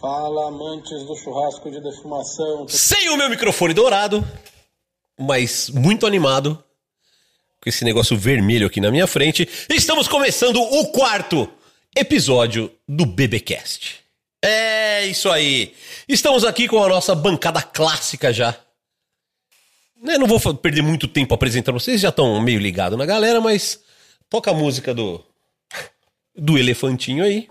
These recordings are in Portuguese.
Fala, amantes do churrasco de defumação. Sem o meu microfone dourado, mas muito animado, com esse negócio vermelho aqui na minha frente, estamos começando o quarto episódio do BBcast. É isso aí. Estamos aqui com a nossa bancada clássica já. Né, não vou perder muito tempo apresentando vocês, já estão meio ligados na galera, mas toca a música do do elefantinho aí.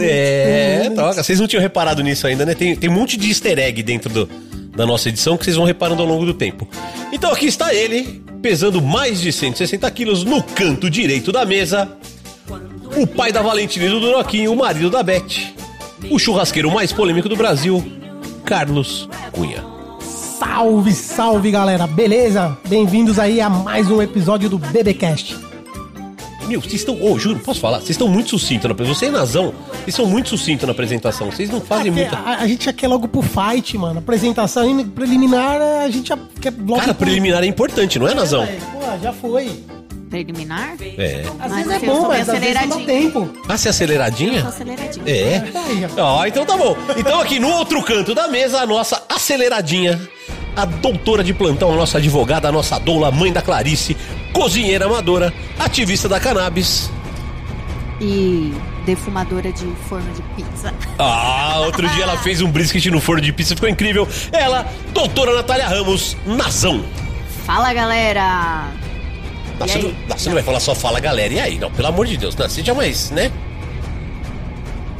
É, toca. Vocês não tinham reparado nisso ainda, né? Tem, tem um monte de easter egg dentro do- da nossa edição que vocês vão reparando ao longo do tempo. Então aqui está ele, pesando mais de 160 quilos no canto direito da mesa. O pai da Valentina e do Doroquinho, o marido da Beth. O churrasqueiro mais polêmico do Brasil, Carlos Cunha. Salve, salve galera, beleza? Bem-vindos aí a mais um episódio do BBcast. Meu, vocês estão. Ô, juro, posso falar? Vocês estão muito sucintos na apresentação. Você e Nazão, vocês são muito sucintos na apresentação. Vocês não fazem Aqui, muita. a, a gente já quer logo pro fight, mano. Apresentação in- preliminar, a gente já quer logo Cara, pro- preliminar é importante, não é, Nazão? É, Pô, já foi. Preliminar? É. Às Mas vezes é eu bom, mas às vezes não dá tempo. Ah, você é aceleradinha? Tô aceleradinho. É. Aí, ó. Ó, então tá bom. Então aqui no outro canto da mesa, a nossa aceleradinha, a doutora de plantão, a nossa advogada, a nossa doula, mãe da Clarice, cozinheira amadora, ativista da cannabis. E defumadora de forno de pizza. Ah, outro dia ela fez um brisket no forno de pizza, ficou incrível. Ela, doutora Natália Ramos, Nazão. Fala, galera! E você, não, você não vai falar só fala galera, e aí? Não, pelo amor de Deus, não, seja mais, né?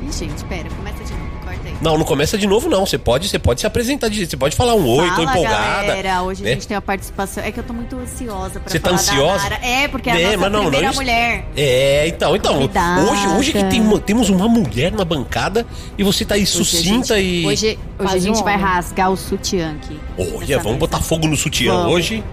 Ih, gente, pera, começa Não, não começa de novo, não. Você pode, você pode se apresentar de jeito, você pode falar um oi, tô Fala, empolgada. galera! Hoje né? a gente tem uma participação. É que eu tô muito ansiosa pra Você tá ansiosa? Nara. É, porque é a É, nossa não, não, primeira isso- mulher. É, então, então. Convidada. Hoje, hoje que tem uma- temos uma mulher na bancada e você tá aí Hoje a sucinta gente- e. Hoje, hoje a gente um vai rasgar o sutiã aqui. Olha, vamos mesa. botar fogo no sutiã Vamos. hoje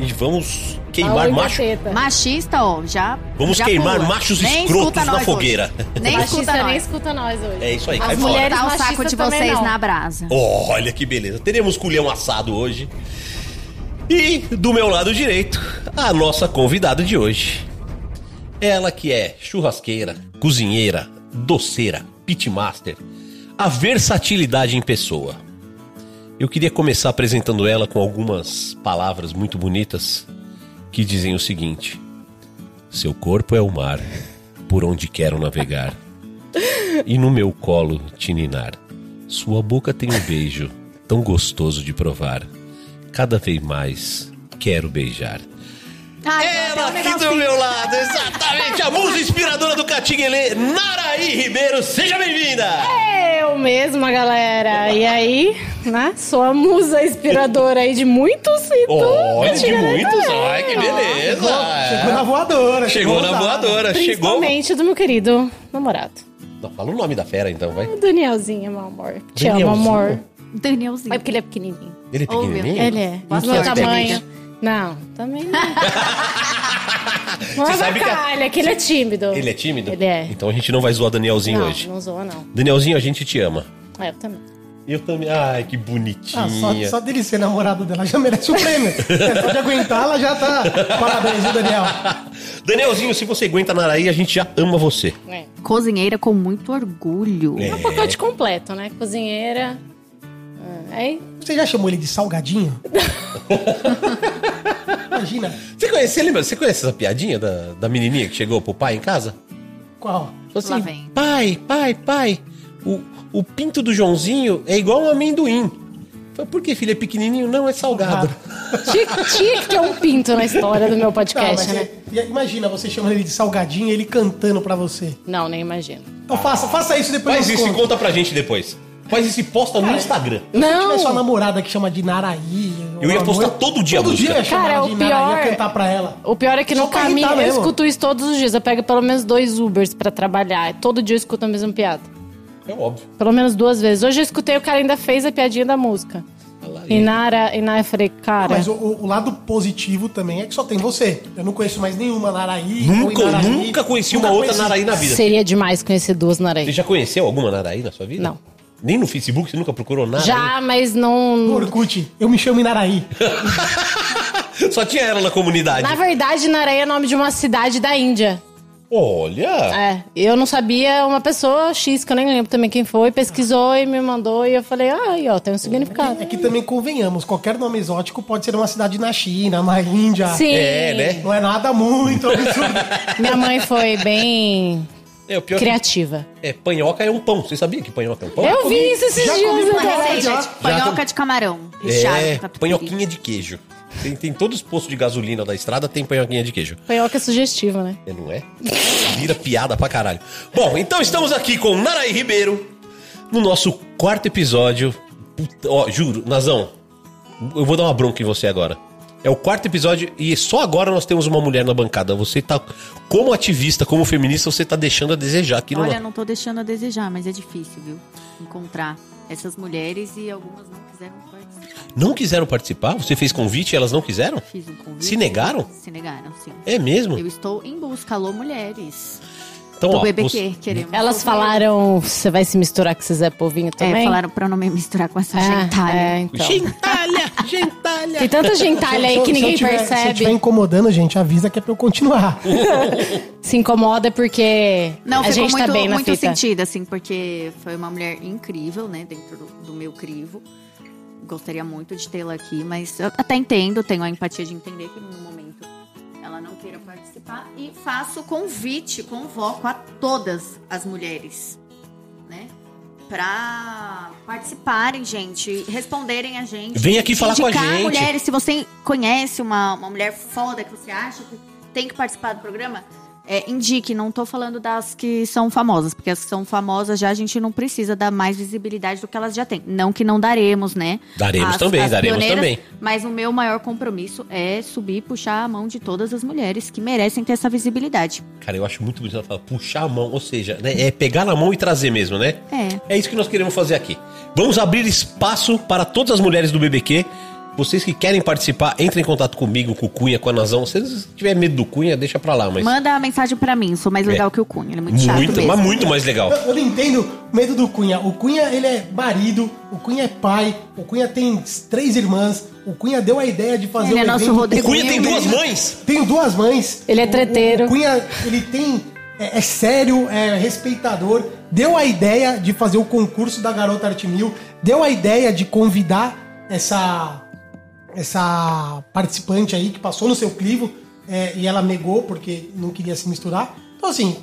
e vamos queimar Oi, macho. Gaceta. Machista, ó, já. Vamos já queimar pula. machos Nem escrotos na fogueira. hoje. Nem Machista escuta nem nós. escuta nós hoje. É isso aí, As cai mulheres o saco de vocês não. na brasa. Olha que beleza. Teremos culhão assado hoje. E do meu lado direito, a nossa convidada de hoje. Ela que é churrasqueira, cozinheira, doceira, pitmaster, a versatilidade em pessoa. Eu queria começar apresentando ela com algumas palavras muito bonitas que dizem o seguinte: Seu corpo é o mar, por onde quero navegar, e no meu colo te. Sua boca tem um beijo tão gostoso de provar. Cada vez mais quero beijar. Ai, Ela aqui do negocinho. meu lado, exatamente, a musa inspiradora do Catinguelê, Naraí Ribeiro, seja bem-vinda! Eu mesma, galera. E aí, né? Sou a musa inspiradora aí de muitos e Olha, de muitos, ai, que beleza! Chegou na voadora. Chegou na voadora, chegou... Principalmente do meu querido namorado. Não, fala o nome da fera então, vai. O Danielzinho, meu amor. Te amo, Danielzinho? amor. Danielzinho. É porque ele é pequenininho. Ele é Oh, meu pequenininho? Ele é. Do meu sorte, tamanho. amiga. Não, também não. Você sabe que a- que ele é tímido. Ele é tímido? Ele é. Então a gente não vai zoar Danielzinho Não, hoje. não zoa, não. Danielzinho, a gente te ama. É, eu também. Eu também. Ai, que bonitinha. Ah, só, só dele ser namorado dela já merece o prêmio. É, Só de aguentar, ela já tá. Parabéns, viu, Daniel? Danielzinho, se você aguenta Naraí, a gente já ama você. É. Cozinheira com muito orgulho. É. É um pacote completo, né? Cozinheira. Ah, Aí, Você já chamou ele de salgadinho? Imagina. Você conhece, você lembra? Você conhece essa piadinha da, da menininha que chegou pro pai em casa? Qual? Falou assim, vem. pai, pai, pai, o, o pinto do Joãozinho é igual um amendoim. Falei, por que, filho? É pequenininho? Não, é salgado. tinha, tinha que ter um pinto na história do meu Não, podcast, mas né? é- imagina você chamando ele de salgadinho e ele cantando pra você. Não, nem imagino. Então faça, faça isso depois. Faz isso e conta. conta pra gente depois. Faz isso e posta no Instagram. Se tiver sua Não! namorada que chama de Naraí. Eu ia postar todo dia a Todo música. dia ia chamar Cara, ela o Naraí, ia pior- cantar pra ela. O pior é que Só no pra caminho irritar eu mesmo. escuto isso todos os dias. Eu pego pelo menos dois Ubers pra trabalhar. Todo dia eu escuto a mesma piada. É óbvio. Pelo menos duas vezes. Hoje eu escutei, o cara ainda fez a piadinha da música. Olha lá, E Nara, e Nara eu falei, cara. Mas o, o- o lado positivo também é que só tem você. Eu não conheço mais nenhuma Naraí. Nunca, ou Inaraí. nunca conheci Nunca uma outra. Naraí na vida. Seria demais conhecer duas Naraí. Você já conheceu alguma Naraí na sua vida? Não. Nem no Facebook? Você nunca procurou nada? Já, mas não. No Orkut, eu me chamo Inaraí. Só tinha ela na comunidade. Na verdade, Naraí é nome de uma cidade da Índia. Olha! É, eu não sabia, uma pessoa X, que eu nem lembro também quem foi, pesquisou e me mandou e eu falei, ah, aí, ó, tem um significado. É que também convenhamos, qualquer nome exótico pode ser uma cidade na China, na Índia. Sim. É, né? Não é nada muito absurdo. Minha mãe foi bem É, o pior que- criativa. é, panhoca é um pão. Você sabia que panhoca é um pão? Eu vi isso esses já dias comi caralho, já. De panhoca de camarão. É, panhoquinha de queijo. Tem, tem todos os postos de gasolina da estrada, tem panhoquinha de queijo. Panhoca é sugestiva, né? É, não é? Vira piada pra caralho. Bom, então estamos aqui com Naraí Ribeiro no nosso quarto episódio. Puta, ó, juro, Nazão, eu vou dar uma bronca em você agora. É o quarto episódio e só agora nós temos uma mulher na bancada. Você tá, como ativista, como feminista, você tá deixando a desejar aqui no. Olha, não tô deixando a desejar, mas é difícil, viu? Encontrar essas mulheres e algumas não quiseram participar. Não quiseram participar? Você fez convite e elas não quiseram? Fiz um convite. Se negaram? Se negaram, sim. É mesmo? Eu estou em busca, alô, mulheres. Então, do ó, BBQ, você- queremos. Elas ouvir. falaram, você vai se misturar com esse Zé Povinho também? É, falaram pra não me misturar com essa É, gentalha. é, então. Gentalha, gentalha. Tem tanta gentalha aí Se eu- que se eu ninguém tiver- Se eu percebe. estiver incomodando, gente, avisa que é pra eu continuar. Se incomoda porque Não, a ficou gente muito, tá bem na muito fita. sentido, assim, porque foi uma mulher incrível, né, dentro do, do meu crivo. Gostaria muito de tê-la aqui, mas eu até entendo, tenho a empatia de entender que no momento ela não queira participar. E faço convite, convoco a todas as mulheres, né, pra participarem, gente, responderem a gente. Vem aqui falar com a gente. mulheres, se você conhece uma, uma mulher foda que você acha que tem que participar do programa, é, indique. Não tô falando das que são famosas, porque as que são famosas já a gente não precisa dar mais visibilidade do que elas já têm. Não que não daremos, né? Daremos também, daremos também. Mas o meu maior compromisso é subir e puxar a mão de todas as mulheres que merecem ter essa visibilidade. Cara, eu acho muito bonito ela falar puxar a mão, ou seja, né, é pegar na mão e trazer mesmo, né? É. É isso que nós queremos fazer aqui. Vamos abrir espaço para todas as mulheres do BBQ. Vocês que querem participar, entrem em contato comigo, com o Cunha, com a Nazão. Se vocês tiverem medo do Cunha, deixa pra lá, mas. Manda a mensagem pra mim, sou mais legal que o Cunha. Ele é muito, chato muito, mesmo. mas muito mais legal. Eu, eu não entendo o medo do Cunha. O Cunha, ele é marido, o Cunha é pai, o Cunha tem três irmãs, o Cunha deu a ideia de fazer Ele um é nosso evento- O Rodrigo Cunha tem duas mães. Tenho duas mães. Ele é O- treteiro. O, Cunha, ele tem. É, é sério, é respeitador. Deu a ideia de fazer o concurso da Garota Arte Mil. Deu a ideia de convidar essa. Essa participante aí que passou no seu clivo é, e ela negou porque não queria se misturar. Então, assim,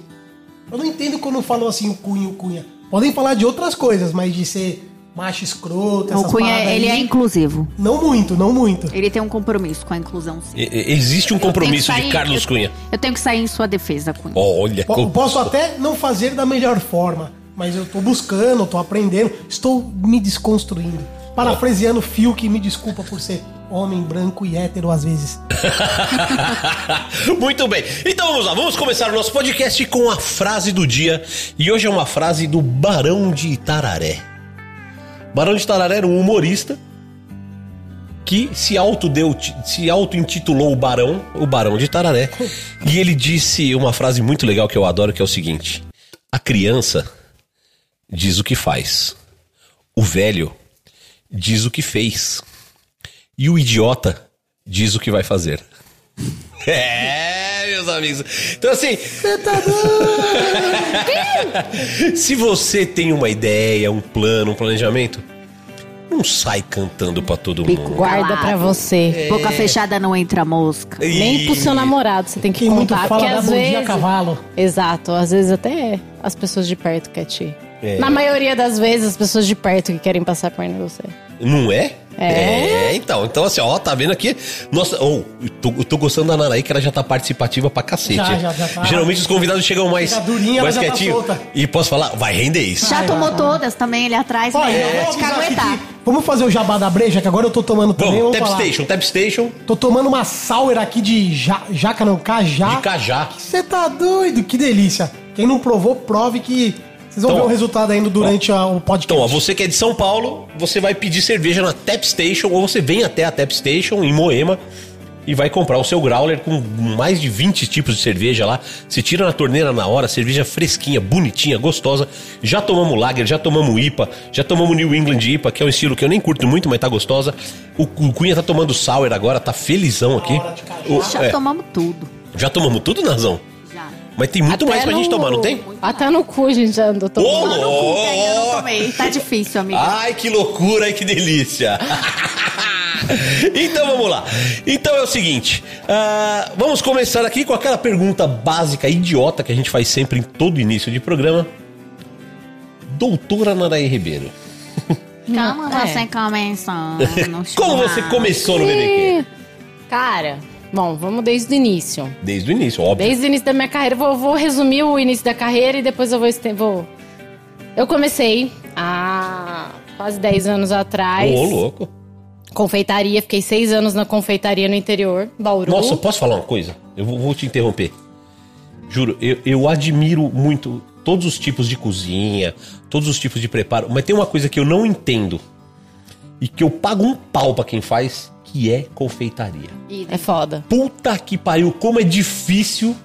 eu não entendo quando falam assim o Cunha, o Cunha. Podem falar de outras coisas, mas de ser macho escroto, O essas Cunha, paradas ele é inclusivo. Não muito, não muito. Ele tem um compromisso com a inclusão, sim. E- Existe um compromisso tenho de sair- Carlos eu- Cunha. Eu tenho que sair em sua defesa, Cunha. Olha, Po- como- Posso até não fazer da melhor forma, mas eu tô buscando, tô aprendendo, estou me desconstruindo. Parafraseando Phil, que me desculpa por ser homem branco e hétero às vezes. Muito bem. Então vamos lá, vamos começar o nosso podcast com a frase do dia. E hoje é uma frase do Barão de Itararé. Barão de Itararé era um humorista que se auto deu, se auto intitulou o Barão, o Barão de Itararé. E ele disse uma frase muito legal que eu adoro, que é o seguinte: A criança diz o que faz. O velho diz o que fez. E o idiota diz o que vai fazer. É, meus amigos. Então, assim. Se você tem uma ideia, um plano, um planejamento, não sai cantando pra todo mundo. Guarda pra você. Boca fechada não entra mosca. Nem pro seu namorado você tem que muito contar, fala porque às bom dia vezes... cavalo. Exato, às vezes até as pessoas de perto querem te... É. Na maioria das vezes, as pessoas de perto que querem passar a perna em você. Não é? É. então. Então, assim, ó, tá vendo aqui? Nossa, oh, eu, tô, tô gostando da Nanaí, que ela já tá participativa pra cacete. Já, já, já tá. Geralmente os convidados chegam mais, durinha, mais tá quietinho. solta. e posso falar, vai render isso. Já tomou todas também ali atrás, Olha, né? caguetar. que- Vamos fazer o jabá da breja, que agora eu tô tomando também. Vamos, Vamos Tap falar. Station, Tap Station Tô tomando uma sour aqui de ja, jaca, não, cajá. de Cajá. Você tá doido? Que delícia. Quem não provou, prove que vocês vão Então, ver o resultado ainda durante a- o podcast. Então, ó, você que é de São Paulo, você vai pedir cerveja na Tap Station ou você vem até a Tap Station em Moema e vai comprar o seu growler com mais de 20 tipos de cerveja lá. Se tira na torneira na hora, cerveja fresquinha, bonitinha, gostosa. Já tomamos Lager, já tomamos IPA, já tomamos New England IPA, que é um estilo que eu nem curto muito, mas tá gostosa. O, o Cunha tá tomando Sour agora, tá felizão aqui. cajá. O- Já é, tomamos tudo. já tomamos tudo, Nazão? Mas tem muito Até mais pra no- gente tomar, não tem? Até no cu a gente já andou Ô, tomando. Lá no cu, ainda não tomei. Tá difícil, amiga. Ai, que loucura, ai, que delícia. então vamos lá. Então é o seguinte, ah, vamos começar aqui com aquela pergunta básica, idiota, que a gente faz sempre em todo início de programa. Doutora Naraí Ribeiro, Como é. você começou como você começou no BBQ? Cara, bom, vamos desde o início. Desde o início, óbvio. Desde o início da minha carreira, vou, vou resumir o início da carreira e depois eu vou, vou. Eu comecei há quase 10 anos atrás. Ô, louco. Confeitaria, fiquei seis anos na confeitaria no interior, Bauru. Nossa, posso falar uma coisa? Eu vou, vou te interromper. Juro, eu, eu admiro muito todos os tipos de cozinha, todos os tipos de preparo, mas tem uma coisa que eu não entendo e que eu pago um pau pra quem faz, que é confeitaria. É foda. Puta que pariu, como é difícil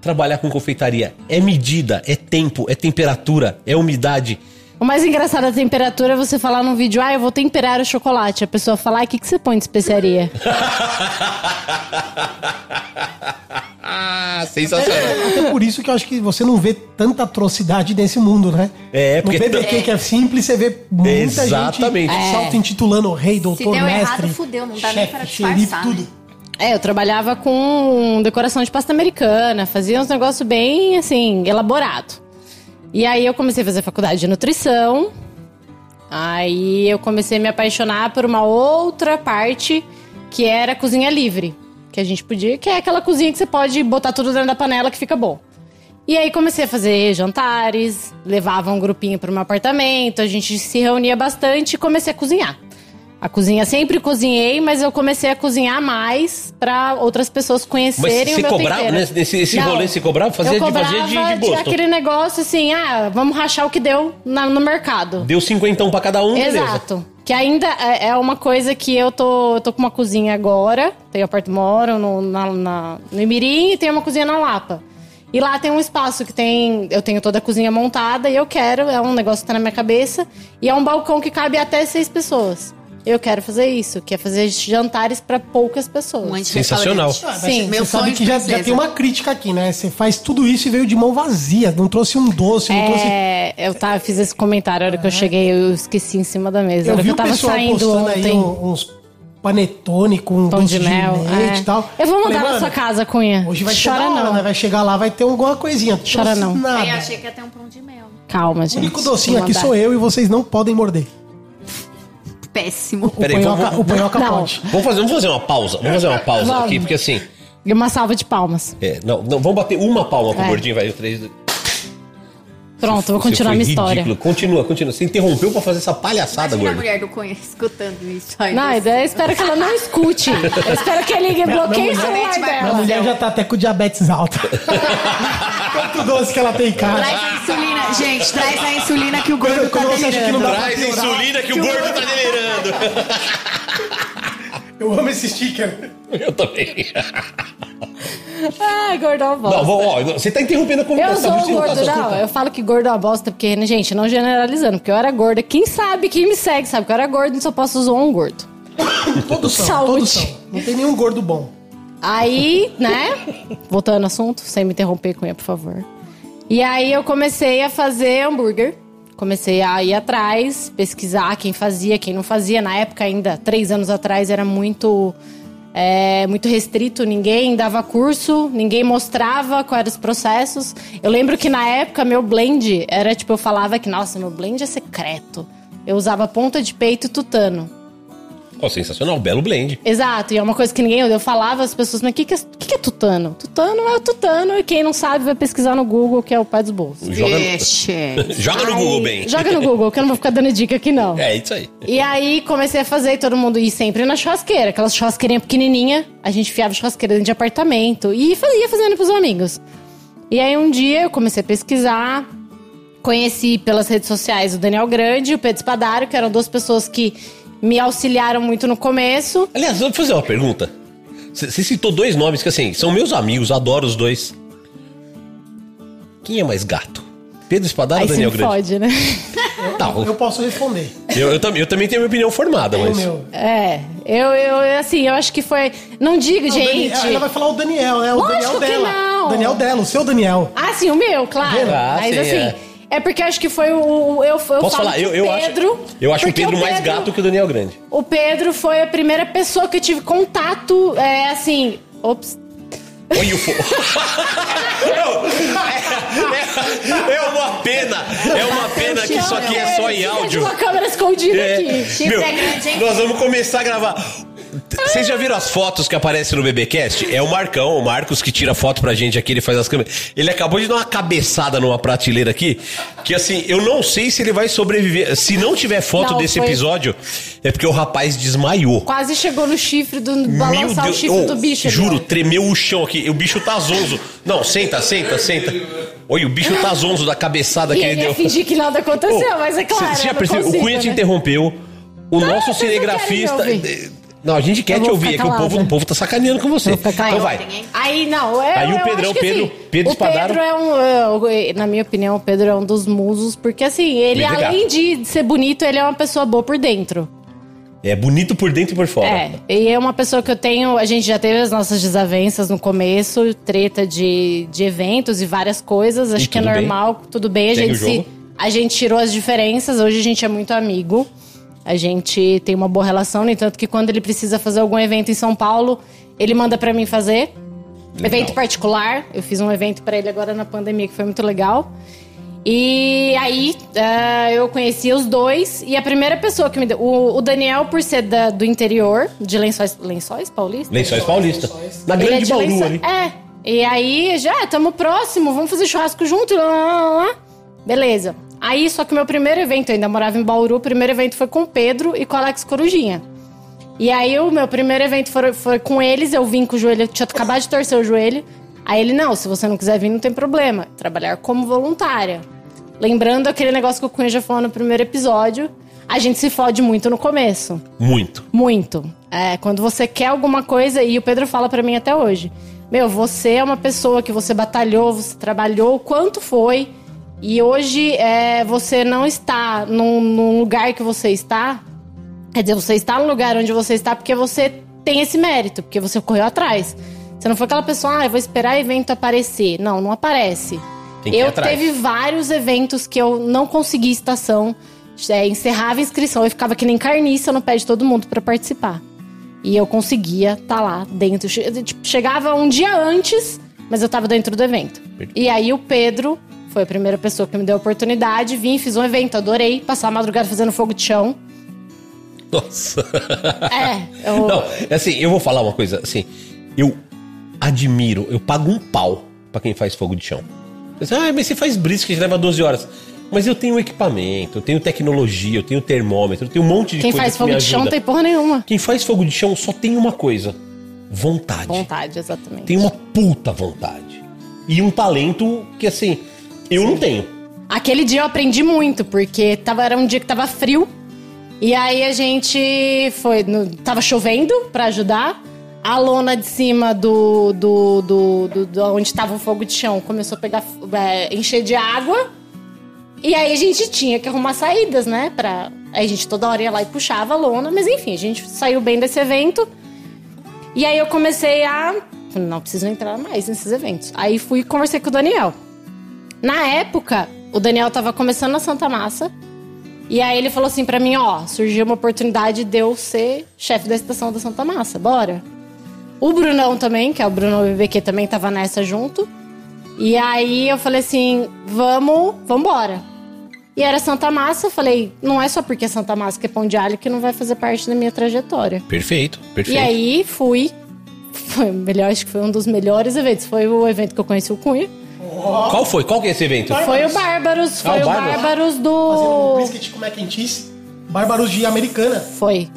trabalhar com confeitaria. É medida, é tempo, é temperatura, é umidade. O mais engraçado da temperatura é você falar num vídeo, ah, eu vou temperar o chocolate. A pessoa fala, ah, o que, que você põe de especiaria? Ah, sensacional. Até por isso que eu acho que você não vê tanta atrocidade nesse mundo, né? É, porque- No BBQ, que é simples, você vê muita Exatamente. gente É. se auto-intitulando rei, doutor, deu mestre. errado, fudeu, não dá nem pra xerife, disfarçar, tudo. né? É, eu trabalhava com decoração de pasta americana, fazia uns negócios bem, assim, elaborado. E aí eu comecei a fazer faculdade de nutrição. Aí eu comecei a me apaixonar por uma outra parte que era cozinha livre. Que a gente podia, que é aquela cozinha que você pode botar tudo dentro da panela que fica bom. E aí comecei a fazer jantares, levava um grupinho pro meu apartamento, a gente se reunia bastante e comecei a cozinhar. A cozinha sempre cozinhei, mas eu comecei a cozinhar mais pra outras pessoas Mas conhecerem você o meu cobrava, tempero. nesse, nesse esse Não, rolê, você cobrava? Fazia eu de, cobrava fazia de, de gosto. aquele negócio assim, ah, vamos rachar o que deu na- no mercado. Deu cinquentão pra cada um, beleza. Exato. Que ainda é é uma coisa que eu tô, eu tô com uma cozinha agora. Tenho apartamento, moro no, na, na- no Imirim e tenho uma cozinha na Lapa. E lá tem um espaço que tem. Eu tenho toda a cozinha montada e eu quero, é um negócio que tá na minha cabeça. E é um balcão que cabe até seis pessoas. Eu quero fazer isso, que é fazer jantares pra poucas pessoas. Um Sensacional. Sim. você Meu sabe sonho que de já, já tem uma crítica aqui, né? Você faz tudo isso e veio de mão vazia. Não trouxe um doce, não trouxe. É, eu tava, fiz esse comentário, a hora que eu cheguei, eu esqueci em cima da mesa. Eu vi que eu o tava pessoal saindo postando ontem. aí um- uns panetone com Pão doce de mel. leite é. e tal. Eu vou Falei, mandar na mano, sua casa, Cunha. Hoje vai Chora hora, não. né? Vai chegar lá, vai ter alguma coisinha. Chora não. Nada. Aí eu achei que ia ter um pão de mel. Calma, O gente. único docinho aqui sou eu e vocês não podem morder. Péssimo. O Peraí, panhoca, vamos- o panhoca Não. pode. Vamos fazer, vamos fazer uma pausa. Vamos fazer uma pausa Vamos. aqui, porque assim. E uma salva de palmas. é, não, não, vamos bater uma palma pro É. gordinho, vai. Três. Pronto, vou continuar minha história. ridículo. Continua, continua. Você interrompeu pra fazer essa palhaçada, Imagina a gordo. mulher do Cunha escutando isso aí. Não, eu espero que ela não escute. Eu espero que ele bloqueie o celular vai- A dela. mulher já tá até com diabetes alta. Quanto doce que ela tem em casa. Traz a insulina, gente, traz a insulina que o gordo tá delirando. Traz piorar, insulina que o gordo tá delirando. Eu amo esse sticker. Eu também. Ai, gordão bosta. Não, vou- ó, você tá interrompendo a Eu conversa. sou não tá gordo, só- não. Eu falo que gordo é uma bosta, porque, né, gente, não generalizando, porque eu era gorda. Quem sabe, quem me segue, sabe que eu era gordo e só posso zoar um gordo. Todos são, Saúde. todos são. Não tem nenhum gordo bom. Aí, né? Voltando ao assunto, sem me interromper, Cunha, por favor. E aí eu comecei a fazer hambúrguer. Comecei a ir atrás, pesquisar quem fazia, quem não fazia. Na época, ainda, três anos atrás, era muito. É, muito restrito, ninguém dava curso, ninguém mostrava quais eram os processos. Eu lembro que na época meu blend era tipo, eu falava que, nossa, meu blend é secreto. Eu usava ponta de peito e tutano. Ó, sensacional, belo blend. Exato, e é uma coisa que ninguém. Eu falava às pessoas, mas o que, que, é, o que que é tutano? Tutano é o tutano, e quem não sabe vai pesquisar no Google, que é o pai dos bolsos. Joga, Vixe. joga no Google bem. Joga no Google, que eu não vou ficar dando dica aqui, não. É isso aí. E aí comecei a fazer e todo mundo ir sempre na churrasqueira, aquelas churrasqueirinhas pequenininha. A gente fiava churrasqueira dentro de apartamento e fazia fazendo pros amigos. E aí um dia eu comecei a pesquisar, conheci pelas redes sociais o Daniel Grande e o Pedro Espadário, que eram duas pessoas que me auxiliaram muito no começo. Aliás, eu vou fazer uma pergunta. Você citou dois nomes que, assim, são meus amigos, adoro os dois. Quem é mais gato? Pedro Espadaro Aí ou Daniel me Grande? fode, né? Não, Eu posso responder. eu, eu, também, eu também tenho minha opinião formada, O mas. meu. É, eu, eu, assim, eu acho que foi. Não digo, Não, gente. Ela vai falar o Daniel, né? O Lógico Daniel que dela. não. não. Daniel Delo, o seu Daniel. Ah, sim, o meu, claro. Ah, Mas sim, assim, é. É. porque eu acho que foi o. o- Eu, eu Posso falo falar? que Eu, o eu Pedro. acho, eu acho o porque Pedro mais Pedro- gato que o Daniel Grande. O Pedro foi a primeira pessoa que eu tive contato, é assim. Ops. Olha o fo... é, é uma pena, é uma pena que isso aqui é só em áudio. uma câmera escondida É. aqui. Meu, é grande, hein? nós vamos começar a gravar. Vocês já viram as fotos que aparecem no BBcast? É o Marcão, o Marcos que tira foto pra gente aqui, ele faz as câmeras. Ele acabou de dar uma cabeçada numa prateleira aqui, que assim, eu não sei se ele vai sobreviver. Se não tiver foto Não, desse foi- episódio, é porque o rapaz desmaiou. Quase chegou no chifre do. Balançar o chifre oh, do bicho. Juro, ó. tremeu o chão aqui. O bicho tá zonzo. Não, senta, senta, senta. Olha, o bicho tá zonzo da cabeçada E que ele ele deu. fingir que nada aconteceu, Ô, mas é claro. Você já eu percebeu? O Cunha te né? interrompeu. O nosso não cinegrafista. Não, a gente quer te ouvir, é que o povo, o povo tá sacaneando com você. Eu vou ficar Então vai. Aí não, é. Aí o Pedrão, Pedro- assim, Pedro o Pedro é um. é, Na minha opinião, o Pedro é um dos musos, porque assim, ele, além de ser bonito, ele é uma pessoa boa por dentro. É bonito por dentro e por fora. É, e é uma pessoa que eu tenho. A gente já teve as nossas desavenças no começo, treta de, de eventos e várias coisas. Acho E que é tudo bem? normal, tudo bem. A Segue gente, se, a gente tirou as diferenças, hoje a gente é muito amigo. A gente tem uma boa relação, no entanto que quando ele precisa fazer algum evento em São Paulo, ele manda pra mim fazer. Legal. Evento particular. Eu fiz um evento pra ele agora na pandemia que foi muito legal. E aí eh, eu conheci os dois e a primeira pessoa que me deu. O, o Daniel, por ser da- do interior, de Lençóis, Lençóis Paulista? Lençóis Paulista. Na Ele é grande de Bauru Lençóis- ali. É. E aí, já, tamo próximo, vamos fazer churrasco junto. Lá, lá, lá. Beleza. Aí, só que meu primeiro evento, eu ainda morava em Bauru, o primeiro evento foi com o Pedro e com o Alex Corujinha. E aí, o meu primeiro evento foi, foi com eles, eu vim com o joelho, eu tinha acabado de torcer o joelho. Aí ele, não, se você não quiser vir, não tem problema. Trabalhar como voluntária. Lembrando aquele negócio que o Cunha já falou no primeiro episódio, a gente se fode muito no começo. Muito. Muito. É, quando você quer alguma coisa, e o Pedro fala pra mim até hoje: Meu, você é uma pessoa que você batalhou, você trabalhou, quanto foi, e hoje é, você não está num, num lugar que você está. Quer dizer, você está no lugar onde você está porque você tem esse mérito, porque você correu atrás. Você não foi aquela pessoa, ah, eu vou esperar evento aparecer. Não, não aparece. Eu teve vários eventos que eu não consegui estação, é, encerrava a inscrição, eu ficava que nem carniça no pé de todo mundo pra participar. E eu conseguia estar lá dentro. Tipo, chegava um dia antes, mas eu tava dentro do evento. E aí o Pedro foi a primeira pessoa que me deu a oportunidade, vim, fiz um evento, adorei, passar a madrugada fazendo fogo de chão. Nossa. É, eu, Não, assim, eu vou falar uma coisa, assim, eu admiro, eu pago um pau pra quem faz fogo de chão. Você ah, mas você faz brisket, leva 12 horas. Mas eu tenho equipamento, eu tenho tecnologia, eu tenho termômetro, eu tenho um monte de quem coisa faz que fogo de chão não tem porra nenhuma. Quem faz fogo de chão só tem uma coisa: vontade. Vontade, exatamente. Tem uma puta vontade. E um talento que, assim, eu não tenho. Aquele dia eu aprendi muito, porque tava, era um dia que tava frio. E aí a gente foi. no- tava chovendo pra ajudar. A lona de cima do, do, do, do- do- onde tava o fogo de chão começou a pegar. é, encher de água. E aí a gente tinha que arrumar saídas, né? Pra... Aí a gente toda hora ia lá e puxava a lona, mas enfim, a gente saiu bem desse evento. E aí eu comecei a. Não preciso entrar mais nesses eventos. Aí fui e conversei com o Daniel. Na época, o Daniel tava começando na Santa Massa. E aí ele falou assim pra mim, ó, surgiu uma oportunidade de eu ser chefe da estação da Santa Massa, bora. O Brunão também, que é o Brunão BBQ, também tava nessa junto. E aí eu falei assim, vamos, vambora. E era Santa Massa, eu falei, não é só porque é Santa Massa que é pão de alho que não vai fazer parte da minha trajetória. Perfeito, perfeito. E aí fui. Foi o melhor, acho que foi um dos melhores eventos. Foi o evento que eu conheci o Cunha. Qual foi? Qual que é esse evento? Foi o Bárbaros, Ah, foi o o Bárbaros. Bárbaros Fazendo do. um brisket com mac and cheese. Bárbaros de Americana. Foi.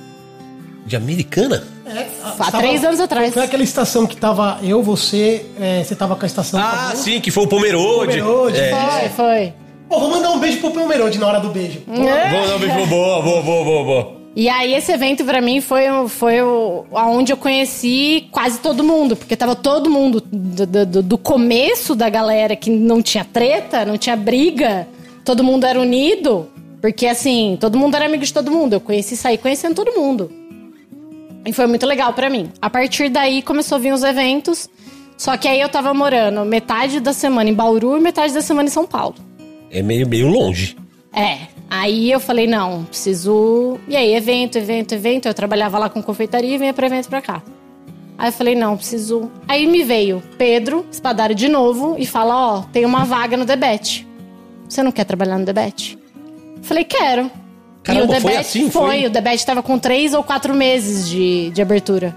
De Americana? É, Há três anos atrás. Foi aquela estação que tava eu, você, é, você tava com a estação. Ah, também. sim, que foi o Pomerode. Pomerode. É. Foi, foi. Pô, vou mandar um beijo pro Pomerode na hora do beijo. É. Vou dar um beijo. Boa, boa, boa, boa, boa. E aí esse evento pra mim foi, foi aonde eu conheci quase todo mundo, porque tava todo mundo do, do- do começo da galera que não tinha treta, não tinha briga, todo mundo era unido, porque assim, todo mundo era amigo de todo mundo. Eu conheci saí conhecendo todo mundo. E foi muito legal pra mim. A partir daí começou a vir os eventos. Só que aí eu tava morando metade da semana em Bauru e metade da semana em São Paulo. É meio, meio longe. É. Aí eu falei, não, preciso. E aí, evento, evento, evento. Eu trabalhava lá com confeitaria e vinha pra evento pra cá. Aí eu falei, não, preciso. Aí me veio Pedro, espadaram de novo, e fala: Ó, tem uma vaga no Debete. Você não quer trabalhar no Debete? Falei, quero. Caramba, e o foi Debete assim, foi. foi? O Debete tava com três ou quatro meses de, de abertura.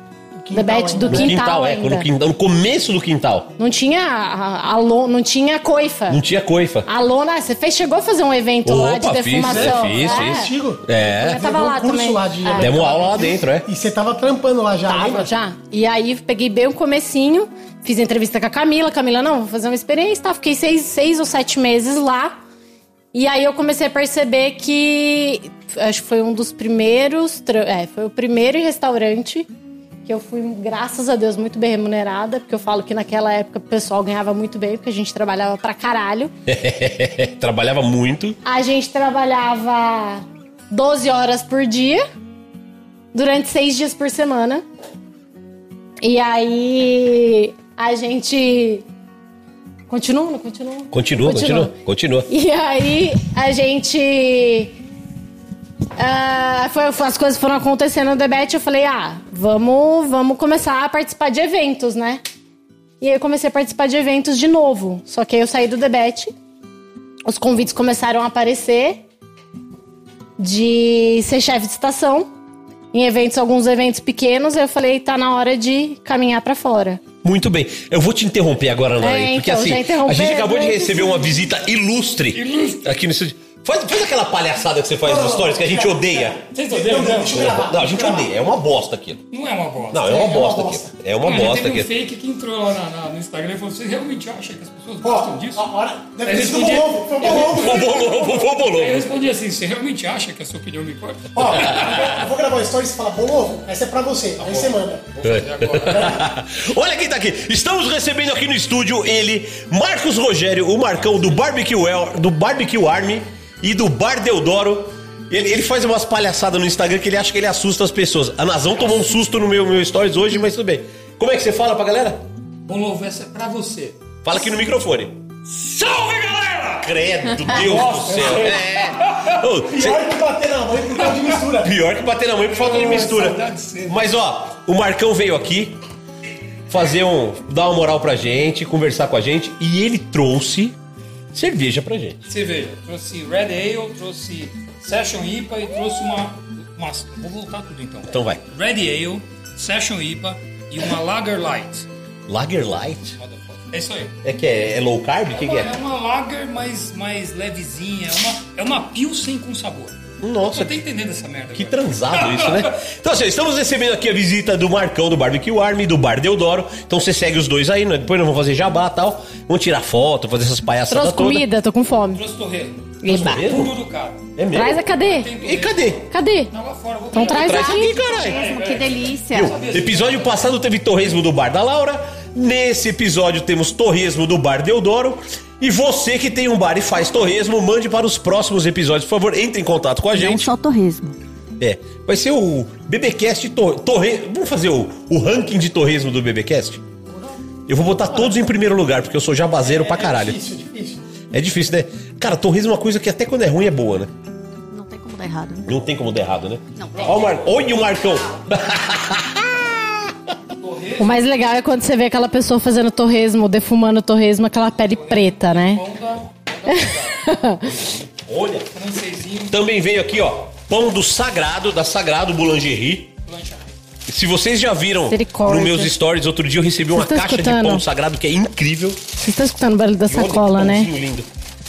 Quintal do ainda. No quintal, quintal, é, no, quintal, no começo do quintal. Não tinha a, a lo- não tinha coifa. Não tinha coifa. A lona, você fez, chegou a fazer um evento lá de Opa, fiz, defumação. é, fiz, é. fiz. Antigo. É. Eu tava lá um curso também. lá de- É. Demos aula lá dentro, é. E você tava trampando lá já, Tava, lembra? já. E aí peguei bem o comecinho, fiz entrevista com a Camila. Camila, não, vou fazer uma experiência, tá? Fiquei seis, seis ou sete meses lá. E aí eu comecei a perceber que acho que foi um dos primeiros, é, foi o primeiro restaurante que eu fui, graças a Deus, muito bem remunerada, porque eu falo que naquela época o pessoal ganhava muito bem, porque a gente trabalhava pra caralho. Trabalhava muito. A gente trabalhava 12 horas por dia, durante seis dias por semana. E aí a gente. Continua, não continua? Continua, continua, continua. E aí a gente. Ah, foi, as coisas foram acontecendo no debate. Eu falei, ah, vamos, vamos começar a participar de eventos, né? E aí eu comecei a participar de eventos de novo. Só que aí eu saí do debate. Os convites começaram a aparecer de ser chefe de estação. Em eventos, alguns eventos pequenos, eu falei, tá na hora de caminhar pra fora. Muito bem. Eu vou te interromper agora, Nara, É, porque então, assim, a gente acabou de receber uma visita ilustre, aqui no estúdio. Faz, faz aquela palhaçada que você faz nos stories que a gente odeia. Vocês odeiam? Deixa eu gravar. Não, a gente odeia. É uma bosta aquilo. Não é uma bosta. Não, é uma bosta bosta. aquilo. É uma Não, já bosta teve um aquilo. fake que entrou lá na- na- no Instagram e falou: Você realmente acha que as pessoas Ó, gostam disso? a hora. Deve ter sido respondi- bom, foi bom. Aí eu respondi assim: Você realmente acha que a sua opinião me importa? Ó, eu vou gravar uma story e você fala, bom ovo, essa é pra você. Aí você manda. Olha quem tá aqui. Estamos recebendo aqui no estúdio ele, Marcos Rogério, o Marcão do Barbecue, El- do Barbecue Army e do Bar Deodoro. Ele, ele faz umas palhaçadas no Instagram que ele acha que ele assusta as pessoas. A Nazão tomou um susto no meu, meu stories hoje, mas tudo bem. Como é que você fala pra galera? Bom Lovo, essa é pra você. Fala aqui no microfone. Salve, galera! Credo, Deus do céu. É. Ô, cê- Pior que bater na mãe por causa de mistura. Pior que bater na mãe por falta de mistura. saudade de você. Mas ó, o Marcão veio aqui fazer um. dar uma moral pra gente, conversar com a gente, e ele trouxe cerveja pra gente. Você veja, trouxe Red Ale, trouxe Session IPA e trouxe uma. uma vou voltar tudo então. Então vai. Red Ale, Session IPA e uma Lager Light. Lager Light? É isso aí. É que é, é low carb? O que, que É é? uma lager mais, mais levezinha, é uma, é uma pilsen com sabor. Nossa, Você tá entendendo essa merda? Que agora? transado isso, né? Então, assim, estamos recebendo aqui a visita do Marcão do Barbecue Army, do Bar Deodoro. Então você segue os dois aí, né? Depois nós vamos fazer jabá e tal. Vamos tirar foto, fazer essas palhaçadas Trouxe todas. comida, tô com fome. Trouxe torresmo. Eba. É mesmo? Traz a cadê? E cadê? Cadê? Tá lá fora, vou Então pegar. traz Traz aqui. aqui, caralho. Que delícia. Viu? Episódio passado teve torresmo do Bar da Laura. Nesse episódio temos torresmo do Bar Deodoro. E você que tem um bar e faz torresmo, mande para os próximos episódios, por favor, entre em contato com a Não gente. só torresmo. É, vai ser o BBcast tor torre... Vamos fazer o, o ranking de torresmo do BBcast? Eu vou botar todos em primeiro lugar, porque eu sou jabazeiro pra caralho. É difícil, é difícil. É difícil, né? Cara, torresmo é uma coisa que até quando é ruim é boa, né? Não tem como dar errado. né? Não tem como dar errado, né? Não tem. Ó o Mar... Olha o Marcão! O mais legal é quando você vê aquela pessoa fazendo torresmo, defumando torresmo, aquela pele preta, né? Pão Olha! francesinho, Também veio aqui, ó, pão do Sagrado, da Sagrado Boulangerie. Se vocês já viram nos meus stories, outro dia eu recebi uma caixa de escutando? pão do Sagrado que é incrível. Você tá escutando o barulho da E sacola, né? lindo.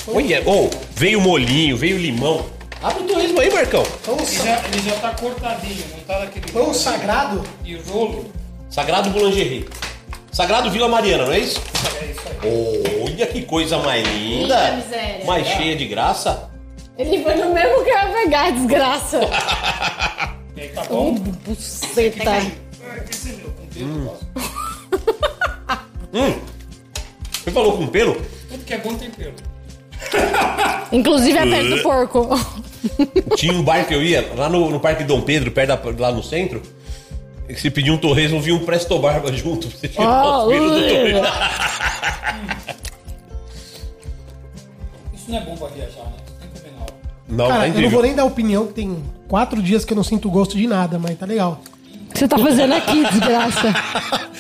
Olha, oh, veio molinho, veio limão. Abre o torresmo aí, Marcão. Pão, Ele já, ele já tá cortadinho, não tá daquele pão sagrado? de rolo. Sagrado Boulangerie. Sagrado Vila Mariana, não é isso? É isso aí. Olha que coisa mais linda. Eita. Mais cheia de graça. Ele foi no mesmo que eu ia pegar, desgraça. E aí tá bom? Buceta. Esse é meu, com pelo, Hum. Você falou com pelo? Tudo que é bom tem pelo. Inclusive a pele do porco. Tinha um bar que eu ia, lá no, no Parque Dom Pedro, perto da, lá no centro. Se pedir um torresmo, vinha um Presto Barba junto. pra Você tirar Oh, do torresmo. Isso não é bom pra viajar, né? Tem que comer na hora. Não, Cara, tá eu não incrível. vou nem dar opinião, que tem quatro dias que eu não sinto gosto de nada, mas tá legal. O que você tá fazendo aqui, desgraça?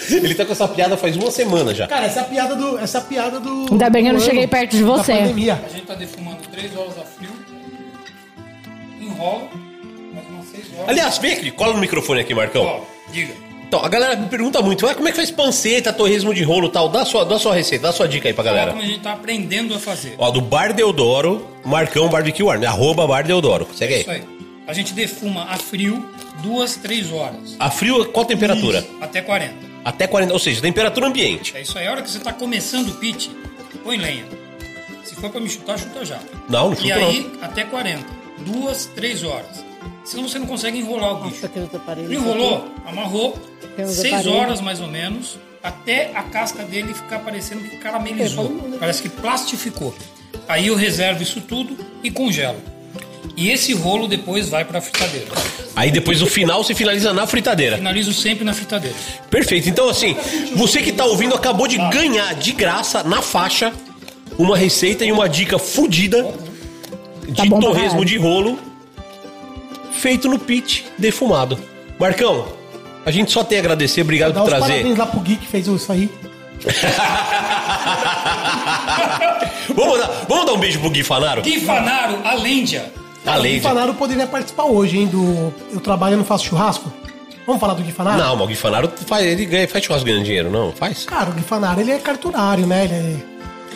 Ele tá com essa piada faz uma semana já. Cara, essa é a piada do. Essa é a piada do. Ainda bem que eu não do cheguei perto de da você. pandemia. A gente tá defumando 3 horas a frio, enrola, Aliás, vem aqui, cola no microfone aqui, Marcão. Ó, diga. Então, a galera me pergunta muito, ah, como é que faz panceta, torresmo de rolo e tal? Dá sua, dá sua receita, dá sua dica aí pra galera. como a gente tá aprendendo a fazer. Ó, do Bar Deodoro, Marcão Barbecue Army, arroba Bar Deodoro. Segue aí. Isso aí. A gente defuma a frio duas, três horas. A frio, qual temperatura? Até 40. Até 40, ou seja, temperatura ambiente. É isso aí. A hora que você tá começando o pit, põe lenha. Se for pra me chutar, chuta já. Não, não E chuta aí, até 40. Duas, três horas. Senão você não consegue enrolar o bicho. Enrolou, amarrou, seis horas mais ou menos, até a casca dele ficar parecendo que caramelizou. Parece que plastificou. Aí eu reservo isso tudo e congelo. E esse rolo depois vai pra fritadeira. Aí depois no final você finaliza na fritadeira. Finalizo sempre na fritadeira. Perfeito. Então, assim, você que tá ouvindo acabou de ganhar de graça, na faixa, uma receita e uma dica fodida de Tá bom pra torresmo de rolo feito no pit defumado. Marcão, a gente só tem a agradecer. Obrigado por trazer. parabéns lá pro Gui que fez isso aí. vamos, dar, vamos dar um beijo pro Gui Fanaro? Gui Fanaro, a Lêndia. A O Gui. Fanaro poderia participar hoje, hein? Do Eu Trabalho e Não Faço Churrasco. Vamos falar do Gui Fanaro? Não, mas o Gui Fanaro faz, ele ganha, faz churrasco ganhando dinheiro, não? Faz? Cara, o Gui Fanaro, ele é carturário, né? Ele é...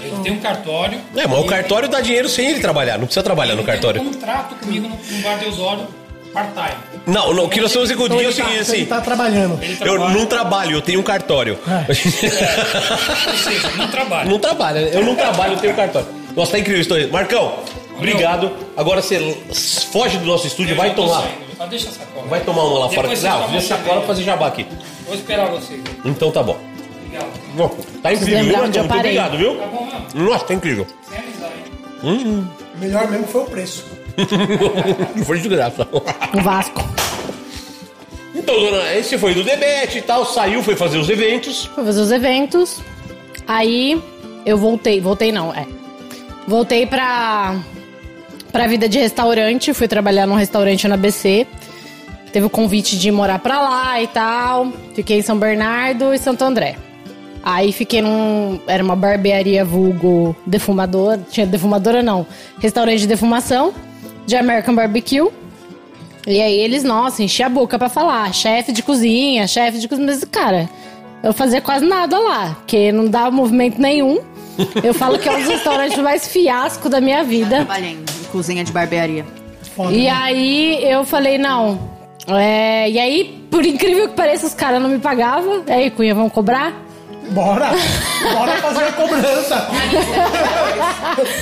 Ele tem um cartório. É, mas o cartório dá dinheiro sem ele trabalhar, não precisa trabalhar no ele tem cartório. um contrato comigo no, no Bar Deusório, part-time. Não, não, o que nós estamos Então discutindo é o tá, seguinte, assim. ele tá trabalhando. Ele Eu trabalha, não trabalho, eu tenho um cartório. É. Ou seja, não trabalha. Não trabalho, eu não trabalho, eu tenho cartório. Nossa, tá incrível isso aí. Marcão, obrigado. Agora você foge do nosso estúdio, Eu vai já tô tomar. saindo. Ah, deixa a sacola. Vai tomar uma lá fora. Depois vocês Não, deixa a sacola pra fazer jabá aqui. Vou esperar vocês. Então tá bom. Obrigado. Bom, tá incrível, viu, Marcão? Muito obrigado, viu? Tá bom mesmo? Nossa, tá incrível. Sem amizade, hein? O melhor mesmo foi o preço. Não foi de graça. O Vasco. Então, dona, esse foi do debate e tal, saiu, foi fazer os eventos. Fui fazer os eventos. Aí eu voltei. Voltei não, é. Voltei pra, pra vida de restaurante. Fui trabalhar num restaurante na ABC. Teve o convite de morar pra lá e tal. Fiquei em São Bernardo e Santo André. Aí fiquei num. Era uma barbearia vulgo defumador. Tinha defumadora não. Restaurante de defumação. De American Barbecue. E aí eles, nossa, enchi a boca pra falar. Chefe de cozinha, chefe de cozinha. Mas, cara, eu fazia quase nada lá. Porque não dava movimento nenhum. Eu falo que é um dos restaurantes mais fiasco da minha vida. Trabalhei em cozinha de barbearia. Foda, E né? aí eu falei, não. É, e aí, por incrível que pareça, os caras não me pagavam. E aí, Cunha, vão cobrar? Bora! Bora fazer a cobrança!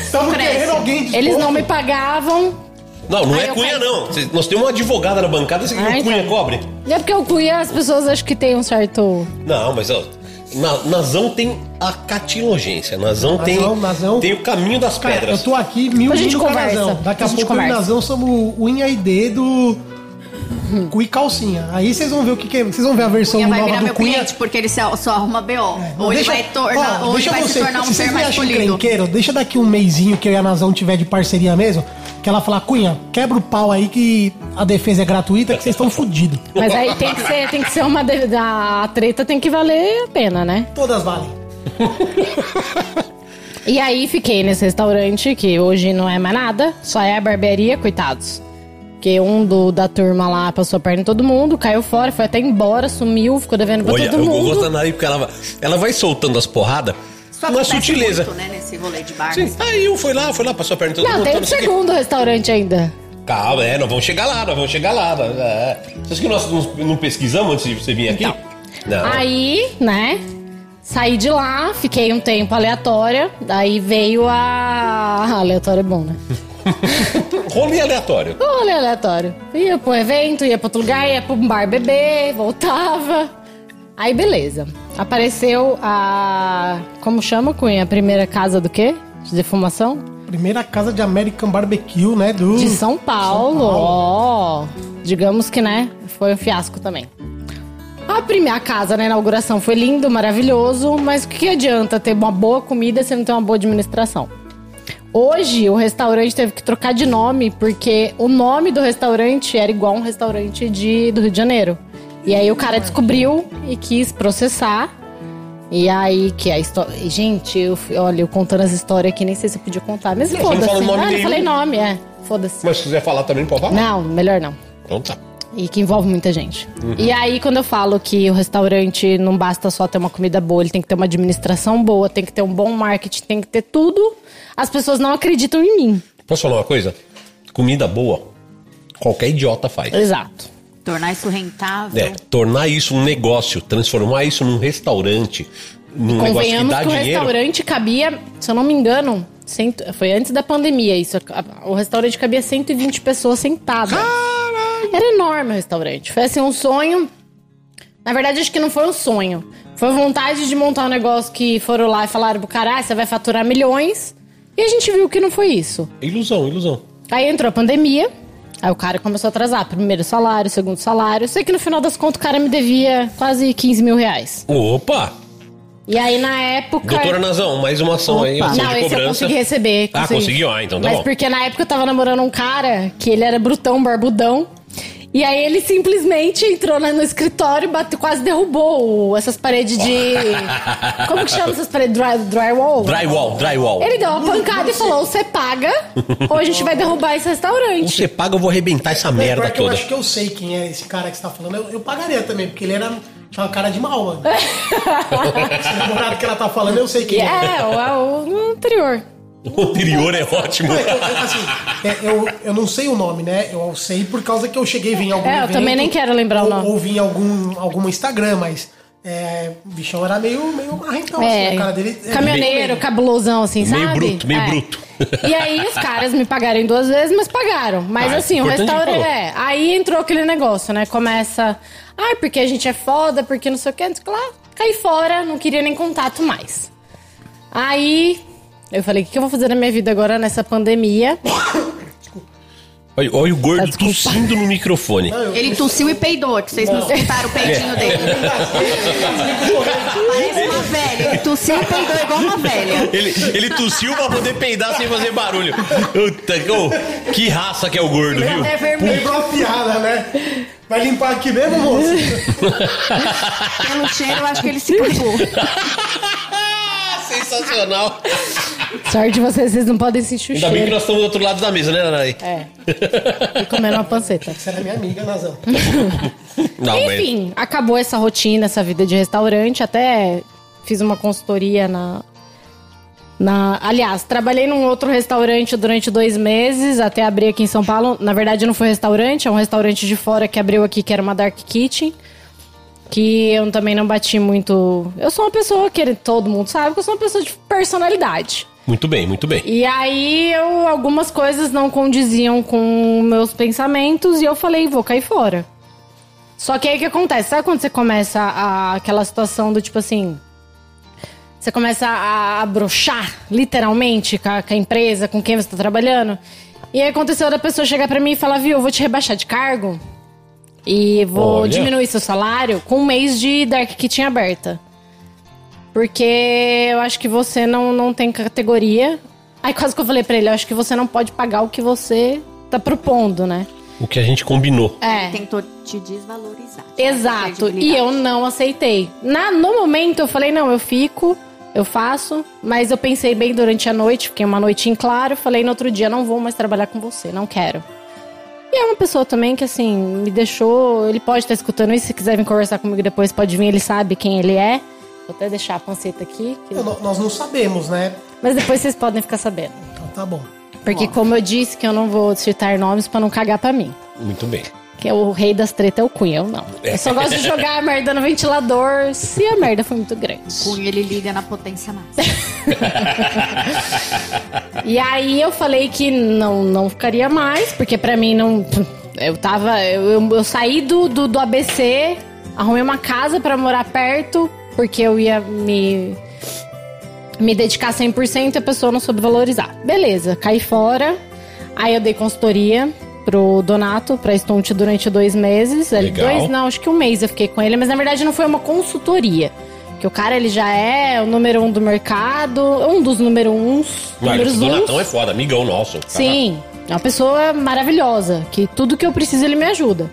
Estamos querendo alguém disposto. Eles não me pagavam. Não, não Aí é eu Cunha, caí. não. Cê- Nós temos uma advogada na bancada, você quer que Ah, o Cunha então. cobre? É porque o Cunha, as pessoas acham que tem um certo. Não, mas ó, na, Nazão tem a catilogência. Nazão, tem, Nazão. tem o caminho das Cara, pedras. eu tô aqui mil A gente com a conversa. Nazão. Daqui a, A gente pouco eu e o conversa. Nazão somos unha e dedo cu e calcinha. Aí vocês vão ver o que, que é. Vocês vão ver a versão Cunha vai nova virar do meu Cunha. cliente porque ele só, só arruma BO. Não, ou ele deixa- vai, tornar, ó, ou ele vai você- se tornar um se ser mais acham polido. deixa daqui um mêsinho que eu e a Nazão tiver de parceria mesmo, que ela falar, Cunha, quebra o pau aí que a defesa é gratuita, que vocês estão fodidos. Mas aí tem que ser, tem que ser uma. de- A treta tem que valer a pena, né? Todas valem. E aí fiquei nesse restaurante, que hoje não é mais nada, só é a barbearia, coitados. Porque um do, da turma lá passou a perna em todo mundo, caiu fora, foi até embora, sumiu, ficou devendo pra Olha, todo eu, eu mundo. gosto da Nari porque ela, vai- ela vai soltando as porradas Isso acontece sutileza. muito, né, nesse rolê de bar. Sim, aí um foi lá, foi lá, passou a perna em todo Não, mundo. tem tal, o sei o quê. segundo restaurante ainda. Calma, é, nós vamos chegar lá, nós vamos chegar lá. É. Você acha que nós não, não pesquisamos antes de você vir aqui? Não. Aí, né, saí de lá, fiquei um tempo aleatória, daí veio a... Aleatório é bom, né? Rolê aleatório. Olha, aleatório. Ia pro evento, ia pra outro lugar, ia pro bar beber, voltava. Aí, beleza. Apareceu a. Como chama, Cunha? A primeira casa do quê? De defumação? Primeira casa de American Barbecue, né? Do... De São Paulo. Ó. Digamos que, né? Foi um fiasco também. A primeira casa na inauguração foi lindo, maravilhoso, mas o que adianta ter uma boa comida se não tem uma boa administração? Hoje o restaurante teve que trocar de nome porque o nome do restaurante era igual a um restaurante de, do Rio de Janeiro. E aí o cara descobriu e quis processar. E aí que a história. Gente, eu, olha, eu contando as histórias aqui, nem sei se eu podia contar. Mas Não, não foda-se. nome Ah, eu nenhum. falei nome, é. Foda-se. Mas se quiser falar também, pode falar. Não, melhor não. Então tá. E que envolve muita gente. Uhum. E aí, quando eu falo que o restaurante não basta só ter uma comida boa, ele tem que ter uma administração boa, tem que ter um bom marketing, tem que ter tudo, as pessoas não acreditam em mim. Posso falar uma coisa? Comida boa, qualquer idiota faz. Exato. Tornar isso rentável. É, tornar isso um negócio, transformar isso num restaurante, num negócio que Convenhamos dá que, o dinheiro. restaurante cabia, se eu não me engano, cento- foi antes da pandemia isso. O restaurante cabia 120 pessoas sentadas. Era enorme o restaurante. Foi assim um sonho. Na verdade, acho que não foi um sonho. Foi vontade de montar um negócio que foram lá e falaram pro cara, ah, você vai faturar milhões. E a gente viu que não foi isso. Ilusão, ilusão. Aí entrou a pandemia. Aí o cara começou a atrasar. Primeiro salário, segundo salário. Sei que no final das contas o cara me devia quase 15 mil reais. Opa! E aí na época. Doutora Nazão, mais uma ação aí, ação Não, de esse eu consegui receber. Ah, consegui. conseguiu? Ah, então tá Mas bom. porque na época eu tava namorando um cara que ele era brutão, barbudão. E aí ele simplesmente entrou no escritório e bateu, quase derrubou essas paredes de. Como que chama essas paredes? Dry, drywall? Drywall, drywall. Ele deu uma pancada e falou: você paga, ou a gente vai derrubar esse restaurante. Você paga, eu vou arrebentar essa merda Pior que eu toda. acho que eu sei quem é esse cara que você tá falando. Eu, eu pagaria também, porque ele era. Tinha uma cara de mal, mano. esse namorado que ela tá falando, eu sei quem é. É, o, o anterior. O anterior é ótimo. Eu, eu- assim, é, eu, eu não sei o nome, né? Eu sei por causa que eu cheguei em algum É, eu evento, também nem quero lembrar o ou, nome. Ou vi em algum, algum Instagram, mas é, o bichão era meio, meio marrentão, É, assim. O cara dele... é caminhoneiro, meio- cabulosão, assim, Meio sabe? bruto, meio É. bruto. E aí os caras me pagaram duas vezes, mas pagaram. Mas Ah, assim, o restaurante. É, aí entrou aquele negócio, né? Começa. Ai, porque a gente é foda, porque não sei o que, não sei o que lá. Caí fora, não queria nem contato mais. Aí eu falei, o que eu vou fazer na minha vida agora nessa pandemia? Olha, olha o gordo Tá, tossindo no microfone. Ele tossiu e peidou, que vocês não escutaram o peidinho dele. Parece uma velha. Ele tossiu e peidou igual uma velha. Ele, ele tossiu pra poder peidar sem fazer barulho. Puta, ô, que raça que é o gordo, viu? É vermelho. Lembrou a piada, né? Vai limpar aqui mesmo, moço? Pelo cheiro, eu acho que ele se cagou. Sensacional. Sorte de vocês, vocês não podem sentir o Ainda bem que cheiro. nós estamos do outro lado da mesa, né, Nanai? É. E comendo uma panceta. Você era minha amiga, Nazão. Não, mas- Enfim, acabou essa rotina, essa vida de restaurante. Até fiz uma consultoria na. na aliás, trabalhei num outro restaurante durante dois meses, até abrir aqui em São Paulo. Na verdade, não foi restaurante, é um restaurante de fora que abriu aqui, que era uma Dark Kitchen. Que eu também não bati muito. Eu sou uma pessoa que todo mundo sabe que eu sou uma pessoa de personalidade. Muito bem, muito bem. E aí eu, algumas coisas não condiziam com meus pensamentos e eu falei, vou cair fora. Só que aí o que acontece? Sabe quando você começa a, aquela situação do tipo assim. Você começa a, a brochar, literalmente, com a, com a empresa, com quem você tá trabalhando. E aí aconteceu da pessoa chegar pra mim e falar, viu, eu vou te rebaixar de cargo. E vou Olha. diminuir seu salário com um mês de Dark Kitchen aberta. Porque eu acho que você não, não tem categoria. Aí quase que eu falei pra ele, eu acho que você não pode pagar o que você tá propondo, né? O que a gente combinou. É. Tentou te desvalorizar. Exato. E eu não aceitei. Na, no momento eu falei, não, eu fico, eu faço, mas eu pensei bem durante a noite, fiquei uma noite em claro, falei no outro dia, não vou mais trabalhar com você, não quero. E é uma pessoa também que, assim, me deixou. Ele pode estar escutando isso, se quiser vir conversar comigo depois, pode vir, ele sabe quem ele é. Vou até deixar a panceta aqui. que- Não, Nós não sabemos, né? Mas depois vocês podem ficar sabendo. Então tá bom. Porque, como eu disse, que eu não vou citar nomes pra não cagar pra mim. Muito bem. Que é o rei das tretas é o Cunha, eu não. Eu só gosto de jogar a merda no ventilador se a merda foi muito grande. Cunha, ele liga na potência máxima. E aí eu falei que não, não ficaria mais, porque pra mim não. Eu tava. Eu, eu, eu saí do, do, do ABC, arrumei uma casa pra morar perto, porque eu ia me. Me dedicar 100% e a pessoa não soube valorizar. Beleza, caí fora. Aí eu dei consultoria. Pro Donato, pra Stunt durante dois meses. Legal. Dois, não, acho que um mês eu fiquei com ele, mas na verdade não foi uma consultoria. Que o cara, ele já é o número um do mercado, um dos número uns, Mas números o Donatão uns. é foda, amigão nosso. Sim, é uma pessoa maravilhosa, que tudo que eu preciso ele me ajuda.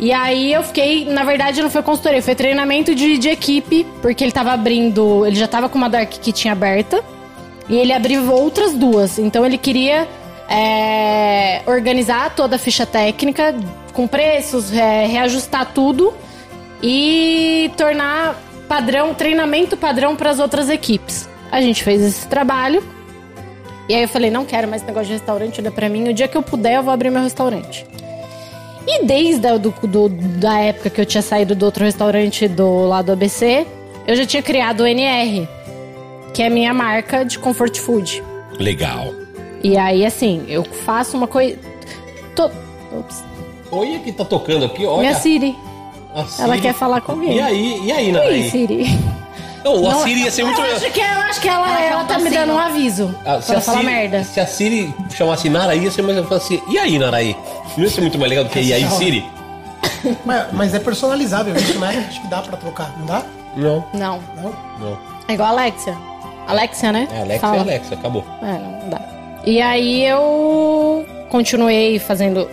E aí eu fiquei, na verdade não foi consultoria, foi treinamento de, de equipe, porque ele tava abrindo, ele já tava com uma Dark Kit aberta, e ele abriu outras duas. Então ele queria é, organizar toda a ficha técnica, com preços, é, reajustar tudo e tornar padrão, treinamento padrão para as outras equipes. A gente fez esse trabalho. E aí eu falei, não quero mais negócio de restaurante, olha pra mim. O dia que eu puder, eu vou abrir meu restaurante. E desde a do, do- da época que eu tinha saído do outro restaurante do lado do ABC, eu já tinha criado o NR, que é a minha marca de comfort food. Legal. E aí, assim, eu faço uma coisa... Tô... Ops. Olha que tá tocando aqui, olha. Minha Siri. A Siri. Ela quer falar comigo. E aí, e aí, Oi, Nanaí? Siri. Não, a Siri ia ser muito... Eu acho que, eu acho que ela, Ela ela tá me dando assim, um ó. aviso Ah, se, pra a falar Siri, merda. se a Siri chamasse Naraí, ia ser mais assim, e aí, Naraí? Não ia ser muito mais legal do que e aí, Siri? Mas, mas é personalizável isso, né? Acho que dá pra trocar, não dá? Não, Não. Não? não. É igual a Alexia. Alexia, né? É Alexa Fala. é Alexa, acabou. É, não, não dá. E aí eu continuei fazendo.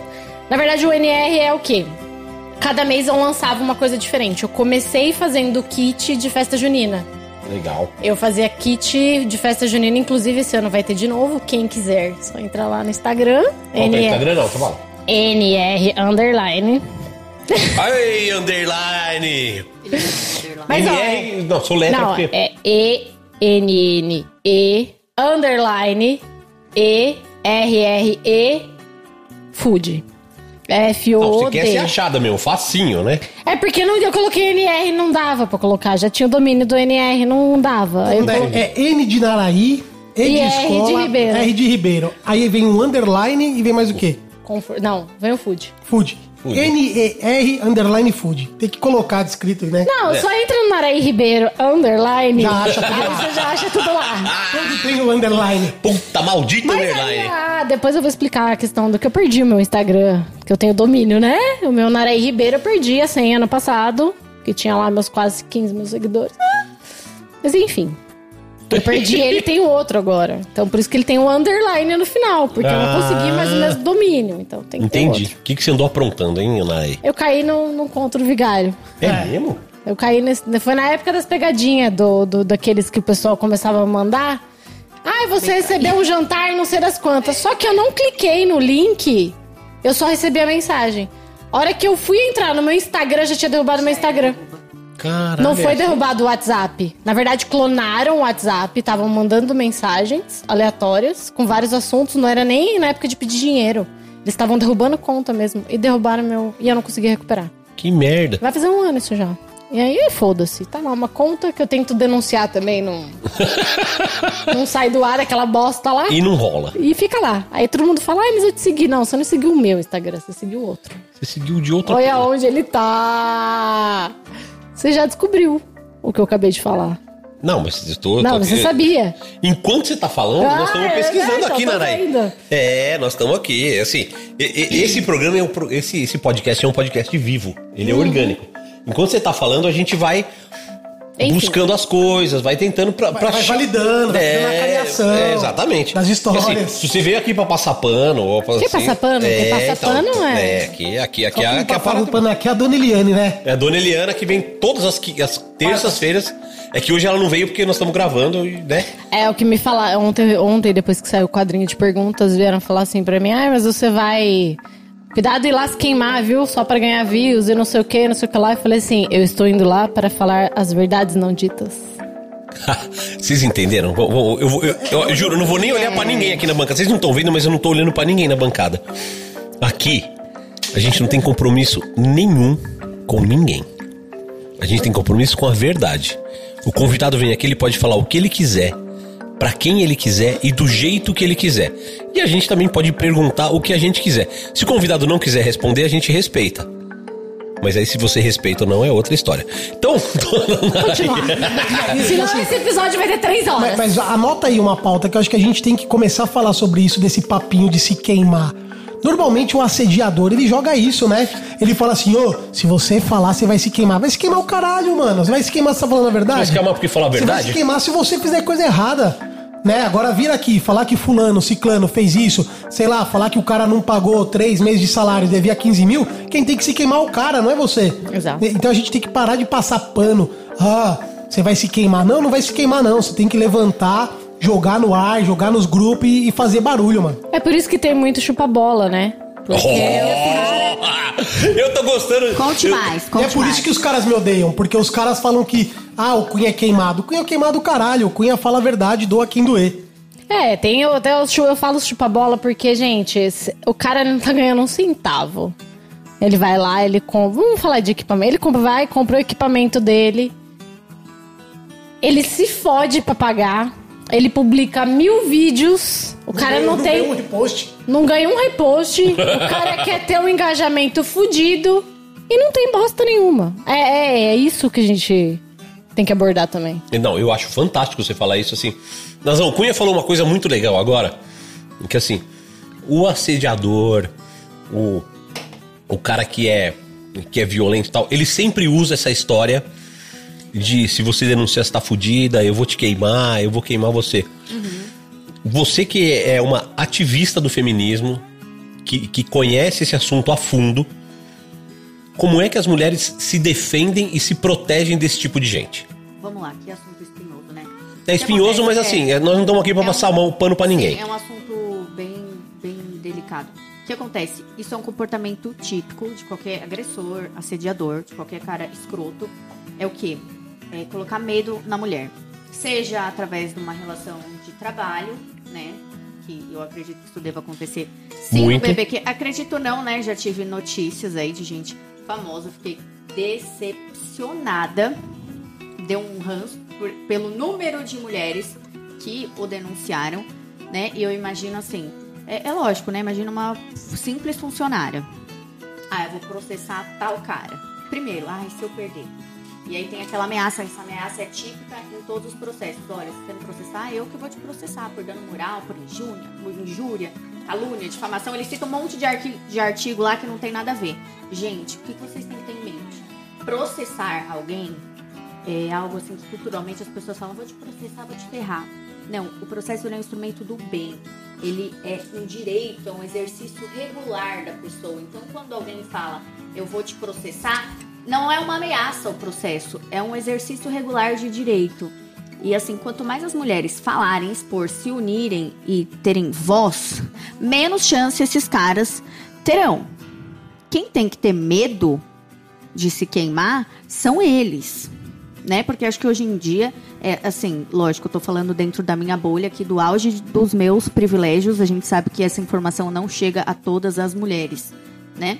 Na verdade, o NR é o quê? Cada mês eu lançava uma coisa diferente. Eu comecei fazendo kit de festa junina. Legal. Eu fazia kit de festa junina, inclusive esse ano vai ter de novo. Quem quiser, só entrar lá no Instagram. Que é NR, Instagram não, tá bom. NR underline. Aí, underline! Mas ó, NR, não, sou letra Não, porque... é E-N-N-E underline E-R-R-E food. Não, você quer ser achada, meu, facinho, né? É porque não, eu coloquei NR e não dava pra colocar. Já tinha o domínio do NR, não dava. Aí eu coloquei- é N de Naraí, E de E R de escola, Ribeiro. R de Ribeiro. Aí vem um underline e vem mais o quê? Confor- Não, vem o food. Food. N-E-R underline food. Tem que colocar descrito, né? Não, só entra no Naraí Ribeiro underline. Já acha tudo Aí lá. você já acha tudo lá. Todo tem o underline. Puta maldita Mas aí, underline. ah, depois eu vou explicar a questão do que eu perdi o meu Instagram, que eu tenho domínio, né? O meu Naraí Ribeiro eu perdi a senha ano passado, que tinha lá meus quase 15 mil seguidores. Mas enfim. Eu perdi ele tem o outro agora. Então por isso que ele tem o underline no final, porque eu não consegui mais o mesmo domínio. Então tem que Entendi. O que, que você andou aprontando, hein, Naraí? Eu caí no, no conto do vigário. É, mesmo? Eu caí nesse. Foi na época das pegadinhas do, do- daqueles que o pessoal começava a mandar. Ai, você recebeu um jantar, não sei das quantas. Só que eu não cliquei no link, eu só recebi a mensagem. A hora que eu fui entrar no meu Instagram, já tinha derrubado meu Instagram. Caralho. Não foi derrubado o WhatsApp. Na verdade, clonaram o WhatsApp, estavam mandando mensagens aleatórias com vários assuntos. Não era nem na época de pedir dinheiro. Eles estavam derrubando conta mesmo. E derrubaram meu. E eu não consegui recuperar. Que merda. Vai fazer um ano isso já. E aí, foda-se. Tá lá, uma conta que eu tento denunciar também, não. não sai do ar aquela bosta lá. E não rola. E fica lá. Aí todo mundo fala, ai, mas eu te segui. Não, você não seguiu o meu Instagram, você seguiu o outro. Você seguiu de outra Olha onde ele tá. Você já descobriu o que eu acabei de falar. Não, mas eu tô. Não, tô- você sabia. Enquanto você tá falando, Ah, nós estamos é pesquisando verdade, aqui, vendo. É, nós estamos aqui. Assim, e- e- esse programa é um. Esse, esse podcast é um podcast vivo. Ele é Uhum. orgânico. Enquanto você tá falando, a gente vai Enfim. buscando as coisas, vai tentando pra. pra vai achar- validando, vai fazendo a cariação é, exatamente. das histórias. Assim, se você veio aqui pra passar pano, ou pra, Quer assim, passar pano? Quem passa pano é- É, aqui, aqui, aqui, Só é quem é falando aqui é a dona Eliane, né? É a dona Eliana que vem todas as, as terças-feiras. É que hoje ela não veio porque nós estamos gravando, né? É o que me falaram ontem, ontem, depois que saiu o quadrinho de perguntas, vieram falar assim pra mim: ai, mas você vai. Cuidado e lá se queimar, viu? Só pra ganhar views e não sei o que, não sei o que lá. Eu falei assim: eu estou indo lá para falar as verdades não ditas. Vocês entenderam? Eu, eu- eu- eu juro, não vou nem olhar pra ninguém aqui na bancada. Vocês não estão vendo, mas eu não tô olhando pra ninguém na bancada. Aqui, a gente não tem compromisso nenhum com ninguém. A gente tem compromisso com a verdade. O convidado vem aqui, ele pode falar o que ele quiser, pra quem ele quiser e do jeito que ele quiser. E a gente também pode perguntar o que a gente quiser. Se o convidado não quiser responder, a gente respeita. Mas aí se você respeita ou não é outra história. Então, Senão esse episódio vai ter três horas. Mas, mas anota aí uma pauta que eu acho que a gente tem que começar a falar sobre isso, desse papinho de se queimar. Normalmente o assediador, ele joga isso, né? Ele fala assim, ô, se você falar, você vai se queimar. Vai se queimar o caralho, mano. Você vai se queimar se tá falando a verdade? Vai se queimar porque fala a Você vai verdade? se queimar se você fizer coisa errada. Né? Agora vir aqui, falar que fulano, ciclano fez isso, sei lá, falar que o cara não pagou três meses de salário e devia 15 mil, quem tem que se queimar é o cara, não é você. Exato. Então a gente tem que parar de passar pano. Ah, você vai se queimar. Não, não vai se queimar, não. Você tem que levantar, jogar no ar, jogar nos grupos e, e fazer barulho, mano. É por isso que tem muito chupa-bola, né? Porque Oh! Eu tô gostando. Conte eu- mais, E conte é por mais. isso que os caras me odeiam, porque os caras falam que, ah, o Cunha é queimado. O Cunha é queimado caralho, o Cunha fala a verdade, doa quem doer. É, tem o- até os chu- eu falo chupa-bola porque, gente, esse- o cara não tá ganhando um centavo. Ele vai lá, ele compra. Vamos falar de equipamento. Ele compra, vai, compra o equipamento dele. Ele se fode pra pagar. Ele publica mil vídeos. O cara não, ganha um tem. repost. Não ganha um repost. o cara quer ter um engajamento fudido. E não tem bosta nenhuma. É, é, é isso que a gente tem que abordar também. Não, eu acho fantástico você falar isso assim. Nazão, o Cunha falou uma coisa muito legal agora. Que assim, o assediador, o, o cara que é, que é violento e tal, ele sempre usa essa história de se você denunciar, você tá fudida, eu vou te queimar, eu vou queimar você. Você que é uma ativista do feminismo, que, que conhece esse assunto a fundo, como é que as mulheres se defendem e se protegem desse tipo de gente? Vamos lá, que assunto espinhoso, né? É espinhoso, mas assim, é, nós não estamos aqui pra É passar a um- mão, pano pra ninguém. Sim, é um assunto bem, bem delicado. O que acontece? Isso é um comportamento típico de qualquer agressor, assediador, de qualquer cara escroto. É o quê? É colocar medo na mulher. Seja através de uma relação de trabalho, né? Que eu acredito que isso deva acontecer sim Muito. bebê. Que, acredito não, né? Já tive notícias aí de gente famosa. Fiquei decepcionada deu um ranço por- pelo número de mulheres que o denunciaram, né? E eu imagino assim, é, é lógico, né? Imagina uma simples funcionária. Ah, eu vou processar tal cara. Primeiro, ai, se eu perder. E aí tem aquela ameaça, essa ameaça é típica em todos os processos. Olha, se você me processar, eu que vou te processar por dano moral, por injúria, por injúria, calúnia, difamação. Ele cita um monte de, arqui- de artigo lá que não tem nada a ver. Gente, o que que vocês têm que ter em mente? Processar alguém é algo assim que culturalmente as pessoas falam, vou te processar, vou te ferrar. Não, o processo é um instrumento do bem. Ele é um direito, é um exercício regular da pessoa. Então, quando alguém fala, eu vou te processar, não é uma ameaça ao processo, é um exercício regular de direito. E assim, quanto mais as mulheres falarem, expor, se unirem e terem voz, menos chance esses caras terão. Quem tem que ter medo de se queimar são eles né? Porque acho que hoje em dia, é assim, lógico, eu tô falando dentro da minha bolha aqui do auge dos meus privilégios. A gente sabe que essa informação não chega a todas as mulheres, né?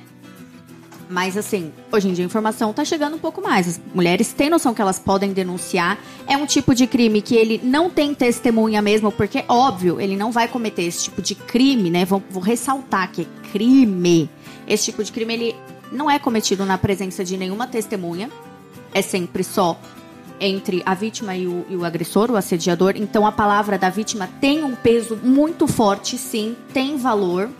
Mas assim, hoje em dia a informação tá chegando um pouco mais. As mulheres têm noção que elas podem denunciar. É um tipo de crime que ele não tem testemunha mesmo, porque, óbvio, ele não vai cometer esse tipo de crime, né? Vou, vou ressaltar que é crime. Esse tipo de crime, ele não é cometido na presença de nenhuma testemunha é sempre só entre a vítima e o, e o agressor, o assediador. Então a palavra da vítima tem um peso muito forte, sim, tem valor.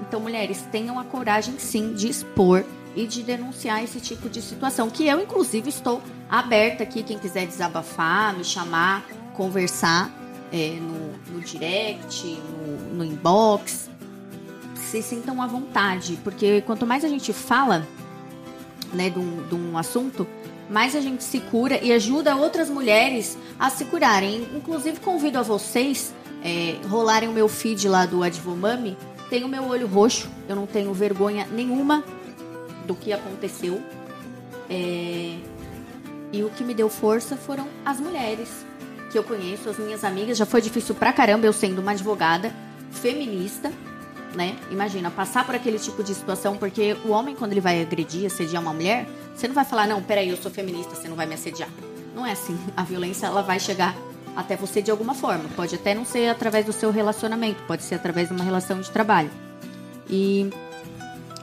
Então, mulheres, tenham a coragem, sim, de expor e de denunciar esse tipo de situação. Que eu, inclusive, estou aberta aqui. Quem quiser desabafar, me chamar, conversar é, no, no direct, no, no inbox. Se sintam à vontade, porque quanto mais a gente fala né, de um, de um assunto, mais a gente se cura e ajuda outras mulheres a se curarem. Inclusive, convido a vocês é, rolarem o meu feed lá do Advomami. Tem o meu olho roxo, eu não tenho vergonha nenhuma do que aconteceu. É, e o que me deu força foram as mulheres que eu conheço, as minhas amigas. Já foi difícil pra caramba eu sendo uma advogada feminista, né? Imagina, passar por aquele tipo de situação, porque o homem, quando ele vai agredir, assediar uma mulher, você não vai falar, não, peraí, eu sou feminista, você não vai me assediar. Não é assim. A violência, ela vai chegar até você de alguma forma. Pode até não ser através do seu relacionamento, pode ser através de uma relação de trabalho. E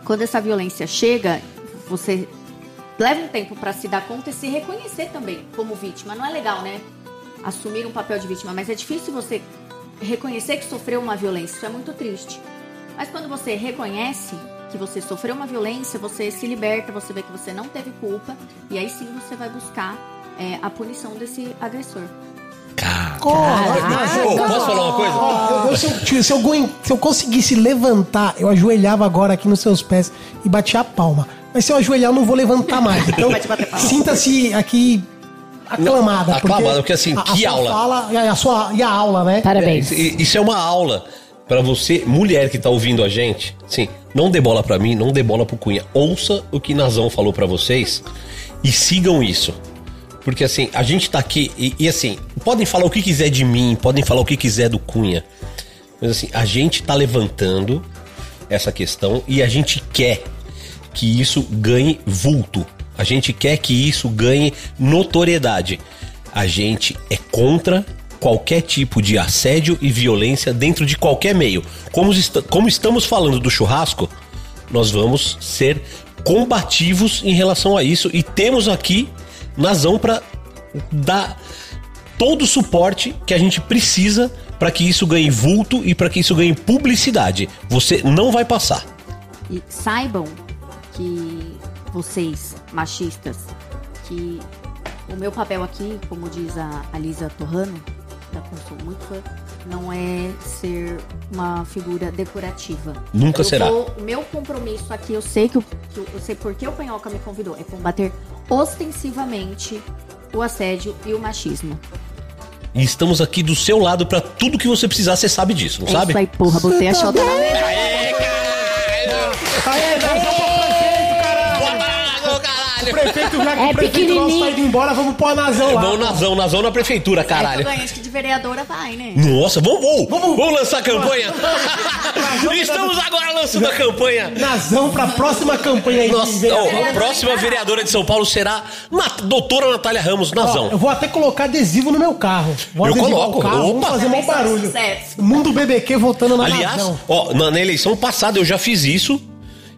quando essa violência chega, você leva um tempo pra se dar conta e se reconhecer também como vítima. Não é legal, né? Assumir um papel de vítima, mas é difícil você reconhecer que sofreu uma violência. Isso é muito triste. Mas quando você reconhece que você sofreu uma violência, você se liberta, você vê que você não teve culpa, e aí sim você vai buscar é, a punição desse agressor. Cara. Caraca. Ô, posso falar uma coisa? Eu- se, eu, se, eu, se eu conseguisse levantar, eu ajoelhava agora aqui nos seus pés e batia a palma. Mas se eu ajoelhar, eu não vou levantar mais. Então, Vai te bater palma. sinta-se aqui aclamada. Não, aclamada, porque, assim, a, a que sua aula. Fala, e a, sua, e a aula, né? Parabéns. É, isso- é uma aula pra você, mulher que tá ouvindo a gente. Sim, não dê bola pra mim, não dê bola pro Cunha. Ouça o que Nazão falou pra vocês e sigam isso. Porque assim, a gente tá aqui e, e, assim, podem falar o que quiser de mim, podem falar o que quiser do Cunha. Mas assim, a gente tá levantando essa questão e a gente quer que isso ganhe vulto. A gente quer que isso ganhe notoriedade. A gente é contra qualquer tipo de assédio e violência dentro de qualquer meio. Como, est- como estamos falando do churrasco, nós vamos ser combativos em relação a isso e temos aqui Nazão para dar todo o suporte que a gente precisa para que isso ganhe vulto e para que isso ganhe publicidade. Você não vai passar. E saibam que vocês, machistas, que o meu papel aqui, como diz a, Lisa Torrano, da eu fã, não é ser uma figura decorativa. Nunca Eu será. vou- o meu compromisso aqui, eu sei que, o- que eu sei por que o Penhoca me convidou, é combater ostensivamente o assédio e o machismo. E estamos aqui do seu lado para tudo que você precisar, você sabe disso, não é sabe? isso aí, porra, botei a chota na mesa. Aê, nós vamos pro prefeito, caralho. O prefeito, já que É o prefeito nosso tá indo embora, vamos pôr a Nazão lá. Vamos Nazão, Nazão na prefeitura, É que eu caralho. ganhei, acho que de vereadora vai, né? Nossa, vamos, vamos, vamos lançar a campanha. Estamos agora lançando a campanha. Nazão pra próxima campanha aí. Nossa, ó, a próxima vereadora de São Paulo será na, doutora Natália Ramos Ó, Nazão. eu vou até colocar adesivo no meu carro. Vou Eu adesivar coloco. o carro, vamos Opa. fazer mau barulho. Sucesso. Mundo BBQ voltando na Aliás, Nazão. ó, na, na eleição passada eu já fiz isso.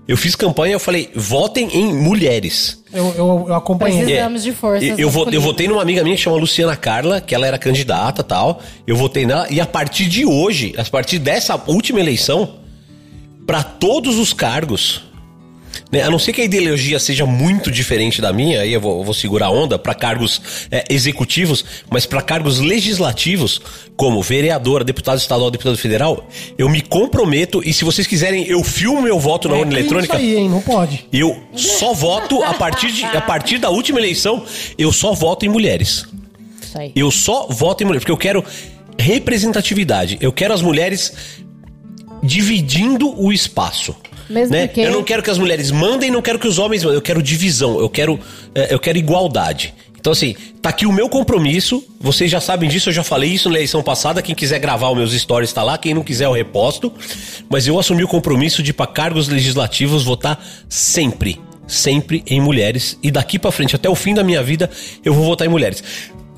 Eu fiz campanha, eu falei, votem em mulheres. Eu, eu, eu acompanhei. Precisamos de forças Eu, eu, vo- eu votei numa amiga minha que chama Luciana Carla, que ela era candidata tal. Eu votei nela e a partir de hoje, a partir dessa última eleição, para todos os cargos, né, a não ser que a ideologia seja muito diferente da minha, aí eu vou, eu vou segurar a onda para cargos é, executivos, mas para cargos legislativos, como vereadora, deputado estadual, deputado federal, eu me comprometo e se vocês quiserem, eu filmo meu voto na É urna crime eletrônica. Isso aí, hein? Não pode. Eu só voto a partir, de, a partir da última eleição, eu só voto em mulheres. Isso aí. Eu só voto em mulheres, porque eu quero representatividade. Eu quero as mulheres dividindo o espaço. Mesmo né? porque- Eu não quero que as mulheres mandem, não quero que os homens mandem. Eu quero divisão, eu quero, é, eu quero igualdade. Então, assim, tá aqui o meu compromisso. Vocês já sabem disso, eu já falei isso na eleição passada. Quem quiser gravar os meus stories tá lá. Quem não quiser, eu reposto. Mas eu assumi o compromisso de, para cargos legislativos, votar sempre, sempre em mulheres. E daqui pra frente, até o fim da minha vida, eu vou votar em mulheres.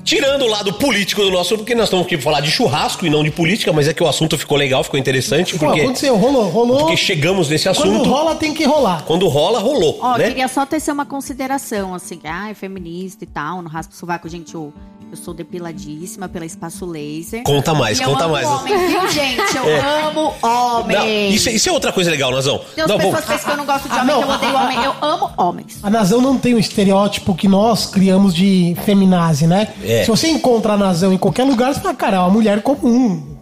Tirando o lado político do nosso, porque nós estamos aqui pra falar de churrasco e não de política, mas é que o assunto ficou legal, ficou interessante, Pô, porque, aconteceu, rolou, rolou. porque chegamos nesse Quando assunto. rola, tem que rolar. Quando rola, rolou. Ó, né? queria só tecer uma consideração, assim, ah, é feminista e tal, no raspo sovaco, gente, eu, eu sou depiladíssima pela espaço laser. Conta mais, E eu conta amo mais. homem, viu, gente? Eu amo homem. Não, isso, isso é outra coisa legal, Nazão. Tem as Não, pessoas pensam que eu não gosto de Ah, homem, não, que eu odeio ah, homem. Eu amo homens. A Nazão não tem o estereótipo que nós criamos de feminazi, né? É. Se você encontra a Nazão em qualquer lugar, você fala, cara, é uma mulher comum.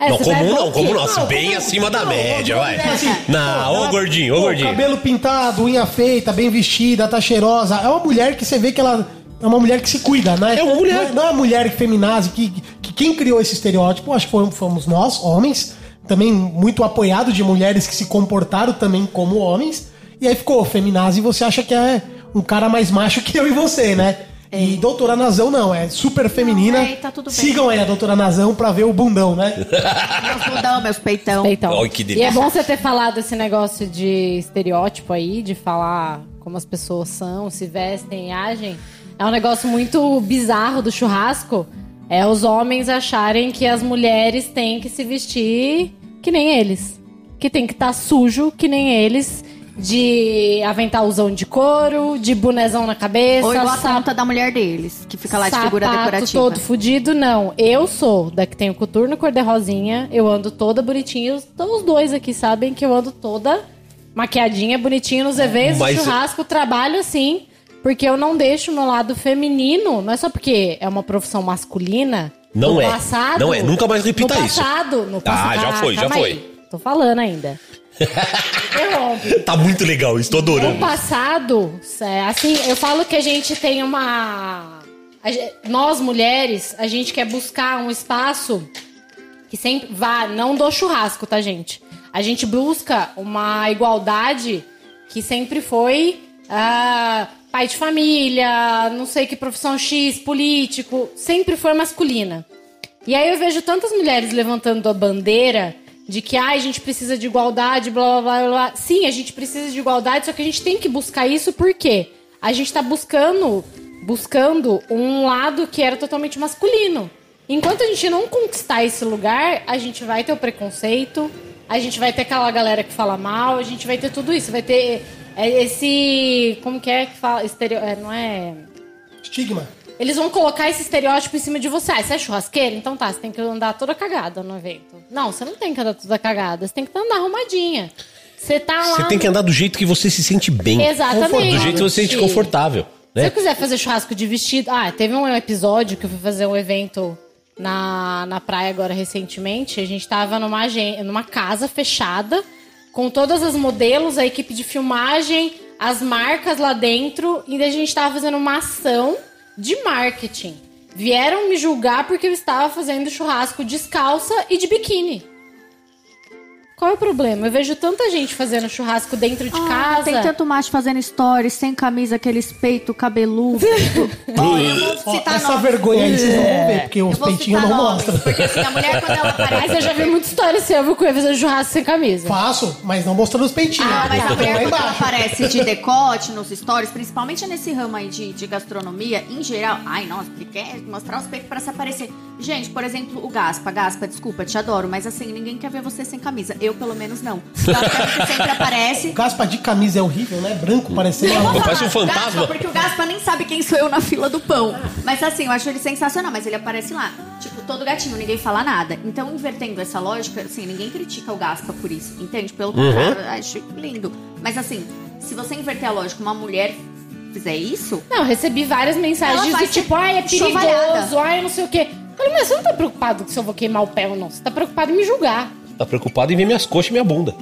É, não, comum não, o quê? comum não. assim, Não, bem comum- acima da não, média, não, vai. não, assim, Não, ô gordinho, ô gordinho. Cabelo pintado, unha feita, bem vestida, tá cheirosa. É uma mulher que você vê que ela é uma mulher que se cuida, né? É uma mulher. Não é, não é uma mulher feminazi que, que quem criou esse estereótipo, acho que fomos, fomos nós, homens, também muito apoiado de mulheres que se comportaram também como homens. E aí ficou feminazi e você acha que é um cara mais macho que eu e você, né? E doutora Nazão não, é super feminina. Não, é, tá tudo bem. Sigam aí a doutora Nazão pra ver o bundão, né? Meus bundão, meus peitão. Peitão. Ai, que E delícia. é bom você ter falado esse negócio de estereótipo aí, de falar como as pessoas são, se vestem, agem. É um negócio muito bizarro do churrasco. É os homens acharem que as mulheres têm que se vestir que nem eles. Que tem que estar sujo que nem eles. de aventalzão de couro, de bonezão na cabeça. Ou igual a sapato conta da mulher deles, que fica lá de figura decorativa. todo fudido, não. Eu sou da que tem o coturno cor-de-rosinha, eu ando toda bonitinha. Então os dois aqui sabem que eu ando toda maquiadinha, bonitinha nos eventos, Mas- churrasco, trabalho assim. Porque eu não deixo o meu lado feminino, não é só porque é uma profissão masculina. Não no é. Passado, Não é. Nunca mais repita no isso. passado, No Ah, passado, já foi, já foi. aí. Tô falando ainda. Interrompe. Tá muito legal, estou No adorando. passado, é, assim, eu falo que a gente tem uma. nós mulheres, a gente quer buscar um espaço que sempre vá, não do churrasco, tá, gente? A gente busca uma igualdade que sempre foi ah, pai de família, não sei que profissão X, político, sempre foi masculina. E aí eu vejo tantas mulheres levantando a bandeira de que ai, a gente precisa de igualdade, blá blá blá blá. Sim, a gente precisa de igualdade, só que a gente tem que buscar isso porque a gente tá buscando buscando um lado que era totalmente masculino. Enquanto a gente não conquistar esse lugar, a gente vai ter o preconceito, a gente vai ter aquela galera que fala mal, a gente vai ter tudo isso, vai ter é, esse como que é que fala estereo, é, não é Estigma. eles vão colocar esse estereótipo em cima de você. Ah, você é churrasqueira? Então tá, você tem que andar toda cagada no evento. Não, você não tem que andar toda cagada. Você tem que andar arrumadinha. Você tá lá... Você tem que andar do jeito que você se sente bem. Exatamente. Do jeito que você se sente confortável. Se Né? eu quiser fazer churrasco de vestido... Ah, teve um episódio que eu fui fazer um evento na, na praia agora recentemente. A gente tava numa, numa casa fechada, com todas as modelos, a equipe de filmagem, as marcas lá dentro. E a gente tava fazendo uma ação de marketing. Vieram me julgar porque eu estava fazendo churrasco descalça e de biquíni. Qual é o problema? Eu vejo tanta gente fazendo churrasco dentro de Ah, casa. Tem tanto macho fazendo stories, sem camisa, aqueles peitos cabeludo. Ó, eu vou citar essa nomes. vergonha aí vocês não vão ver, porque Eu os peitinhos não mostram. Porque assim, a mulher quando ela Mas aparece... eu já vi muita história seu, viu, com eu fazendo churrasco sem camisa. Faço, mas não mostrando os peitinhos. Ah, mas a mulher quando ela aparece de decote nos stories, principalmente nesse ramo aí de, de gastronomia, em geral, ai, nossa, porque quer mostrar os peitos pra se aparecer. Gente, por exemplo, o Gaspa. Gaspa, desculpa, te adoro, mas assim, ninguém quer ver você sem camisa. Eu, pelo menos, não. O Gaspa é o que sempre aparece. Gaspa de camisa é horrível, né? Branco, parecendo uma... Parece um fantasma. Gaspa, porque o Gaspa nem sabe quem sou eu na fila do pão. Mas assim, eu acho ele sensacional, mas ele aparece lá. Tipo, todo gatinho, ninguém fala nada. Então, invertendo essa lógica, assim, ninguém critica o Gaspa por isso, entende? Pelo contrário, eu acho lindo. Mas assim, se você inverter a lógica, uma mulher fizer isso, Não, eu recebi várias mensagens do tipo, ai, é perigoso, ai, não sei o quê. Eu falei, mas você não tá preocupado se eu vou queimar o pé ou não. Você tá preocupado em me julgar. Tá preocupado em ver minhas coxas e minha bunda.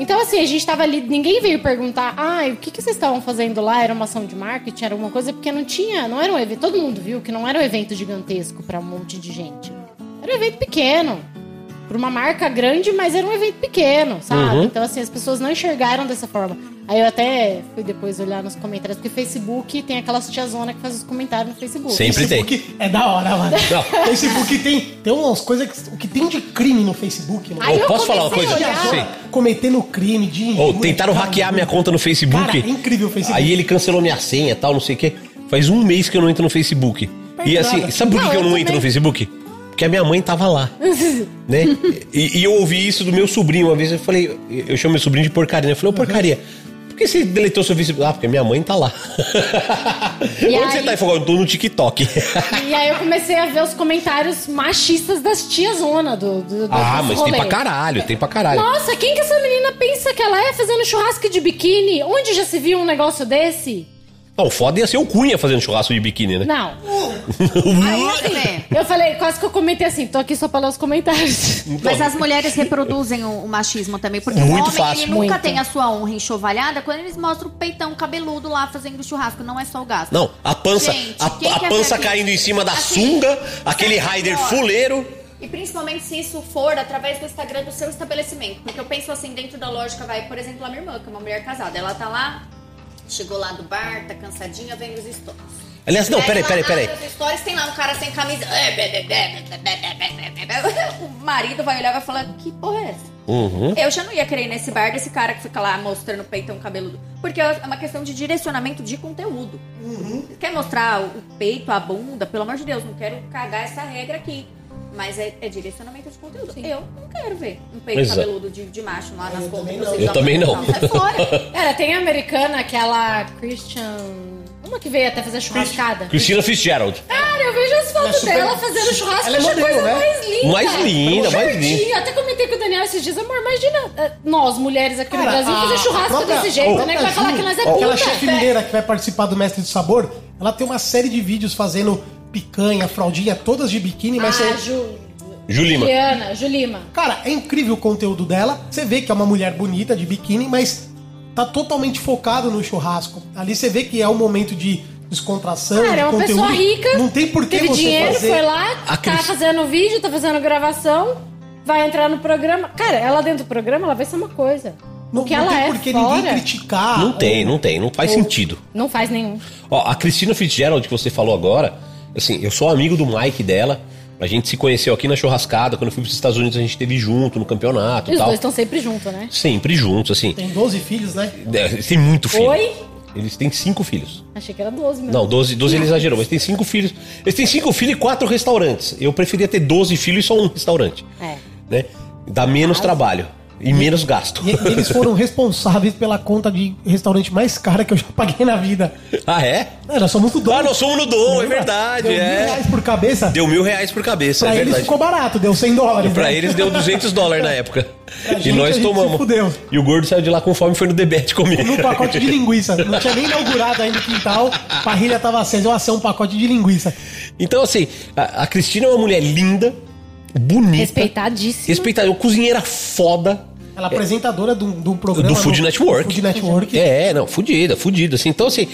Então, assim, a gente tava ali, ninguém veio perguntar, ai, o que, que vocês estavam fazendo lá? Era uma ação de marketing, era alguma coisa? Porque não tinha, não era um evento. Todo mundo viu que não era um evento gigantesco pra um monte de gente. Era um evento pequeno. Pra uma marca grande, mas era um evento pequeno, sabe? Uhum. Então, assim, as pessoas não enxergaram dessa forma. Aí eu até fui depois olhar nos comentários, porque Facebook tem aquelas tiazona que faz os comentários no Facebook. Sempre tem. Facebook é da hora, mano. Não. Facebook tem, tem umas coisas que. O que tem de crime no Facebook, mano. Aí eu posso falar uma coisa? Sim. Cometendo crime de. Ou tentaram hackear minha conta no Facebook. Cara, é incrível o Facebook. Aí ele cancelou minha senha e tal, não sei o quê. Faz um mês que eu não entro no Facebook. E assim, nada. sabe por que eu eu não também. entro no Facebook? Porque a minha mãe tava lá. né? E, e eu ouvi isso do meu sobrinho uma vez. Eu falei, eu chamo meu sobrinho de porcaria. né? Eu falei, ô porcaria. Por que você deletou seu Facebook? Ah, porque minha mãe tá lá. E Onde aí- você tá? Falou, eu tô no TikTok. E aí eu comecei a ver os comentários machistas das tiazona do, do, do ah, mas tem rolê. pra caralho, tem pra caralho. Nossa, quem que essa menina pensa que ela é fazendo churrasco de biquíni? Onde já se viu um negócio desse? Não, o foda ia ser o Cunha fazendo churrasco de biquíni, né? Não. aí vê. Eu falei, quase que eu comentei assim, tô aqui só pra ler os comentários. Mas as mulheres reproduzem o, o machismo também. Porque Muito o homem, fácil. ele nunca Muito. tem a sua honra enxovalhada quando eles mostram o peitão cabeludo lá fazendo churrasco. Não é só o gasto. Não, a pança, Gente, a, a pança caindo em cima da Assim, sunga, aquele rider pior? fuleiro. E principalmente se isso for através do Instagram do seu estabelecimento. Porque eu penso assim, dentro da lógica, vai, por exemplo, a minha irmã, que é uma mulher casada. Ela tá lá, chegou lá do bar, tá cansadinha, vendo os stories. Aliás, não, Aí peraí, peraí, peraí. abre os stories tem lá um cara sem camisa. O marido vai olhar e vai falar: Que porra é essa? Uhum. Eu já não ia querer ir nesse bar desse cara que fica lá mostrando o peitão cabeludo. Porque é uma questão de direcionamento de conteúdo. Quer mostrar o peito, a bunda? Pelo amor de Deus, não quero cagar essa regra aqui. Mas é, é direcionamento de conteúdo. Eu não quero ver um peito Exato. cabeludo de, de macho lá nas vocês Eu jogam também no não. Sai fora. Cara, tem a americana, aquela Christian. Uma que veio até fazer churrascada. Christina Fitzgerald. Cara, eu vejo as fotos super- dela fazendo churrasco. Ela é modelo, coisa né? mais linda. Mais linda, mais linda. Até comentei com o Daniel esses dias. Amor, imagina eh, nós, mulheres aqui no Cara, Brasil, a- fazer churrasco própria- desse jeito, né? Que vai falar que nós é Aquela puta. chefe mineira que vai participar do Mestre do Sabor, ela tem uma série de vídeos fazendo picanha, fraldinha, todas de biquíni, mas Ah, você... Ju... Julima. Juliana, Julima. Cara, é incrível o conteúdo dela. Você vê que é uma mulher bonita de biquíni, mas tá totalmente focado no churrasco. Ali você vê que é um momento de descontração, Cara, de é uma conteúdo. pessoa rica. Não tem por que Teve você dinheiro, fazer... foi lá, A tá Cris- fazendo vídeo, tá fazendo gravação, vai entrar no programa. Cara, ela dentro do programa, ela vai ser uma coisa. Não, o que não ela tem é por que fora, ninguém criticar. Não tem, ou- não tem, não faz sentido. não faz nenhum. Ó, a Cristina Fitzgerald que você falou agora, assim, eu sou amigo do Mike dela. A gente se conheceu aqui na churrascada. Quando eu fui para os Estados Unidos, a gente esteve junto no campeonato E e os tal. dois estão sempre juntos, né? Sempre juntos, assim. Tem 12 filhos, né? É, Eles têm muito filho. Oi? Eles têm cinco filhos. Achei que era 12 mesmo. Não, 12, 12 ele exagerou, mas tem cinco filhos. Eles têm cinco filhos e quatro restaurantes. Eu preferia ter 12 filhos e só um restaurante. É. Né? Dá menos trabalho e menos gasto. E, e eles foram responsáveis pela conta de restaurante mais cara que eu já paguei na vida. Ah, é? É, nós somos do Dom. Ah, nós somos no Dom, é verdade, Deu mil é. reais por cabeça. Deu mil reais por cabeça, pra é eles verdade. ficou barato, deu 100 dólares. Pra né? eles deu 200 dólares na época. E gente, nós tomamos. E o gordo saiu de lá com fome e foi no debete comigo. Num pacote de linguiça. Não tinha nem inaugurado ainda o quintal. A parrilha tava acesa. Eu assei um pacote de linguiça. Então, assim, a, a Cristina é uma mulher linda, bonita. Respeitadíssima. Respeitada, uma cozinheira foda. Ela é apresentadora de um, de um programa. do Food no- Network. Food Network. É, não, fudida, fudida, assim. Então, assim.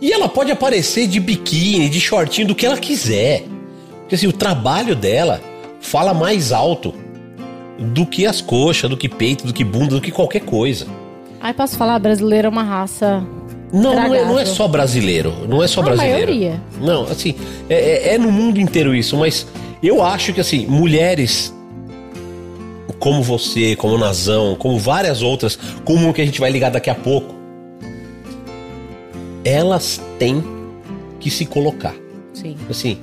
E ela pode aparecer de biquíni, de shortinho, do que ela quiser. Porque, assim, o trabalho dela fala mais alto do que as coxas, do que peito, do que bunda, do que qualquer coisa. Ai, posso falar? Brasileiro é uma raça. Não, não é, não é só brasileiro. Não é só A brasileiro. maioria. Não, assim, é, é- é no mundo inteiro isso, mas eu acho que, assim, mulheres como você, como Nazão, como várias outras, como uma que a gente vai ligar daqui a pouco, elas têm que se colocar. Sim. Assim,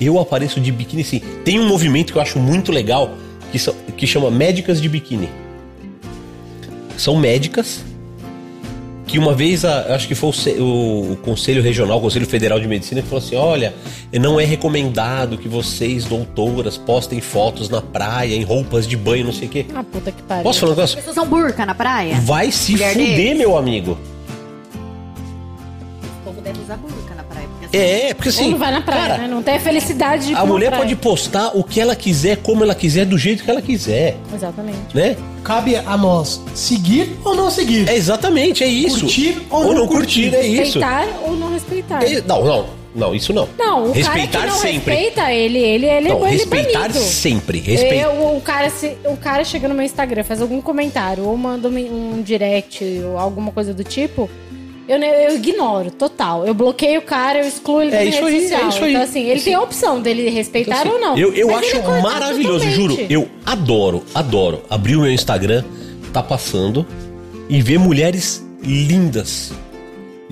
eu apareço de biquíni, sim. Tem um movimento que eu acho muito legal que, são- que chama médicas de biquíni. São médicas que uma vez, a- acho que foi o, o- o Conselho Regional, o Conselho Federal de Medicina, que falou assim: olha, não é recomendado que vocês, doutoras, postem fotos na praia, em roupas de banho, não sei o quê. Ah, puta que pariu. Posso falar um As negócio? pessoas são burca na praia? Vai se Mulher fuder, deles. meu amigo. O povo deve usar burca É, porque assim. Ou não vai na praia, cara, né? Não tem a felicidade de A mulher praia. pode postar o que ela quiser, como ela quiser, do jeito que ela quiser, Exatamente. né? Cabe a nós seguir ou não seguir. É exatamente, é isso. Curtir ou não curtir. é isso. Respeitar ou não respeitar. É- não, não, não, isso não. Não, o respeitar cara que não sempre. respeita ele, ele, ele não, é ele é respeitar banido. sempre. Respeita. Eu, o, cara, se, o cara chega no meu Instagram, faz algum comentário, ou manda um, um direct, ou alguma coisa do tipo, eu, eu ignoro, total. Eu bloqueio o cara, eu excluo ele É da isso rede aí, é social. isso aí. Então, assim, ele Assim, tem a opção dele respeitar Então, assim, ou não. Eu, eu acho é maravilhoso, juro. Eu adoro, adoro abrir o meu Instagram, tá passando e ver mulheres lindas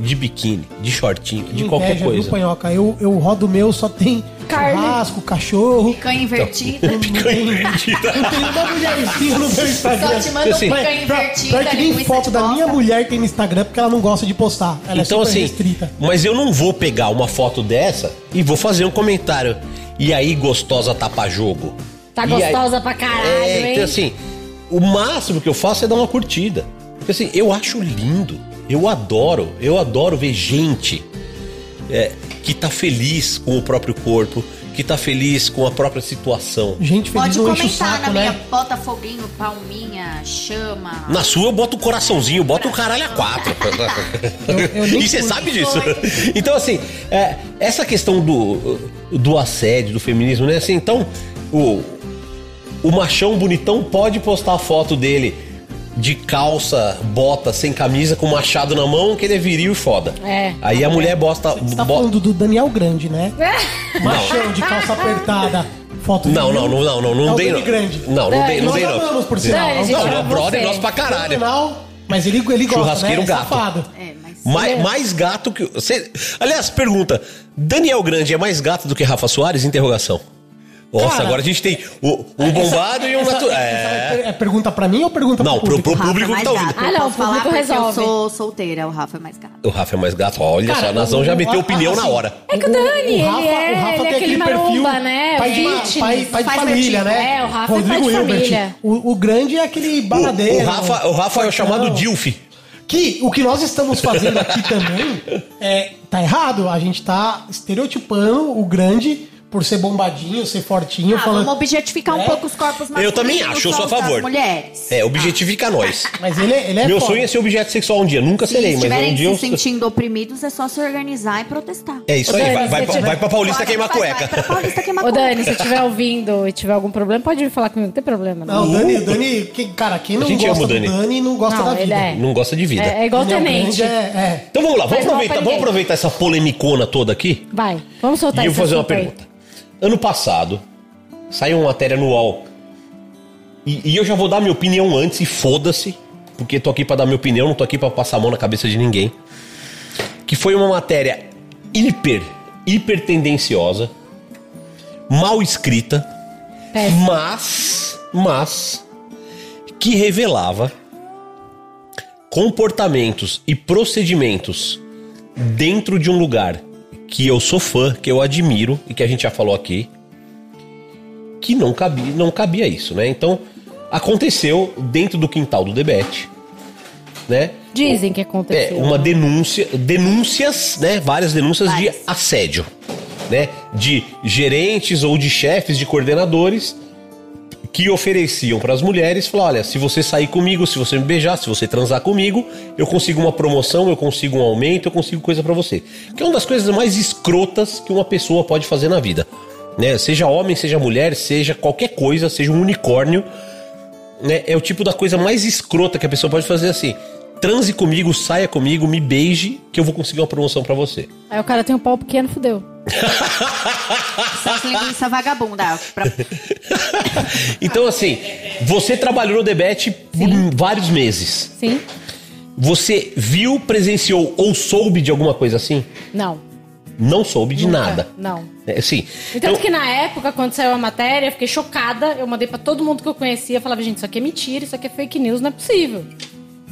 de biquíni, de shortinho, de qualquer Inveja, coisa. Viu, Panhoca? Eu, eu rodo o meu, só tem Carne. churrasco, cachorro. Picanha invertida. Picanha invertida. Não tem uma mulherzinha no meu Instagram. Só te manda Assim, um picanha pra- invertida, pior que nem foto da minha mulher tem no Instagram porque ela não gosta de postar. Ela Então é super assim, restrita. mas eu não vou pegar uma foto dessa e vou fazer um comentário. E aí, gostosa tapa jogo? Tá E aí- gostosa pra caralho, É, hein? então assim, o máximo que eu faço é dar uma curtida. Porque assim, eu acho lindo, eu adoro, eu adoro ver gente é, que tá feliz com o próprio corpo, que tá feliz com a própria situação. Gente feliz Pode não enche o comentar saco, na minha né? bota foguinho, palminha, chama. Na sua eu boto o coraçãozinho, boto o caralho a quatro. eu nem e você sabe disso. Então, assim, é, essa questão do, do assédio, do feminismo, né? Assim, então, o, o machão bonitão pode postar a foto dele de calça, bota, sem camisa, com machado na mão, que ele é viril e foda. É. Aí a mulher bosta. Você tá bo- falando do Daniel Grande, né? Machão de calça apertada. Foto de Não, não, não, não, não, É não o dei não. Grande. Não, não dei, não Nós dei amamos, não. por sinal. Dani, Nós gente, Não, amamos. é brother nosso pra caralho. Fenomenal, Mas ele, ele gosta, Churrasqueiro né? gato. Safado. É, mas. Mais, mais gato que. Cê, aliás, pergunta: Daniel Grande é mais gato do que Rafa Soares? Interrogação. Nossa, Cara, agora a gente tem o- um bombado e um essa- natural. essa É. é pergunta pra mim ou pergunta Não, pro pro, público? pro público que tá ouvindo. Ah, não, o falar público porque resolve. Eu sou solteira, o Rafa é mais gato. O Rafa é mais gato. Olha Cara, só, a Nazão o- já o- meteu opinião na assim, hora. É que o Dani, ele é- ele é aquele maromba, né? Pai de, pai, pai de família, né? É, o Rafa é pai de família. O, o grande é aquele O, baladeiro. o Rafa, o Rafa é o chamado. Dilf. Que o que nós estamos fazendo aqui também é, tá errado. A gente tá estereotipando o grande por ser bombadinho, ser fortinho, Ah, falando. vamos objetificar um É. pouco os corpos masculinos. Eu também acho, eu sou a favor. mulheres. É, objetifica nós. Mas ele, é- ele é Meu foda. sonho é ser objeto sexual um dia. Nunca Se serei, mas estiverem um dia eu. se sentindo oprimidos, é só se organizar e protestar. É isso Ô, aí. Dani, Vai, vai, tiver- vai pra Paulista queimar vai, vai cueca. pra Paulista queimar Ô, cueca. Dani, se estiver ouvindo e tiver algum problema, pode vir falar comigo, não tem problema. Não, o Dani, o Dani que, cara, quem não gosta ama o do Dani. Dani não gosta Não, da ele vida. é. Não gosta de vida. É, é igual o é tenente. é, é. Então vamos lá, vamos aproveitar, vamos aproveitar essa polemicona toda aqui. Vai, vamos soltar E eu vou fazer uma pergunta. Ano passado, saiu uma matéria no UOL. E, e eu já vou dar minha opinião antes e foda-se. Porque tô aqui pra dar minha opinião, não tô aqui pra passar a mão na cabeça de ninguém. Que foi uma matéria hiper, hiper tendenciosa, mal escrita, Péssimo. mas, mas, que revelava comportamentos e procedimentos dentro de um lugar que eu sou fã, que eu admiro e que a gente já falou aqui, que não cabia, não cabia isso, né? Então, aconteceu dentro do quintal do Debete, né? Dizem que É, aconteceu. uma denúncia, denúncias, né? Várias denúncias Várias. de assédio, né? De gerentes ou de chefes, de coordenadores que ofereciam para as mulheres, falar, olha, se você sair comigo, se você me beijar, se você transar comigo, eu consigo uma promoção, eu consigo um aumento, eu consigo coisa para você. Que é uma das coisas mais escrotas que uma pessoa pode fazer na vida, né? Seja homem, seja mulher, seja qualquer coisa, seja um unicórnio, né? É o tipo da coisa mais escrota que a pessoa pode fazer assim. Transe comigo, saia comigo, me beije, que eu vou conseguir uma promoção pra você. Aí o cara tem um pau pequeno, fudeu. Essas linguiça vagabunda. Pra... então, assim, você trabalhou no Debete por vários meses. Sim? Você viu, presenciou ou soube de alguma coisa assim? Não. Não soube de Nunca. nada. Não. É, assim, Então, que na época, quando saiu a matéria, eu fiquei chocada. Eu mandei pra todo mundo que eu conhecia. Eu falava, gente, isso aqui é mentira, isso aqui é fake news, não é possível.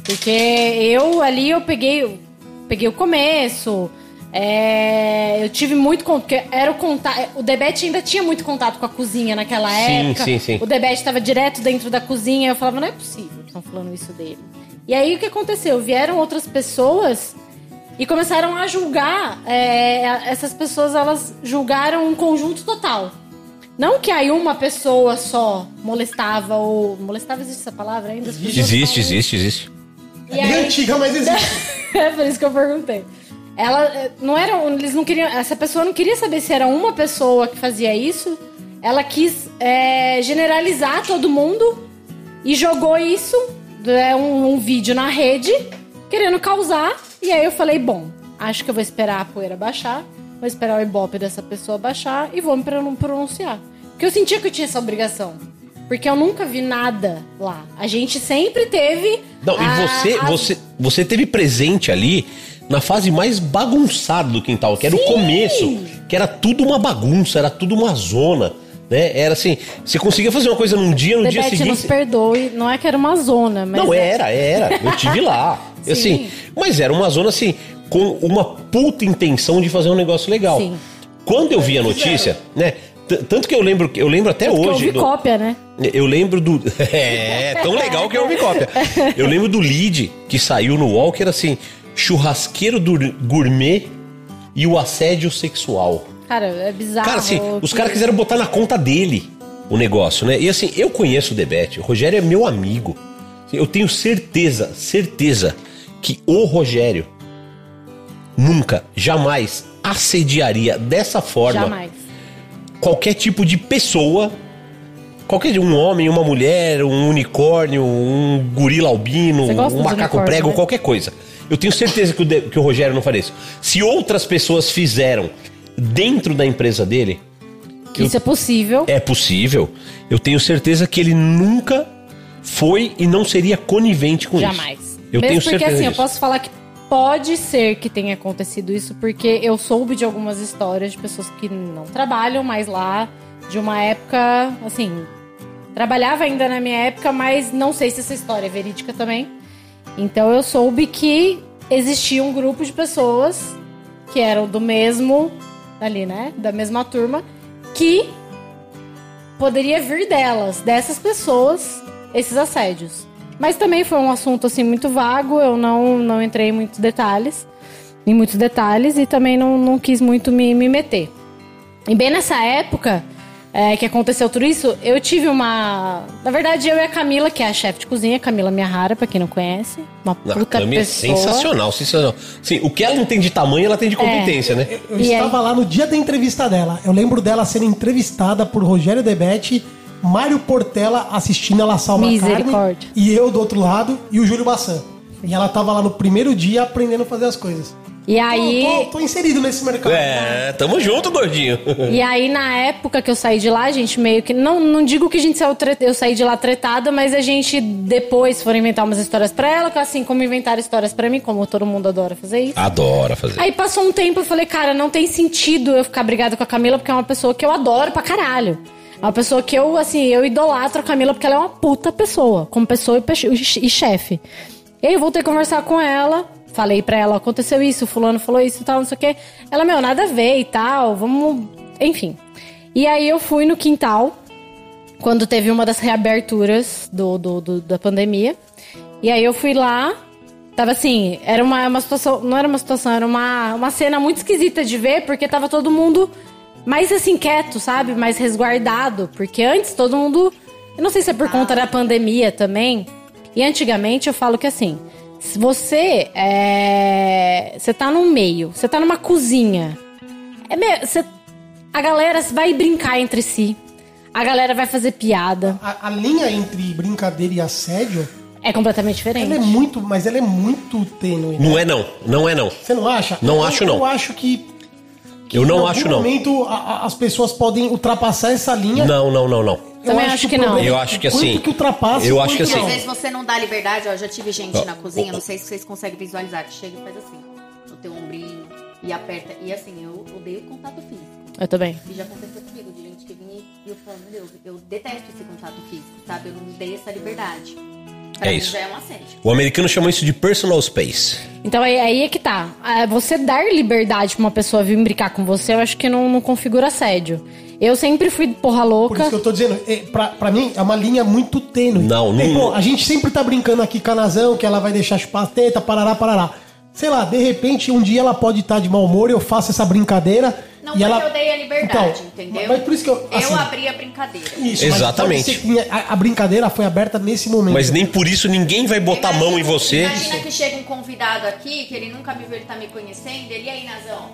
Porque eu ali, eu peguei, peguei o começo. é, eu tive muito contato. Era o contato. O Debete ainda tinha muito contato com a cozinha naquela Sim, época. sim, sim. O Debete estava direto dentro da cozinha. Eu falava, não é possível que estão falando isso dele. E aí o que aconteceu? Vieram outras pessoas e começaram a julgar. é, essas pessoas elas julgaram um conjunto total. Não que aí uma pessoa só molestava ou. Molestava existe essa palavra ainda? Existe, falam- existe, existe. E É aí- antiga, mas existe. é por isso que eu perguntei. Ela eh, não era, eles não queriam, essa pessoa não queria saber se era uma pessoa que fazia isso. Ela quis eh, generalizar todo mundo e jogou isso, é, um, um vídeo na rede, querendo causar. E aí eu falei, bom, acho que eu vou esperar a poeira baixar, vou esperar o ibope dessa pessoa baixar e vou me pro- pronunciar. Porque eu sentia que eu tinha essa obrigação. Porque eu nunca vi nada lá. A gente sempre teve. Não, e a- você, a- você, você teve presente ali na fase mais bagunçada do quintal, que era o começo, que era tudo uma bagunça, era tudo uma zona, né? Era assim, você conseguia fazer uma coisa num dia, no dia Debete nos seguinte. perdoe, não é que era uma zona, mas. Não, é- era, era. Eu tive lá. Sim. assim, mas era uma zona assim, com uma puta intenção de fazer um negócio legal. Sim. Quando eu vi a notícia, né? Tanto que eu lembro, eu lembro até eu hoje. do- cópia, né? eu lembro do. É, tão legal que eu vi cópia. Eu lembro do lead que saiu no que era assim: churrasqueiro do gourmet e o assédio sexual. Cara, é bizarro. Cara, assim, os que- caras quiseram botar na conta dele o negócio, né? E assim, eu conheço o Debete, o Rogério é meu amigo. Eu tenho certeza, certeza que o Rogério nunca, jamais assediaria dessa forma Jamais. Qualquer tipo de pessoa, qualquer um homem, uma mulher, um unicórnio, um gorila albino, um macaco prego, né? qualquer coisa. Eu tenho certeza que o, De- que o Rogério não faria isso. Se outras pessoas fizeram dentro da empresa dele, Que eu- isso é possível. é possível. Eu tenho certeza que ele nunca foi e não seria conivente com isso. Jamais. Eu Mesmo tenho porque certeza assim, eu disso. posso falar que Pode ser que tenha acontecido isso, porque eu soube de algumas histórias de pessoas que não trabalham mais lá, de uma época, assim, trabalhava ainda na minha época, mas não sei se essa história é verídica também. Então eu soube que existia um grupo de pessoas que eram do mesmo, ali, né, da mesma turma, que poderia vir delas, dessas pessoas, esses assédios. Mas também foi um assunto assim muito vago, eu não, não entrei em muitos detalhes, em muitos detalhes e também não, não quis muito me, me meter. E bem nessa época é, que aconteceu tudo isso, eu tive uma. Na verdade, eu e a Camila, que é a chefe de cozinha, Camila Miyahara, pra quem não conhece. Uma Não, puta a é pessoa. sensacional, sensacional. Sim, o que ela não tem de tamanho, ela tem de competência, né? Eu, eu estava lá no dia da entrevista dela. Eu lembro dela sendo entrevistada por Rogério Debete, Mário Portela assistindo ela salva a carne, e eu do outro lado, e o Júlio Bassan. E ela tava lá no primeiro dia aprendendo a fazer as coisas. E aí. Tô, tô- tô inserido nesse mercado. É, tamo junto, gordinho. E aí, na época que eu saí de lá, a gente meio que. Não, não digo que a gente saiu tre- eu saí de lá tretada, mas a gente depois foram inventar umas histórias pra ela, que assim como inventaram histórias pra mim, como todo mundo adora fazer isso. Adora fazer. Aí passou um tempo eu falei, cara, não tem sentido eu ficar brigada com a Camila, porque é uma pessoa que eu adoro pra caralho. Uma pessoa que eu, assim, eu idolatro a Camila porque ela é uma puta pessoa, como pessoa e chefe. E aí eu voltei a conversar com ela, falei pra ela, aconteceu isso, fulano falou isso e tal, não sei o quê. Ela, meu, nada a ver e tal, vamos. Enfim. E aí eu fui no quintal, quando teve uma das reaberturas do, do- do- da pandemia. E aí eu fui lá, tava assim, era uma, uma situação, não era uma situação, era uma, uma cena muito esquisita de ver, porque tava todo mundo mais assim, quieto, sabe? Mais resguardado. Porque antes todo mundo. Eu não sei se é por conta da pandemia também. E antigamente eu falo que assim, se você é. Você tá num meio, você tá numa cozinha. É meio, você, a galera vai brincar entre si. A galera vai fazer piada. A, a linha entre brincadeira e assédio, É completamente diferente. ela é muito, mas ela é muito tênue. né? Não é não, não é não. Você não acha? Não Eu- acho, não. Eu acho que. Que Eu em não algum acho, não. momento a- a- as pessoas podem ultrapassar essa linha. Não, não, não, não. Eu Também acho que o não. problema Eu é acho que quanto assim, que ultrapassa eu acho que quanto assim- Às vezes você não dá liberdade, ó. Já tive gente Ó, na cozinha, ó, não sei se vocês conseguem visualizar, que chega e faz assim, no teu ombrinho e aperta. E assim, eu odeio contato físico. Eu também. E já aconteceu comigo, de gente que vinha e eu falo, meu Deus, eu detesto esse contato físico, sabe? Eu não dei essa liberdade. Pra É isso. já é um assédio. O americano chama isso de personal space. Então aí, aí é que tá. Ah, Você dar liberdade pra uma pessoa vir brincar com você, eu acho que não, não configura assédio. Eu sempre fui porra Por louca. isso que eu tô dizendo, é, pra, pra mim é uma linha muito tênue. Não, Tem, não- pô, a gente sempre tá brincando aqui com a Nazão, que ela vai deixar chupar a teta, parará, parará. Sei lá, de repente um dia ela pode estar de mau humor, eu faço essa brincadeira. Não e porque ela... eu dei a liberdade, Então, entendeu? Mas por isso que eu. assim, eu abri a brincadeira. Isso, Exatamente. Mas que a, a brincadeira foi aberta nesse momento. Mas nem por isso ninguém vai botar a mão em você. Imagina que chega um convidado aqui, que ele nunca me viu, ele tá me conhecendo, ele e aí, Nazão?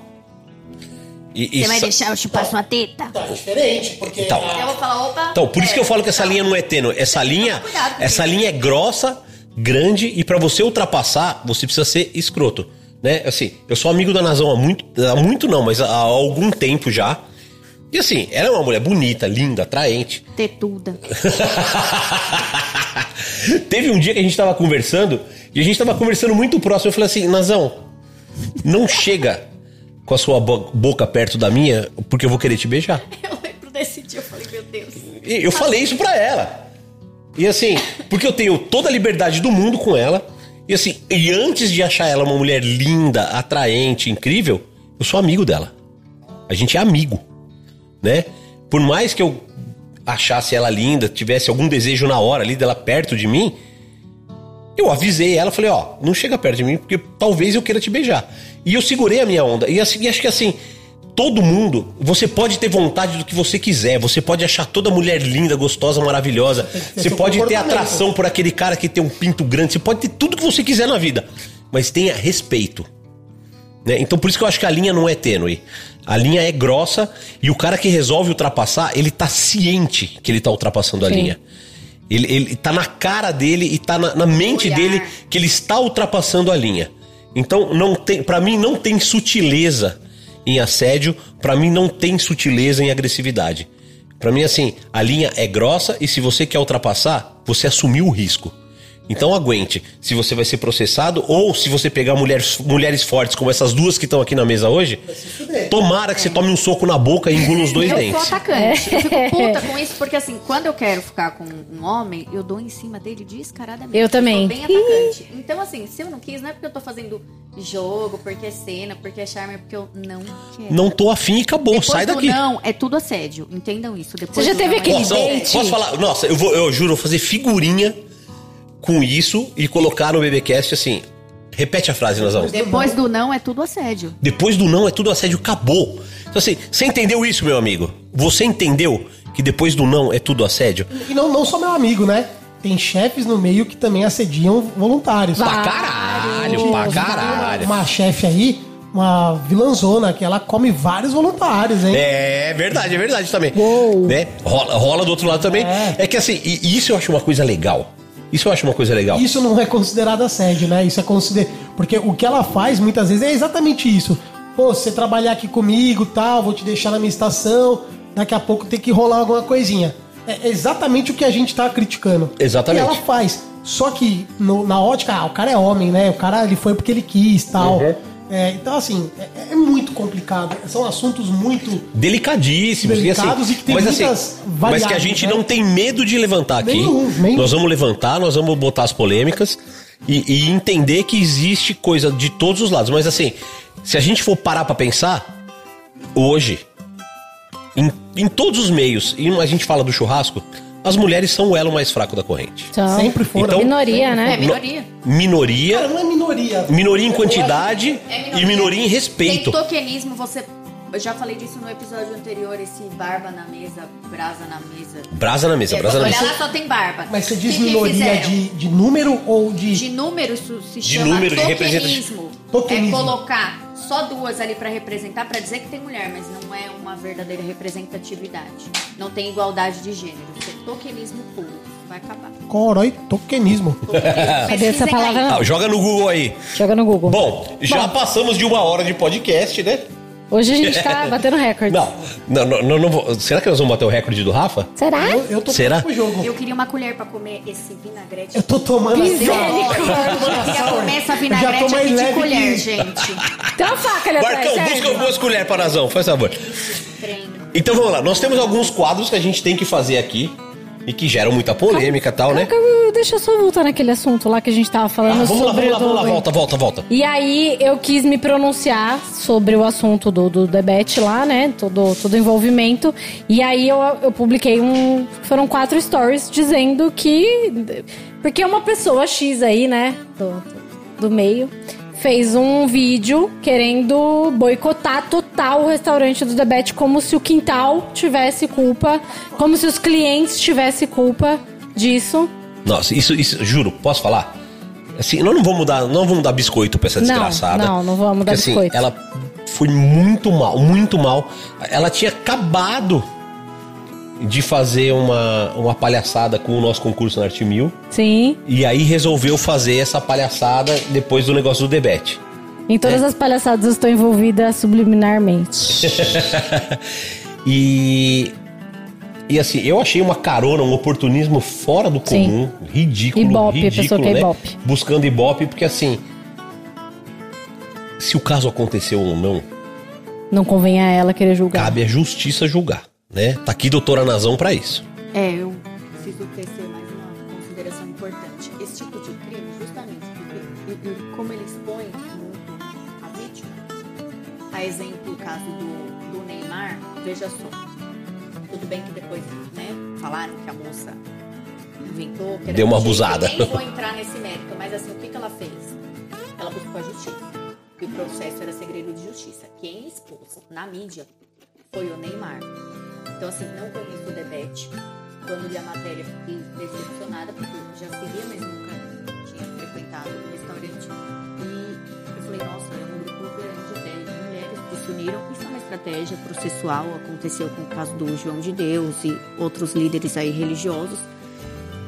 E, e sa- deixar eu chupar sua teta? Tá diferente, porque. Então. a- Eu vou falar, opa. Então, por isso que eu falo que essa pera, linha não é tênue. Essa linha, essa isso. linha é grossa, grande e pra você ultrapassar, você precisa ser escroto, né? Assim, eu sou amigo da Nazão há muito, há muito não, mas há, algum tempo já. E assim, ela é uma mulher bonita, linda, atraente. Tetuda. Teve um dia que a gente tava conversando e a gente tava conversando muito próximo. Eu falei assim, Nazão, não chega com a sua bo- boca perto da minha, porque eu vou querer te beijar. Eu lembro desse dia, eu falei, meu Deus. E eu falei isso pra ela. E assim, porque eu tenho toda a liberdade do mundo com ela. E assim, e antes de achar ela uma mulher linda, atraente, incrível, eu sou amigo dela. A gente é amigo, né? Por mais que eu achasse ela linda, tivesse algum desejo na hora ali dela perto de mim, eu avisei ela, falei, ó, não chega perto de mim porque talvez eu queira te beijar. E eu segurei a minha onda. E assim, acho que assim, todo mundo, você pode ter vontade do que você quiser, você pode achar toda mulher linda, gostosa, maravilhosa. Você pode ter atração por aquele cara que tem um pinto grande, você pode ter tudo que você quiser na vida, mas tenha respeito. Né? Então por isso que eu acho que a linha não é tênue. A linha é grossa e o cara que resolve ultrapassar, ele tá ciente que ele tá ultrapassando a Sim. linha. Ele, ele tá na cara dele e tá na, na mente Olhar. dele que ele está ultrapassando a linha. Então não tem, para mim não tem sutileza em assédio, pra mim não tem sutileza em agressividade. Pra mim assim, a linha é grossa e se você quer ultrapassar, você assumiu o risco. Então aguente. Se você vai ser processado ou se você pegar mulheres, mulheres fortes como essas duas que estão aqui na mesa hoje, tomara que você tome um soco na boca e engula os dois eu dentes. sou atacante. Eu fico puta com isso, porque assim, quando eu quero ficar com um homem, eu dou em cima dele descaradamente. Eu também. sou bem atacante. Então, assim, se eu não quis, não é porque eu tô fazendo jogo, porque é cena, porque é charme, é porque eu não quero. Não tô afim e acabou. Depois Sai daqui. não, é tudo assédio. Entendam isso. Depois Você já teve não, é aquele assédio. date? posso falar? Nossa, eu, vou, eu juro, eu vou fazer figurinha com isso e colocar no BBcast assim. Repete a frase, Nazão. Depois do não, é tudo assédio. Depois do não é tudo assédio, acabou. Então assim, você entendeu isso, meu amigo? Você entendeu que depois do não é tudo assédio? E não, não só meu amigo, né? Tem chefes no meio que também assediam voluntários. Pra caralho, pra caralho. Uma chefe aí, uma vilãzona, que ela come vários voluntários, hein? É verdade, é verdade também. Uou. Né? Rola, rola do outro lado também. É. É. que assim, e isso eu acho uma coisa legal. Isso eu acho uma coisa legal. Isso não é considerado assédio, né? Isso é considerado. Porque o que ela faz muitas vezes é exatamente isso. Pô, se você trabalhar aqui comigo tal, vou te deixar na minha estação, daqui a pouco tem que rolar alguma coisinha. É exatamente o que a gente tá criticando. Exatamente. E ela faz. Só que no- na ótica, ah, o cara é homem, né? O cara ele foi porque ele quis tal. Uhum. É, então, assim, é, é muito complicado. São assuntos muito. Delicadíssimos. Delicados e, e que tem mas, muitas assim, mas que a variáveis, gente né? não tem medo de levantar aqui. Nenhum, nenhum. Nós vamos levantar, nós vamos botar as polêmicas e, e entender que existe coisa de todos os lados. Mas assim, se a gente for parar pra pensar, hoje, em, em todos os meios, e a gente fala do churrasco, as mulheres são o elo mais fraco da corrente. Então, Sempre foram. Então- minoria, É né? minoria. Minoria, Cara, não é minoria. minoria em quantidade É e minoria em respeito. Tem tokenismo, você. Eu já falei disso no episódio anterior, esse barba na mesa, brasa na mesa. Brasa na mesa, É, brasa na olha mesa. lá, só tem barba. Mas você diz Que minoria de, de número ou de. De número, isso se De chama número, de tokenismo. Tokenismo. É colocar só duas ali pra representar, pra dizer que tem mulher, mas não é uma verdadeira representatividade. Não tem igualdade de gênero. Isso é tokenismo puro. Vai acabar. Corói tokenismo. Tokenismo. Cadê essa palavra? Ah, joga no Google aí. Joga no Google. Bom, já passamos de uma hora de podcast, né? Hoje a gente tá batendo recorde. Não, não, não, não, não vou- Será que nós vamos bater o recorde do Rafa? Será? Eu, eu tô Será? pro jogo. Eu queria uma colher pra comer esse vinagrete. Eu tô tomando assim, ó. Eu queria comer essa Eu já vinagrete tô mais aqui de leve colher, que- gente. Tem uma faca ali atrás, Marcão, busca duas colheres para Nazão, faz favor. Trem. Então vamos lá, nós temos alguns quadros que a gente tem que fazer aqui e que geram muita polêmica e tal, né? Deixa eu só voltar naquele assunto lá que a gente tava falando Ah, vamos lá, sobre vamos lá, vamos lá, volta, volta, volta. E aí eu quis me pronunciar sobre o assunto do, do debate lá, né? Todo, todo o envolvimento. E aí eu, eu publiquei um. Foram quatro stories dizendo que. Porque uma pessoa X aí, né? Do, do meio. Fez um vídeo querendo boicotar total o restaurante do debate, como se o quintal tivesse culpa, como se os clientes tivessem culpa disso. Nossa, isso, isso, juro, posso falar? Assim, nós não vamos dar, não vamos dar biscoito pra essa Não, desgraçada. não, não vamos dar Porque, assim, biscoito. ela foi muito mal, muito mal. Ela tinha acabado de fazer uma, uma palhaçada com o nosso concurso na Arte Mil. Sim. E aí resolveu fazer essa palhaçada depois do negócio do debate. Em todas É. as palhaçadas eu estou envolvida subliminarmente. E. E assim, eu achei uma carona, um oportunismo fora do Sim. comum, ridículo, Ibope, a ridículo, né? ibope. Buscando ibope, porque assim, se o caso aconteceu ou não, Não convém a ela querer julgar. cabe à justiça julgar, né? Tá aqui doutora Nazão pra isso. É, eu preciso tecer mais uma consideração importante. Esse tipo de crime, justamente porque, e- como ele expõe muito a vítima, a exemplo o caso do, do Neymar, veja só. Tudo bem que depois, né, falaram que a moça inventou... que era Deu uma um abusada. Nem vou entrar nesse mérito, mas assim, o que, que ela fez? Ela buscou a justiça. Que o processo era segredo de justiça. Quem expôs na mídia foi o Neymar. Então, assim, não conheço o Debete. Quando li a matéria, fiquei decepcionada, porque eu já seguia, mas nunca tinha frequentado o restaurante. E eu falei, nossa, é um grupo grande até de mulheres que se uniram. Isso é uma estratégia processual, aconteceu com o caso do João de Deus e outros líderes aí religiosos.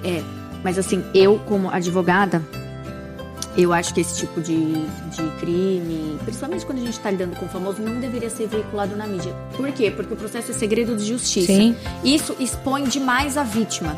É, mas assim, eu como advogada, eu acho que esse tipo de, de crime, principalmente quando a gente está lidando com o famoso, não deveria ser veiculado na mídia. Por quê? Porque o processo é segredo de justiça. Sim. Isso expõe demais a vítima.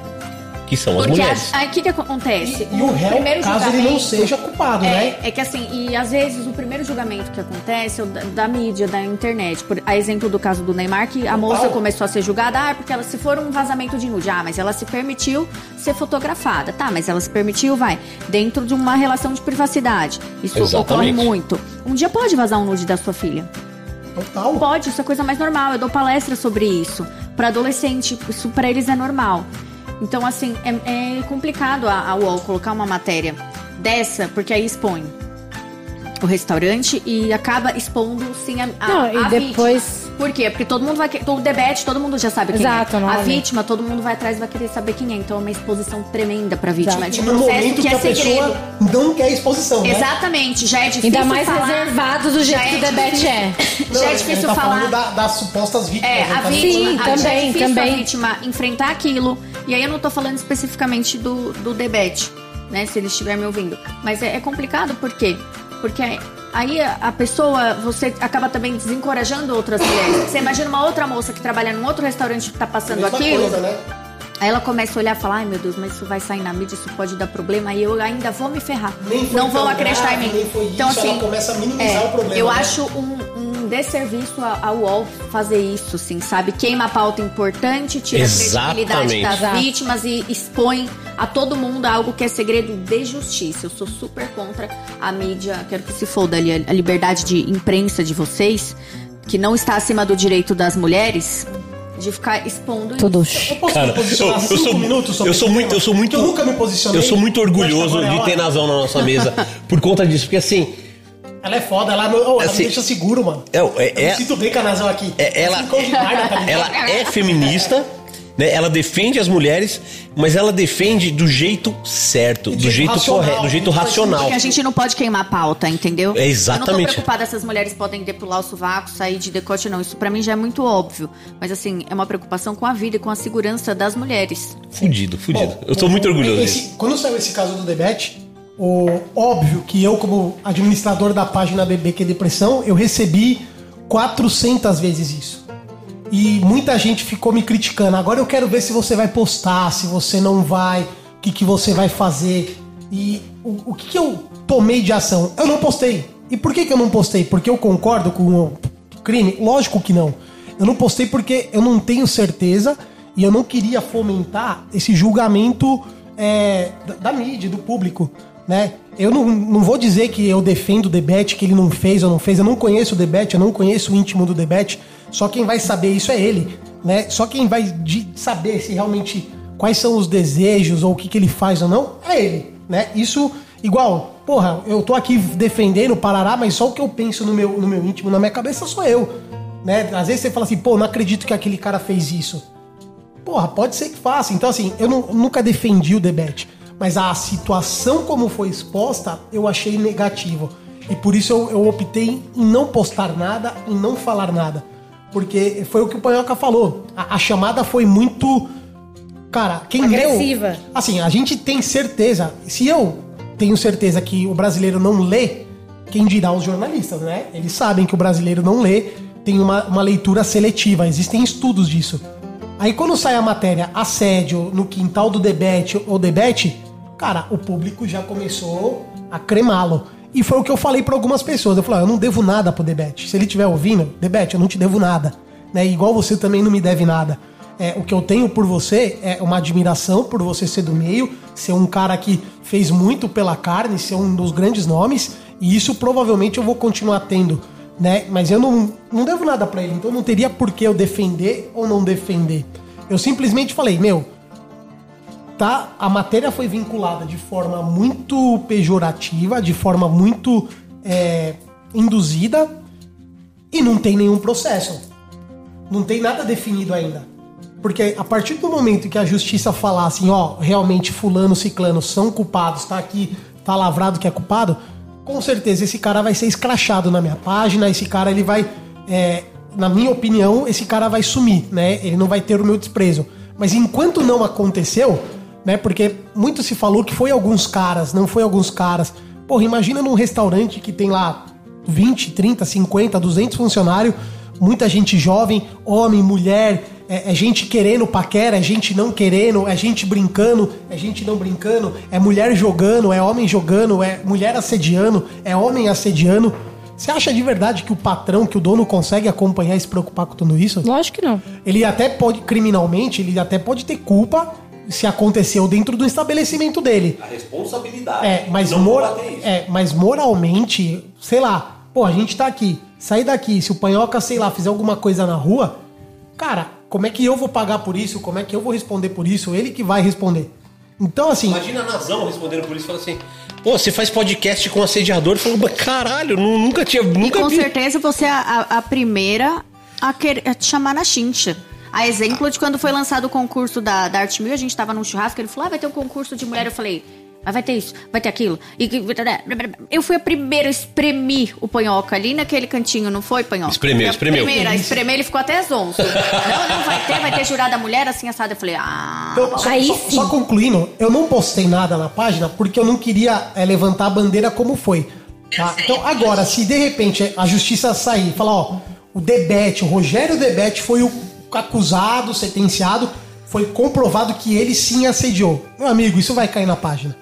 Que são as Porque mulheres. aí o que, que acontece? E o réu, primeiro caso ele não seja culpado, né? É, é que assim, e às vezes o primeiro julgamento que acontece é o da, da mídia, da internet. Por, a exemplo do caso do Neymar, que a moça Total. começou a ser julgada, ah, porque ela se for um vazamento de nude, ah, mas ela se permitiu ser fotografada. Tá, mas ela se permitiu, vai, dentro de uma relação de privacidade. Isso Exatamente. ocorre muito. Um dia pode vazar um nude da sua filha. Total. Pode, isso é coisa mais normal. Eu dou palestra sobre isso. Pra adolescente, isso pra eles é normal. Então, assim, é, é complicado a, a UOL colocar uma matéria dessa, porque aí expõe o restaurante e acaba expondo, sim, a, a, Não, e a depois- vítima. Por quê? Porque todo mundo vai... que- O debate, todo mundo já sabe quem Exato, é. A normalmente. vítima, todo mundo vai atrás e vai querer saber quem é. Então, é uma exposição tremenda pra vítima. Exato. É de no processo momento que que é a pessoa segredo. não quer exposição, né? Exatamente. Já é difícil Ainda mais falar. reservado do jeito Já que o é debate difícil- é. Não, Já é difícil tá falar. falando da- das supostas vítimas. É, ele a tá vítima, Sim, a- já é também, difícil também. a vítima enfrentar aquilo. E aí eu não tô falando especificamente do, do debate, né? Se ele estiver me ouvindo. Mas é, é complicado por quê? Porque aí a, pessoa, você acaba também desencorajando outras mulheres. Você imagina uma outra moça que trabalha num outro restaurante que tá passando Mesma aquilo. coisa, né? Aí ela começa a olhar e falar, ai meu Deus, mas isso vai sair na mídia, isso pode dar problema, e eu ainda vou me ferrar. Não vão acreditar em mim. então, isso, ela assim, começa a minimizar é, o problema, Eu né? acho um, um desserviço ao UOL fazer isso, assim, sabe? Queima a pauta importante, tira Exatamente. a credibilidade das vítimas e expõe a todo mundo algo que é segredo de justiça. Eu sou super contra a mídia, quero que se foda ali, a liberdade de imprensa de vocês, que não está acima do direito das mulheres, de ficar expondo Tudo. isso. Eu posso Cara, me posicionar eu- eu cinco sou- minutos sobre eu sou muito- eu sou muito- eu nunca me posicionei. Eu sou muito orgulhoso de ter hora. Nazão na nossa mesa por conta disso, porque assim, Ela é foda, ela, oh, ela Assim, me deixa seguro, mano. é, Eu é, me é- sinto bem com a Nazão aqui. É, ela- Assim, tá ela é feminista, né? Ela defende as mulheres, mas ela defende do jeito certo, do jeito correto, do jeito né? racional. Porque a gente não pode queimar a pauta, entendeu? É, exatamente. Eu não tô preocupada se as mulheres podem depilar o sovaco, sair de decote, não. Isso pra mim já é muito óbvio. Mas assim, é uma preocupação com a vida e com a segurança das mulheres. Fudido, fudido. Bom, Eu sou o- muito orgulhoso esse- disso. Quando saiu esse caso do debate, o, óbvio que eu, como administrador da página BBQ Depressão, eu recebi 400 vezes isso. E muita gente ficou me criticando. Agora eu quero ver se você vai postar, se você não vai, o que, que você vai fazer. E o, o que, que eu tomei de ação? Eu não postei. E por que, que eu não postei? Porque eu concordo com o crime? Lógico que não. Eu não postei porque eu não tenho certeza e eu não queria fomentar esse julgamento é, da, da mídia, do público. Né? Eu não, não vou dizer que eu defendo o debate, que ele não fez ou não fez. Eu não conheço o debate, eu não conheço o íntimo do debate. Só quem vai saber isso é ele. Né? Só quem vai saber se realmente quais são os desejos ou o que, que ele faz ou não é ele. Né? Isso, igual, porra, eu tô aqui defendendo o Parará, mas só o que eu penso no meu, no meu íntimo, na minha cabeça, sou eu. Né? Às vezes você fala assim, pô, não acredito que aquele cara fez isso. Porra, pode ser que faça. Então, assim, eu não- nunca defendi o debate. Mas a situação como foi exposta, eu achei negativo. E por isso eu, eu optei em não postar nada, em não falar nada. Porque foi o que o Panhoca falou. A, a chamada foi muito. Cara, quem Agressiva. leu. Assim, a gente tem certeza. Se eu tenho certeza que o brasileiro não lê, quem dirá os jornalistas, né? Eles sabem que o brasileiro não lê, tem uma, uma leitura seletiva. Existem estudos disso. Aí quando sai a matéria assédio no quintal do debate ou debate, cara, o público já começou a cremá-lo. E foi o que eu falei para algumas pessoas. Eu falei, eu não devo nada pro debate. Se ele estiver ouvindo, debate, eu não te devo nada. Né? Igual você também não me deve nada. É, o que eu tenho por você é uma admiração por você ser do meio, ser um cara que fez muito pela carne, ser um dos grandes nomes, e isso provavelmente eu vou continuar tendo, né? Mas eu não, não devo nada pra ele, então não teria por que eu defender ou não defender. Eu simplesmente falei, meu, tá? A matéria foi vinculada de forma muito pejorativa, de forma muito é, induzida, e não tem nenhum processo. Não tem nada definido ainda. Porque a partir do momento que a justiça falar assim, ó, realmente fulano, ciclano são culpados, tá aqui, tá lavrado que é culpado, com certeza esse cara vai ser escrachado na minha página, esse cara ele vai, é, na minha opinião, esse cara vai sumir, né? Ele não vai ter o meu desprezo. Mas enquanto não aconteceu, né? Porque muito se falou que foi alguns caras, não foi alguns caras. Porra, imagina num restaurante que tem lá 20, 30, 50, 200 funcionários, muita gente jovem, homem, mulher, É, é gente querendo paquera, é gente não querendo, é gente brincando, é gente não brincando, é mulher jogando, é homem jogando, é mulher assediando, é homem assediando. Você acha de verdade que o patrão, que o dono consegue acompanhar e se preocupar com tudo isso? Lógico que não. Ele até pode, criminalmente, ele até pode ter culpa se aconteceu dentro do estabelecimento dele. A responsabilidade. É, mas, não mora- é, mas moralmente, sei lá, pô, a gente tá aqui, sair daqui, se o panhoca, sei lá, fizer alguma coisa na rua, cara, como é que eu vou pagar por isso? Como é que eu vou responder por isso? Ele que vai responder. Então, assim, Imagina a Nazão respondendo por isso e falando assim: Pô, você faz podcast com assediador? Falando, "Mas caralho, nu- nunca tinha. E Nunca com vi. certeza você é a, a- a primeira a, querer, a te chamar na chincha. A exemplo de quando foi lançado o concurso da, da Arte Mil, a gente tava num churrasco, ele falou, ah, vai ter um concurso de mulher. Eu falei, ah, vai ter isso, vai ter aquilo. E, eu fui a primeira a espremer o panhoca ali naquele cantinho, não foi, panhoca? Espremeu, espremeu. Primeira, a espremer, ele ficou até zonzo. não, não vai ter, vai ter jurada mulher assim assada. Eu falei, ah... Então, só, Aí só- sim. só concluindo, eu não postei nada na página porque eu não queria é, levantar a bandeira como foi. tá? Então, agora, se de repente a justiça sair e falar, ó, o Debete, o Rogério Debete foi o acusado, sentenciado, foi comprovado que ele sim assediou. Meu amigo, isso vai cair na página.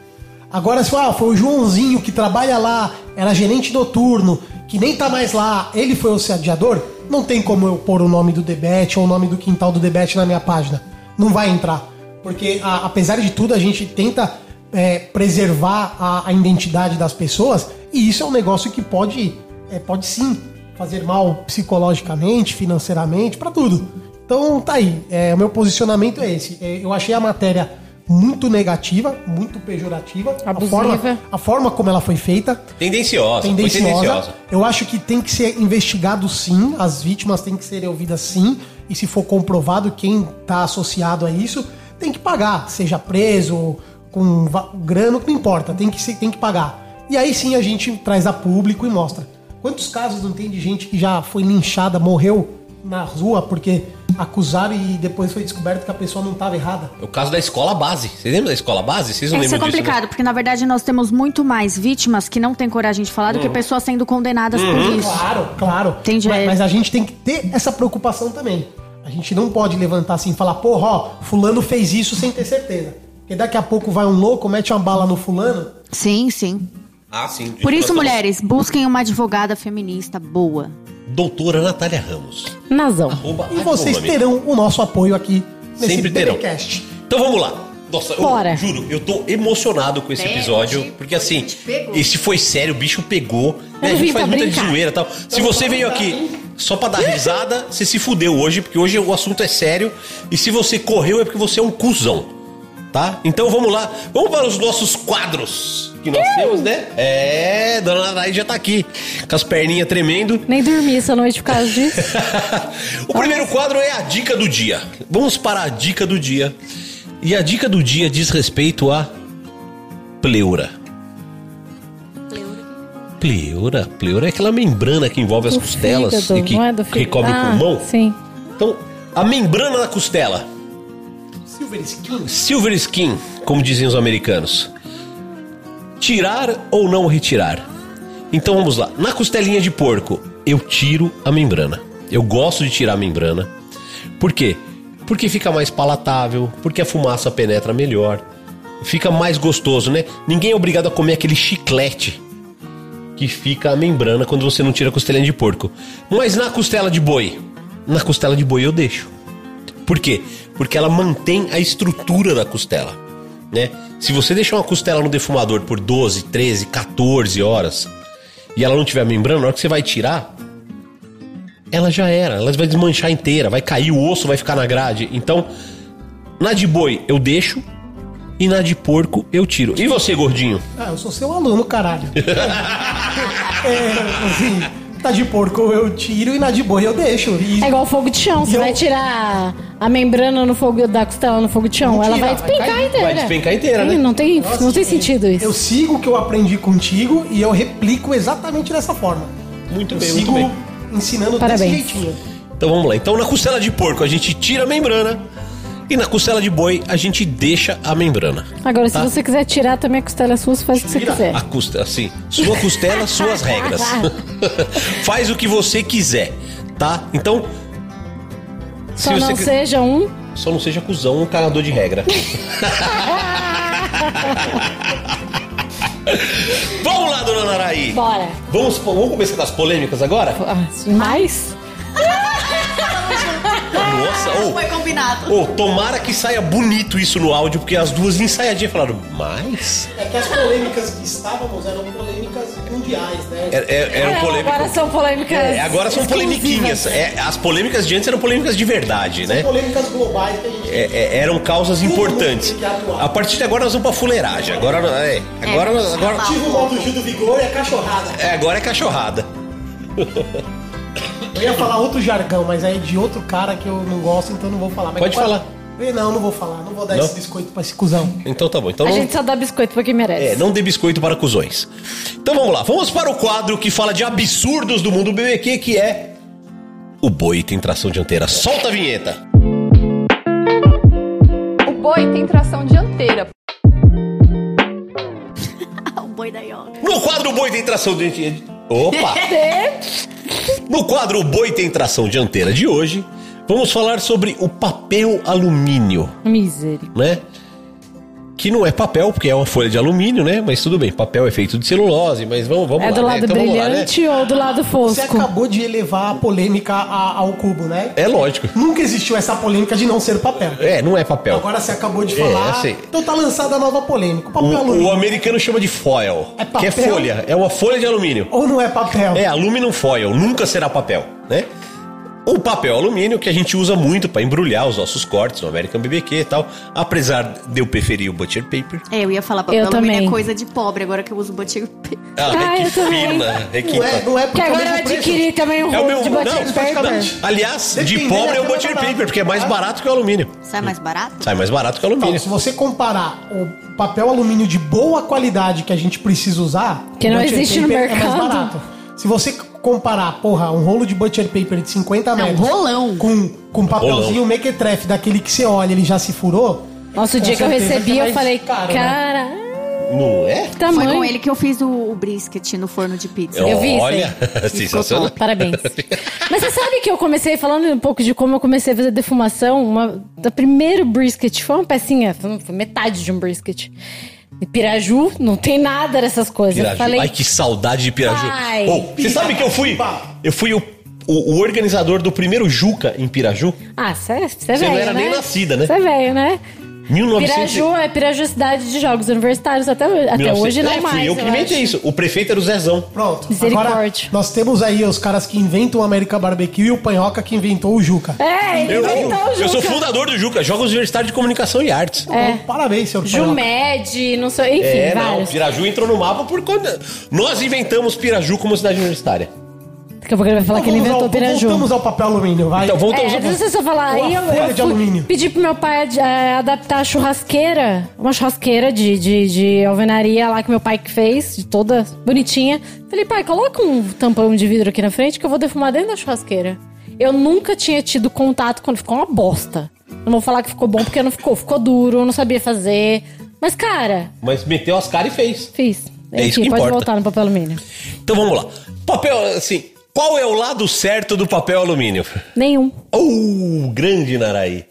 Agora, se ah, foi o Joãozinho que trabalha lá, era gerente noturno, que nem tá mais lá, ele foi o assediador, não tem como eu pôr o nome do Debete ou o nome do quintal do Debete na minha página. Não vai entrar. Porque, a- apesar de tudo, a gente tenta é, preservar a, a identidade das pessoas, e isso é um negócio que pode, é, pode sim fazer mal psicologicamente, financeiramente, pra tudo. Então tá aí. É, o meu posicionamento é esse. É, eu achei a matéria muito negativa, muito pejorativa. A forma, a forma como ela foi feita Tendenciosa. Foi tendenciosa. tendenciosa. Eu acho que tem que ser investigado sim, as vítimas têm que ser ouvidas sim, e se for comprovado quem está associado a isso, tem que pagar, seja preso, com grana, não importa, tem que, tem que pagar. E aí sim a gente traz a público e mostra. Quantos casos não tem de gente que já foi linchada, morreu na rua porque acusaram e depois foi descoberto que a pessoa não estava errada? O caso da escola base. Vocês lembram da escola base? Vocês não Isso é lembram disso? né? complicado, porque na verdade nós temos muito mais vítimas que não têm coragem de falar do Uhum. que pessoas sendo condenadas por isso. Claro, claro. Entendi. Mas, mas a gente tem que ter essa preocupação também. A gente não pode levantar assim e falar, porra, ó, fulano fez isso sem ter certeza. Porque daqui a pouco vai um louco, mete uma bala no fulano. Sim, sim. Ah, sim. Por isso, mulheres, busquem uma advogada feminista boa. Doutora Natália Ramos. Nazão. Arroba E vocês arroba, terão o nosso apoio aqui nesse Sempre terão. BBcast. Então vamos lá. Nossa, eu Bora. juro, eu tô emocionado com esse episódio, porque assim, esse foi sério, o bicho pegou. Né? A Eu gente faz muita brincar. zoeira e tal. Se você veio aqui só pra dar risada, você se fudeu hoje, porque hoje o assunto é sério. E se você correu é porque você é um cuzão. Tá? Então vamos lá. Vamos para os nossos quadros que nós temos, né? É, Dona Naraí já tá aqui, com as perninhas tremendo. Nem dormi essa noite por causa disso. o primeiro quadro é a dica do dia. Vamos para a dica do dia. E a dica do dia diz respeito a pleura. Pleura? Pleura é aquela membrana que envolve as costelas fígado, e que é fígado. recobre Ah, o pulmão. Sim. Então, a membrana da costela. Silver Skin. Silver skin, como dizem os americanos. Tirar ou não retirar? Então vamos lá. Na costelinha de porco, eu tiro a membrana. Eu gosto de tirar a membrana. Por quê? Porque fica mais palatável, porque a fumaça penetra melhor, fica mais gostoso, né? Ninguém é obrigado a comer aquele chiclete que fica a membrana quando você não tira a costelinha de porco. Mas na costela de boi, na costela de boi eu deixo. Por quê? Porque ela mantém a estrutura da costela, né? Se você deixar uma costela no defumador por 12, 13, 14 horas e ela não tiver membrana, na hora que você vai tirar, ela já era, ela vai desmanchar inteira, vai cair o osso, vai ficar na grade. Então, na de boi eu deixo e na de porco eu tiro. E você, gordinho? Ah, eu sou seu aluno, caralho. é, assim, tá de porco eu tiro e na de boi eu deixo. E É igual fogo de chão. Você Eu- vai tirar a membrana no fogo da costela no fogo de chão, Não ela tira, vai vai despencar cair. inteira. Vai despencar inteira, né? Não tem, Nossa, não tem sentido isso. Eu sigo o que eu aprendi contigo e eu replico exatamente dessa forma. Muito Eu bem, muito sigo bem. ensinando Parabéns. desse jeitinho. Então vamos lá. Então na costela de porco a gente tira a membrana e na costela de boi a gente deixa a membrana. Agora, Tá. se você quiser tirar também a costela sua, você faz o que você quiser. A custa, assim, sua costela, suas regras. Faz o que você quiser, tá? Então, Só Se não você- seja um. Só não seja cuzão, um cagador de regra. Vamos lá, dona Naraí. Bora. Vamos, vamos começar com as polêmicas agora? Ah, mais? Nossa, Não ô, foi combinado. ô, tomara que saia bonito isso no áudio, porque as duas ensaiadinhas falaram, mas... É que as polêmicas que estávamos eram polêmicas mundiais, né? É, é, eram Não, polêmicas. Agora são polêmicas. É, agora são polemiquinhas. É, as polêmicas de antes eram polêmicas de verdade, né? Polêmicas globais que a gente. É, é, eram causas importantes. A partir de agora nós vamos pra fuleiragem. Agora, é, agora, É, agora, Tive o modo Gil do Vigor e a cachorrada. é, agora é cachorrada. Eu ia falar outro jargão, mas aí é de outro cara que eu não gosto, então não vou falar. Mas Pode falar. Eh, Não, não vou falar. Não vou dar Não? esse biscoito pra esse cuzão. Então tá bom. Então A não, gente só dá biscoito pra quem merece. é, não dê biscoito para cuzões. Então vamos lá. Vamos para o quadro que fala de absurdos do mundo BBQ, que é... O boi tem tração dianteira. Solta a vinheta. O boi tem tração dianteira. o boi da Yoga. No quadro Boi tem tração dianteira... Opa! No quadro Boi tem tração dianteira de hoje, vamos falar sobre o papel alumínio, Miséria. né? Que não é papel, porque é uma folha de alumínio, né? Mas tudo bem, papel é feito de celulose, mas vamos, vamos É lá. do né? lado Então vamos lá, né? brilhante ou do lado Você fosco? acabou de elevar a polêmica a- ao cubo, né? É lógico. Nunca existiu essa polêmica de não ser papel. É, não é papel. Agora você acabou de É, falar. assim. Então tá lançada a nova polêmica. O papel O, o alumínio. americano chama de foil, É que é papel? folha, é uma folha de alumínio. Ou não é papel? É aluminum foil, nunca será papel, né? O papel alumínio que a gente usa muito para embrulhar os nossos cortes no American BBQ e tal, apesar de eu preferir o butcher paper. É, eu ia falar papel Eu alumínio também. é coisa de pobre, agora que eu uso butter paper. Ah, Ah, é que fina, é que Não é, não é Que porque é agora eu adquiri também um É o meu. de Não, butter paper. não. Aliás, de Dependendo, pobre é o butcher barato. paper, porque é mais barato que o alumínio. Sai mais barato? Sai mais barato que o Então, alumínio. se você comparar o papel alumínio de boa qualidade que a gente precisa usar, Que não butcher existe no paper É mais mercado. barato. Se você comparar, porra, um rolo de butcher paper de 50 Não, metros rolão. com, com um papelzinho mequetrefe daquele que você olha ele já se furou. Nossa, o dia que eu recebi, é eu falei, caro, né? cara, Não é? que Foi tamanho. com ele que eu fiz o, o brisket no forno de pizza. Eu vi isso Olha, sensacional. Parabéns. Mas você sabe que eu comecei falando um pouco de como eu comecei a fazer defumação. Uma, da primeiro brisket foi uma pecinha, metade de um brisket. Piraju, não tem nada dessas coisas. Piraju. falei, Ai, que saudade de Piraju. Ai. Oh, você sabe que eu fui. Eu fui o, o, o organizador do primeiro Juca em Piraju? ah, você é Você velho, não era né? nem nascida, né? Você é velho, né? 1900 Piraju é Piraju é cidade de jogos universitários até, hoje- até 1900 hoje não é, mais. fui eu que eu inventei acho. isso. O prefeito era o Zezão. Pronto. Misericórdia. Agora, nós temos aí os caras que inventam o América Barbecue e o Panhoca que inventou o Juca. É, ele Eu, inventou o eu sou Juca. fundador do Juca, Jogos Universitários de Comunicação e Artes. É. Então, Parabéns, senhor Panhoca. Jumed, não sei, enfim, É, não, vários. Piraju entrou no mapa por conta. Nós inventamos Piraju como cidade universitária. Daqui a pouco ele vai falar que ele inventou ao- Piraju. Voltamos ao papel alumínio, vai. Então, voltamos É, ao- não sei se eu falar. Aí eu, folha eu de fui- alumínio. pedi pro meu pai ad- eh, adaptar a churrasqueira, uma churrasqueira de, de, de alvenaria lá que meu pai que fez, de toda bonitinha. Falei, pai, coloca um tampão de vidro aqui na frente que eu vou defumar dentro da churrasqueira. Eu nunca tinha tido contato quando ficou uma bosta. Não vou falar que ficou bom porque não ficou. Ficou duro, eu não sabia fazer. Mas, cara, Mas meteu as caras e fez. fiz. É isso que pode importa. voltar no papel alumínio. Então vamos lá. Papel, assim, qual é o lado certo do papel alumínio? Nenhum. Oh, grande Naraí.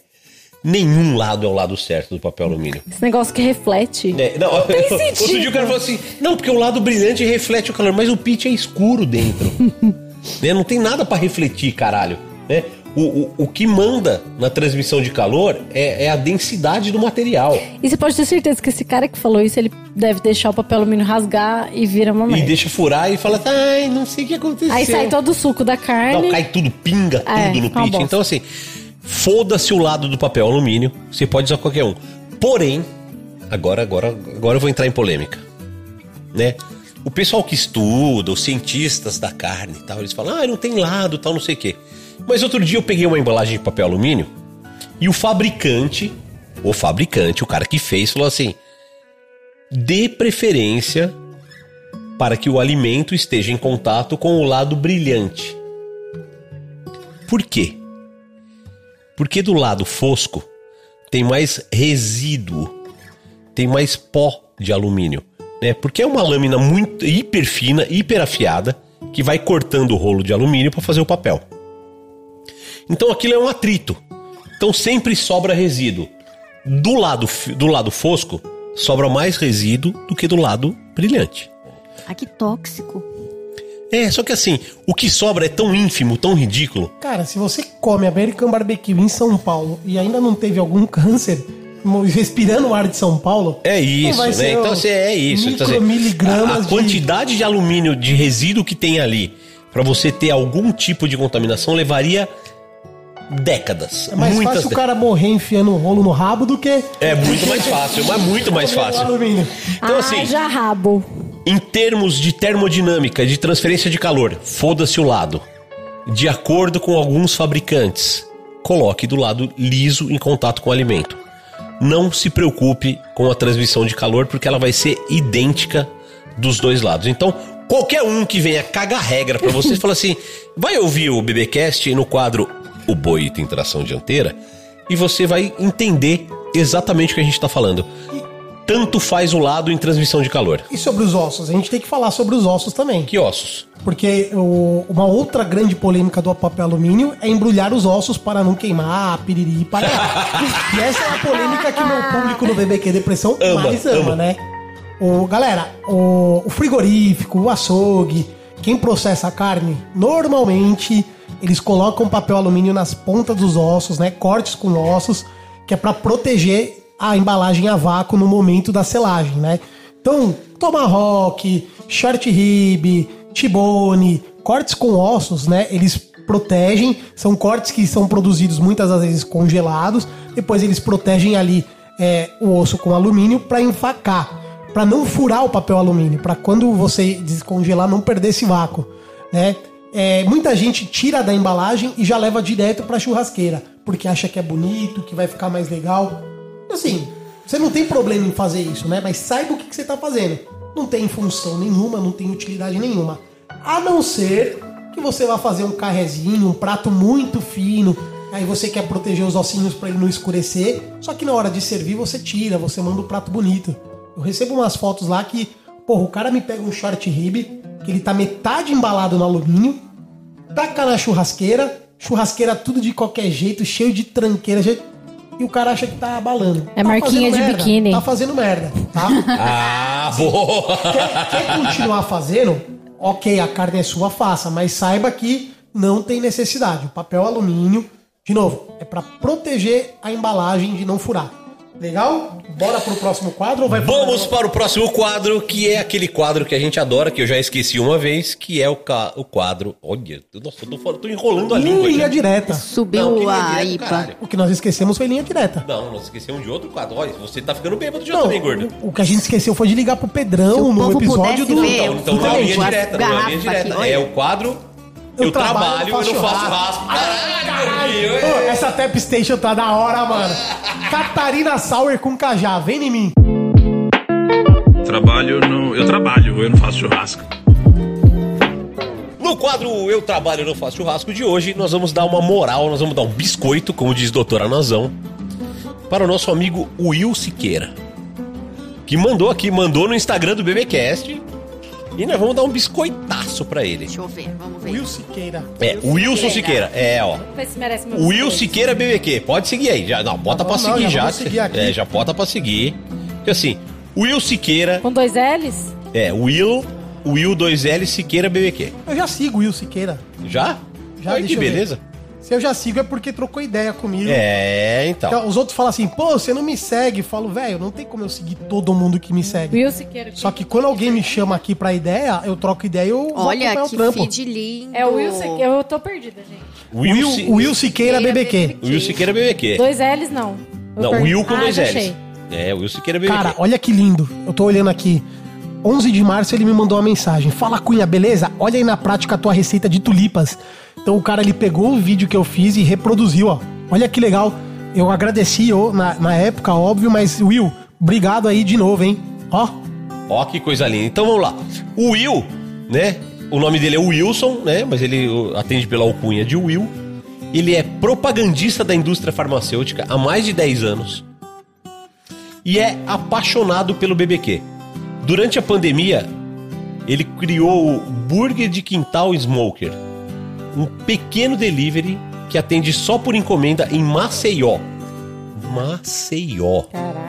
Nenhum lado é o lado certo do papel alumínio. Esse negócio que reflete. É, não, tem outro sentido. dia o cara falou assim: não, porque o lado brilhante reflete o calor, mas o pitch é escuro dentro. né? Não tem nada pra refletir, caralho. Né? O, o, o que manda na transmissão de calor é, é a densidade do material. E você pode ter certeza que esse cara que falou isso, ele deve deixar o papel alumínio rasgar e vira uma E merda. deixa furar e fala, ai, não sei o que aconteceu. Aí sai todo o suco da carne. Não, cai tudo, pinga É, tudo no pitch. Então, assim, foda-se o lado do papel alumínio. Você pode usar qualquer um. Porém, agora, agora, agora eu vou entrar em polêmica. Né? O pessoal que estuda, os cientistas da carne e tal, eles falam, ah, não tem lado, tal, não sei o quê. Mas outro dia eu peguei uma embalagem de papel alumínio e o fabricante, o fabricante, o cara que fez, falou assim: dê preferência para que o alimento esteja em contato com o lado brilhante. Por quê? Porque do lado fosco tem mais resíduo, tem mais pó de alumínio, né? Porque é uma lâmina muito hiper fina, hiper afiada, que vai cortando o rolo de alumínio para fazer o papel. Então aquilo é um atrito. Então sempre sobra resíduo. Do lado, do lado fosco, sobra mais resíduo do que do lado brilhante. Ah, que tóxico. É, só que assim, o que sobra é tão ínfimo, tão ridículo. Cara, se você come American Barbecue em São Paulo e ainda não teve algum câncer respirando o ar de São Paulo, É isso, vai né? Então o assim, é isso. Então, assim, a, a de- quantidade de alumínio de resíduo que tem ali para você ter algum tipo de contaminação levaria décadas. é mais muitas fácil o cara morrer enfiando um rolo no rabo do que. É muito mais fácil, mas muito mais fácil. Então assim, Haja rabo. Em termos de termodinâmica, de transferência de calor, foda-se o lado. De acordo com alguns fabricantes, coloque do lado liso em contato com o alimento. Não se preocupe com a transmissão de calor, porque ela vai ser idêntica dos dois lados. Então, qualquer um que venha cagar regra pra você, fala assim: vai ouvir o BBcast no quadro O Boi tem tração dianteira, e você vai entender exatamente o que a gente tá falando. Tanto faz o lado em transmissão de calor. E sobre os ossos? A gente tem que falar sobre os ossos também. Que ossos? Porque o- uma outra grande polêmica do papel alumínio é embrulhar os ossos para não queimar, piriri, para E essa é a polêmica que meu público no BBQ Depressão Ama, mais ama, ama. né? O, galera, o, o frigorífico, o açougue, quem processa a carne, normalmente eles colocam papel alumínio nas pontas dos ossos, né? Cortes com ossos, que é para proteger a embalagem a vácuo no momento da selagem, né? Então, tomahawk, short rib, tibone, cortes com ossos, né? Eles protegem, são cortes que são produzidos muitas vezes congelados, depois eles protegem ali é, o osso com alumínio para enfacar, para não furar o papel alumínio, para quando você descongelar não perder esse vácuo, né? É, muita gente tira da embalagem e já leva direto para churrasqueira, porque acha que é bonito, que vai ficar mais legal. Assim, você não tem problema em fazer isso, né? Mas saiba o que, que você tá fazendo. Não tem função nenhuma, não tem utilidade nenhuma. A não ser que você vá fazer um carrezinho, um prato muito fino. Aí você quer proteger os ossinhos para ele não escurecer. Só que na hora de servir você tira, você manda o prato bonito. Eu recebo umas fotos lá que, porra, o cara me pega um short rib, que ele tá metade embalado no alumínio, taca na churrasqueira, churrasqueira tudo de qualquer jeito, cheio de tranqueira, cheio- e o cara acha que tá abalando. É Tá marquinha de merda, biquíni. Tá fazendo merda, tá? Ah, boa! quer, quer continuar fazendo? Ok, a carne é sua, faça, mas saiba que não tem necessidade. O papel alumínio, de novo, é pra proteger a embalagem de não furar. Legal? Bora pro próximo quadro ou vai Vamos para o próximo quadro, que é aquele quadro que a gente adora, que eu já esqueci uma vez, que é o, ca- o quadro. Olha, nossa, eu tô, tô enrolando a língua. linha já. direta. Subiu Não, a direta, IPA. caralho. O que nós esquecemos foi linha direta. Não, nós esquecemos de outro quadro. Olha, você tá ficando bêbado já Não, também, gordo. o, que a gente esqueceu foi de ligar pro Pedrão Se o no povo episódio do. ver, Então, então não é linha direta, não é linha garrafas direta. é o quadro. Eu, Eu trabalho, trabalho, eu não faço churrasco. rasco. Caralho. Pô, essa Tap Station tá da hora, mano. Catarina Sauer com cajá, vem em mim. Trabalho no. Eu trabalho, eu não faço churrasco. No quadro Eu Trabalho Não Faço Churrasco de hoje, nós vamos dar uma moral, nós vamos dar um biscoito, como diz doutora Nazão, para o nosso amigo Will Siqueira. Que mandou aqui, mandou no Instagram do BBcast. E nós vamos dar um biscoitaço pra ele. Deixa eu ver, vamos ver. Will Siqueira. É, Wilson Siqueira. É, ó. Vê se merece meu Will biscoito. Siqueira BBQ. Pode seguir aí. Já, não, bota Tá pra bom, não, seguir já já. seguir aqui. É, já bota pra seguir. Porque assim, Will Siqueira. Com dois L's? É, Will. Will 2L Siqueira BBQ. Eu já sigo o Will Siqueira. Já? Já, Olha que eu ver. Se eu já sigo é porque trocou ideia comigo. É, então. Então, Os outros falam assim, pô, você não me segue. Eu falo, velho, não tem como eu seguir todo mundo que me segue. Will Siqueira. Só que quando alguém me chama aqui pra ideia, eu troco ideia e eu vou Olha acompanhar que o trampo. feed lindo. É o Will Siqueira. Eu tô perdida, gente. Will, Si- Will Siqueira BBQ. Will Siqueira BBQ. Dois L's, não. Eu Não, perdi. Will com Ah, dois já L's. achei. É, Will Siqueira BBQ. Cara, olha que lindo. Eu tô olhando aqui. 11 de março ele me mandou uma mensagem. Fala, Cunha, beleza? Olha aí na prática a tua receita de tulipas. Então o cara ele pegou o vídeo que eu fiz e reproduziu, ó. Olha que legal. Eu agradeci na, na época, óbvio, mas Will, obrigado aí de novo, hein? Ó, Ó, que coisa linda. Então vamos lá. O Will, né? O nome dele é Wilson, né? Mas ele atende pela alcunha de Will. Ele é propagandista da indústria farmacêutica há mais de 10 anos. E é apaixonado pelo BBQ. Durante a pandemia, ele criou o Burger de Quintal Smoker. Um pequeno delivery que atende só por encomenda em Maceió. Maceió. Caraca.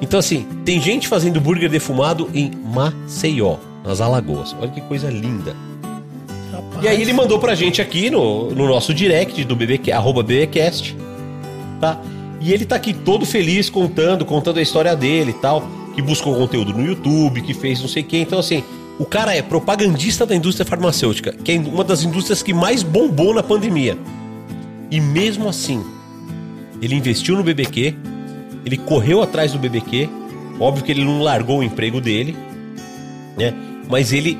Então, assim, tem gente fazendo burger defumado em Maceió, nas Alagoas. Olha que coisa linda. Rapaz. E aí ele mandou pra gente aqui no, no nosso direct do BBQ, arroba BBcast, tá? E ele tá aqui todo feliz contando, contando a história dele e tal, que buscou conteúdo no YouTube, que fez não sei o quê. Então, assim, o cara é propagandista da indústria farmacêutica, que é uma das indústrias que mais bombou na pandemia. E mesmo assim, ele investiu no BBQ, ele correu atrás do BBQ, óbvio que ele não largou o emprego dele, né? Mas ele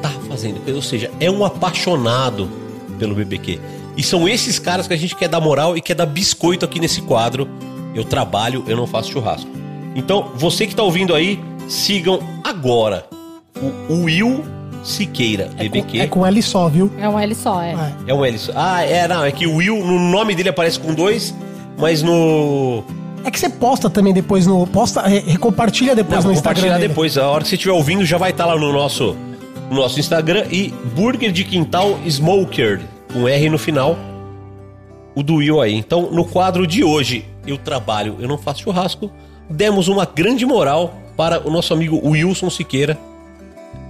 tá fazendo, ou seja, é um apaixonado pelo BBQ. E são esses caras que a gente quer dar moral e quer dar biscoito aqui nesse quadro. Eu trabalho, eu não faço churrasco. Então, você que tá ouvindo aí, sigam agora o Will Siqueira, BBQ. É com L só, viu? É um L só, é. É. É o Ellison. Ah, é, não, é que o Will, no nome dele aparece com dois, mas no. É que você posta também depois no. Posta, recompartilha depois Não, no Instagram. compartilhar dele. depois. A hora que você estiver ouvindo, já vai estar lá no nosso, no nosso Instagram. E Burger de Quintal Smoker, com R no final. O do Will aí. Então, no quadro de hoje, eu trabalho, eu não faço churrasco. Demos uma grande moral para o nosso amigo Wilson Siqueira.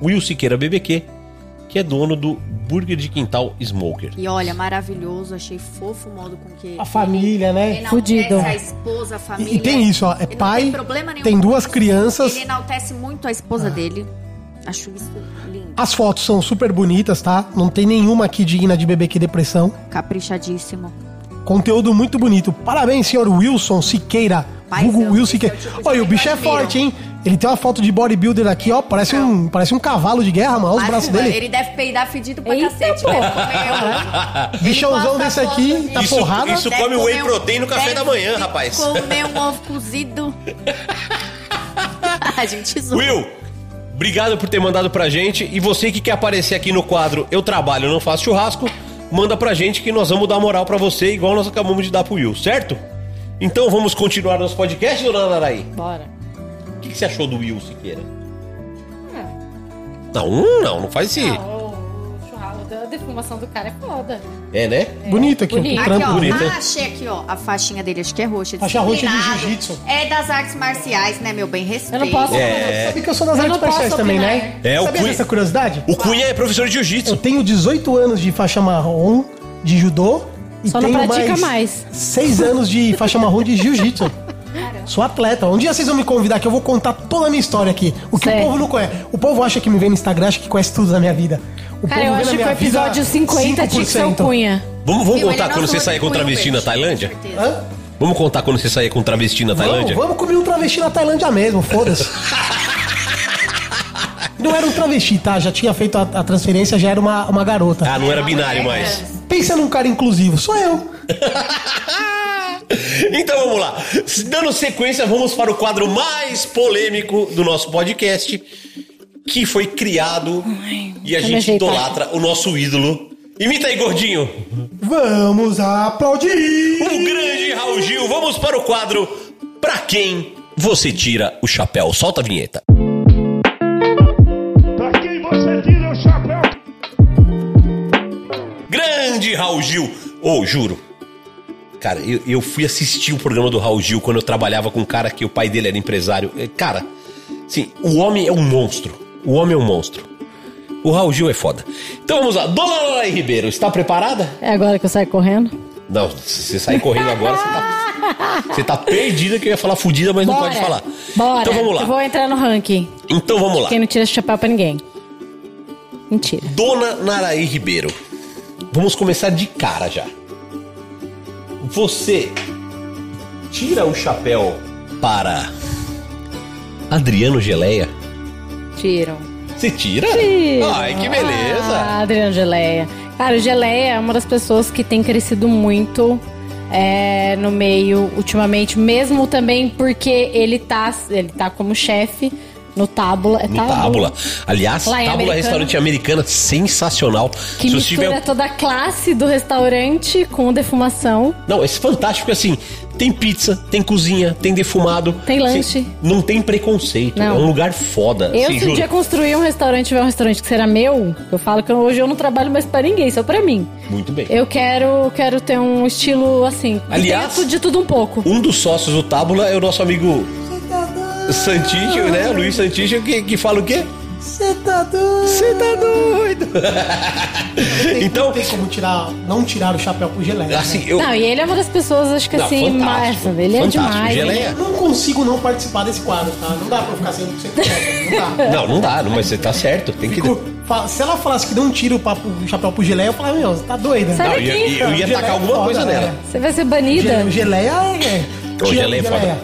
Will Siqueira BBQ, que é dono do Burger de Quintal Smoker. E olha, maravilhoso, achei fofo o modo com que. A família, né? Fudido. a esposa, a família. E, e tem isso, ó. É Ele pai, tem, problema nenhum tem duas crianças. Ele enaltece muito a esposa dele. Acho isso lindo. As fotos são super bonitas, tá? Não tem nenhuma aqui digna de BBQ Depressão. Caprichadíssimo. Conteúdo muito bonito. Parabéns, senhor Wilson Siqueira. Will esse Siqueira. é o tipo Olha, o bicho é forte, hein? Ele tem uma foto de bodybuilder aqui, ó. Parece um, parece um cavalo de guerra, mano. Olha os braços mano, dele. Ele deve peidar fedido pra Eita, cacete. pô. Deve Bichãozão desse aqui, tá Isso- porrada. isso- Deve come whey comer um- protein no café deve da manhã, rapaz. Comer um ovo cozido. A gente zoa. Will, obrigado por ter mandado pra gente. E você que quer aparecer aqui no quadro Eu Trabalho, Não Faço Churrasco, manda pra gente que nós vamos dar moral pra você, igual nós acabamos de dar pro Will, certo? Então vamos continuar nosso podcast, dona Naraí? Bora. O que, que você achou do Will Siqueira? Não, um não, não faz esse. Ah, o, o churrasco, a defumação do cara é foda. É, né? Bonito aqui, bonito. um Aqui, trampo ó. bonito. bonita. Ah, achei aqui, ó. A faixinha dele, acho que é roxa. Faixa roxa de disciplinado. jiu-jitsu. É das artes marciais, né, meu bem? Respeito. Eu não posso. É. Sabe que eu sou das Eu artes não marciais também, né? É, o Cunha- dessa curiosidade? O Cunha é professor de Eu jiu-jitsu. tenho 18 anos de faixa marrom de judô. E Só não tenho pratica mais, mais. 6 anos de faixa marrom de jiu-jitsu. Sou atleta. Um dia vocês vão me convidar que eu vou contar toda a minha história aqui. O que Certo. o povo não conhece. O povo acha que me vê no Instagram, acha que conhece tudo da minha vida. O Cara, eu acho que o vida episódio 50 tinha que ser o 5%. Cunha. Vamos, vamos contar quando você sair de com travesti na Tailândia? com certeza. Hã? Vamos contar quando você sair com travesti na Vamos, Tailândia? vamos comer um travesti na Tailândia mesmo, foda-se. Não era um travesti, tá? Já tinha feito a, a transferência, já era uma, uma garota. Ah, não era binário mais. Pensa num cara inclusivo, sou eu. Então vamos lá. Dando sequência, vamos para o quadro mais polêmico do nosso podcast, que foi criado e a me gente idolatra o nosso ídolo. Imita aí, gordinho. Vamos aplaudir! O grande Raul Gil. Vamos para o quadro Pra quem você tira o chapéu? Solta a vinheta. Pra quem você tira o chapéu? Grande Raul Gil. Ô, juro. Cara, eu, eu fui assistir o programa do Raul Gil quando eu trabalhava com um cara que o pai dele era empresário. É, Cara, sim, o homem é um monstro. O homem é um monstro. O Raul Gil é foda. Então vamos lá. Dona Lorena Ribeiro, está preparada? É agora que eu saio correndo? Não, se você sair correndo agora, você tá, você tá perdida que eu ia falar fudida, mas não Bora. pode falar. Bora. Então vamos lá. Eu vou entrar no ranking. Então vamos lá. Quem não tira chapéu pra ninguém. Mentira. Dona Naraí Ribeiro. Vamos começar de cara já. Você tira o chapéu para Adriano Geleia? Tiram. Você tira? Ai, que beleza. Ah, Adriano Geleia. Cara, o Geleia é uma das pessoas que tem crescido muito é, no meio ultimamente, mesmo também porque ele tá, ele tá como chefe no Tábula. É No Tábula. Aliás, Lá Tábula Americana. Restaurante Americana, sensacional. Que Se mistura tiver- toda a classe do restaurante com defumação. Não, esse fantástico, assim, tem pizza, tem cozinha, tem defumado. Tem lanche. Sim, não tem preconceito. Não. É um lugar foda. Eu, Sim, se um dia construir um restaurante, tiver um restaurante que será meu, eu falo que hoje eu não trabalho mais pra ninguém, só pra mim. Muito bem. Eu quero, quero ter um estilo assim. Aliás- de tudo um pouco. Um dos sócios do Tábula é o nosso amigo Santígio, né? Luiz Santígio, que, que fala o quê? Você tá doido? Você tá doido! então, Não tem como tirar, não tirar o chapéu pro geleia. assim, eu. Não, e ele é uma das pessoas, acho que Não, assim, mais. Ele é demais. Geleia. Eu não consigo não participar desse quadro, tá? Não dá pra eu ficar 100% quieto, não dá. Não, não dá, não, mas você tá certo. Tem que. Fico- fa- se ela falasse que não tira o, papo, o chapéu pro geleia, eu falava, meu, você tá doida? Sai Não, daqui. eu, ia- eu ia tacar é alguma foda, coisa né? nela. Você vai ser banida. Ge- Geleia é. Ô, geleia é foda.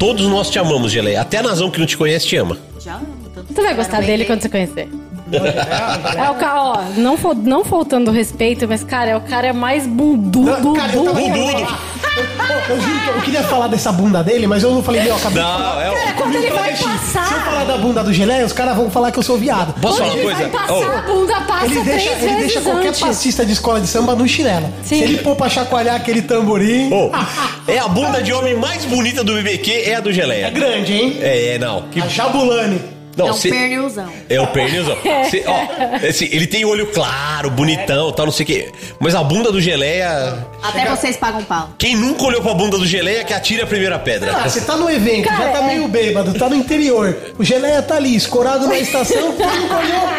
Todos nós te amamos, Geleia. Até a Nazão que não te conhece te ama. Já amo tanto. Você vai gostar dele quando você conhecer. É o cara, ó, não, não faltando respeito, mas, cara, é o cara mais bundudo. Não, cara, eu, eu, eu juro que eu queria falar dessa bunda dele, mas eu não falei, meu, acabei de Não, falar. é o- Cara, quando ele vai Se eu passar, falar da bunda do geleia, os caras vão falar que eu sou viado. Posso falar ele uma vai coisa? passar, Ô, a bunda passa Ele deixa, três ele vezes deixa qualquer antes. passista de escola de samba no chinelo. Sim. Se ele pôr pra chacoalhar aquele tamborim. Ô, é a bunda de homem mais bonita do BBQ, é a do É Geleia. grande, hein? É, é, não. Que, A Jabulani. Não, é um cê- pernilzão. É o pernilzão. Cê- ó, ele tem olho claro, bonitão, tal, não sei o quê. Mas a bunda do Geleia. Até vocês pagam pau. Quem nunca olhou pra bunda do Geleia que atire a primeira pedra. Ah, você tá no evento, Cara, já tá é. meio bêbado, tá no interior. O geleia tá ali, escorado na estação, quem nunca olhou?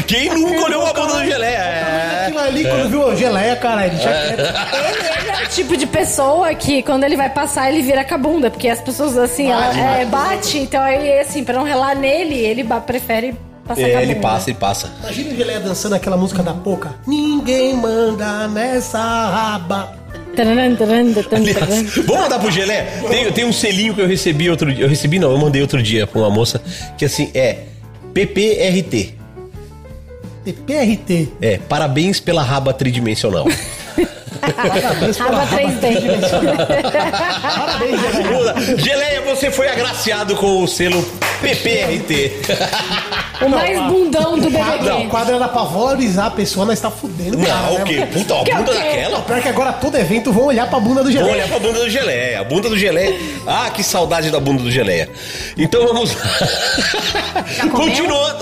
Quem nunca olhou a bunda do Geleia? É. Aquilo ali, quando viu o geleia, cara, ele já quer. Ele, é o tipo de pessoa que quando ele vai passar, ele vira com a bunda. Porque as pessoas, assim, ela, é, bate. Então, aí, assim, pra não relar nele, ele prefere passar com a É, bunda. ele passa, ele passa. Imagina o geleia dançando aquela música da Poca. Ninguém manda nessa raba. Aliás, vamos mandar pro Geleia? Tem, tem um selinho que eu recebi outro dia. Eu recebi, não, eu mandei outro dia pra uma moça que assim é PPRT. PRT. É, parabéns pela raba tridimensional. Raba 3D. Parabéns, geleia. Geleia, você foi agraciado com o selo PPRT. o mais bundão do Não, o BBB. quadro era pra valorizar a pessoa, nós tá fudendo. o cara, Não, né, o quê? mano? Puta, a Que é o bunda quê? daquela? Pior que agora todo evento vão olhar pra bunda do geleia. olhar pra bunda do Geleia. A bunda do Geleia. Ah, que saudade da bunda do Geleia. Então vamos? Continuando.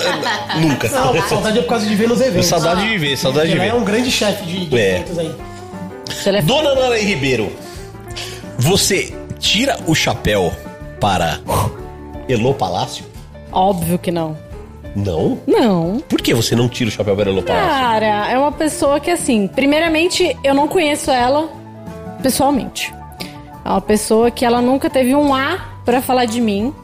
Nunca. Não, saudade é por causa de ver nos eventos. Saudade de ver, saudade de Geleia é ver. um grande chefe de, de É. eventos aí. Dona Nara Ribeiro, você tira o chapéu para Elô Palácio? Óbvio que não. Não? Não. Por que você não tira o chapéu para Elô Palácio? Cara, é uma pessoa que, assim, primeiramente, eu não conheço ela pessoalmente. É uma pessoa que ela nunca teve um A pra falar de mim.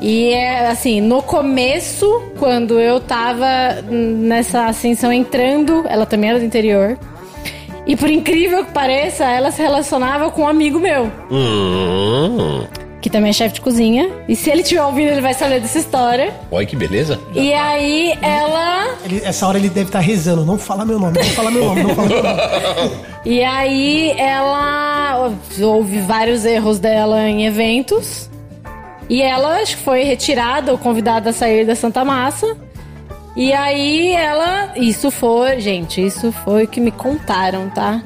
E é assim, no começo, quando eu tava nessa ascensão entrando, ela também era do interior. E por incrível que pareça, ela se relacionava com um amigo meu, Hum, que também é chefe de cozinha. E se ele estiver ouvindo, ele vai saber dessa história. olha que beleza. E aí ela Ele- essa hora ele deve estar rezando. Não fala meu nome, não fala meu nome, não fala meu nome. E aí ela houve vários erros dela em eventos. E ela acho que foi retirada ou convidada a sair da Santa Massa. E aí ela. Isso foi, gente, isso foi o que me contaram, tá?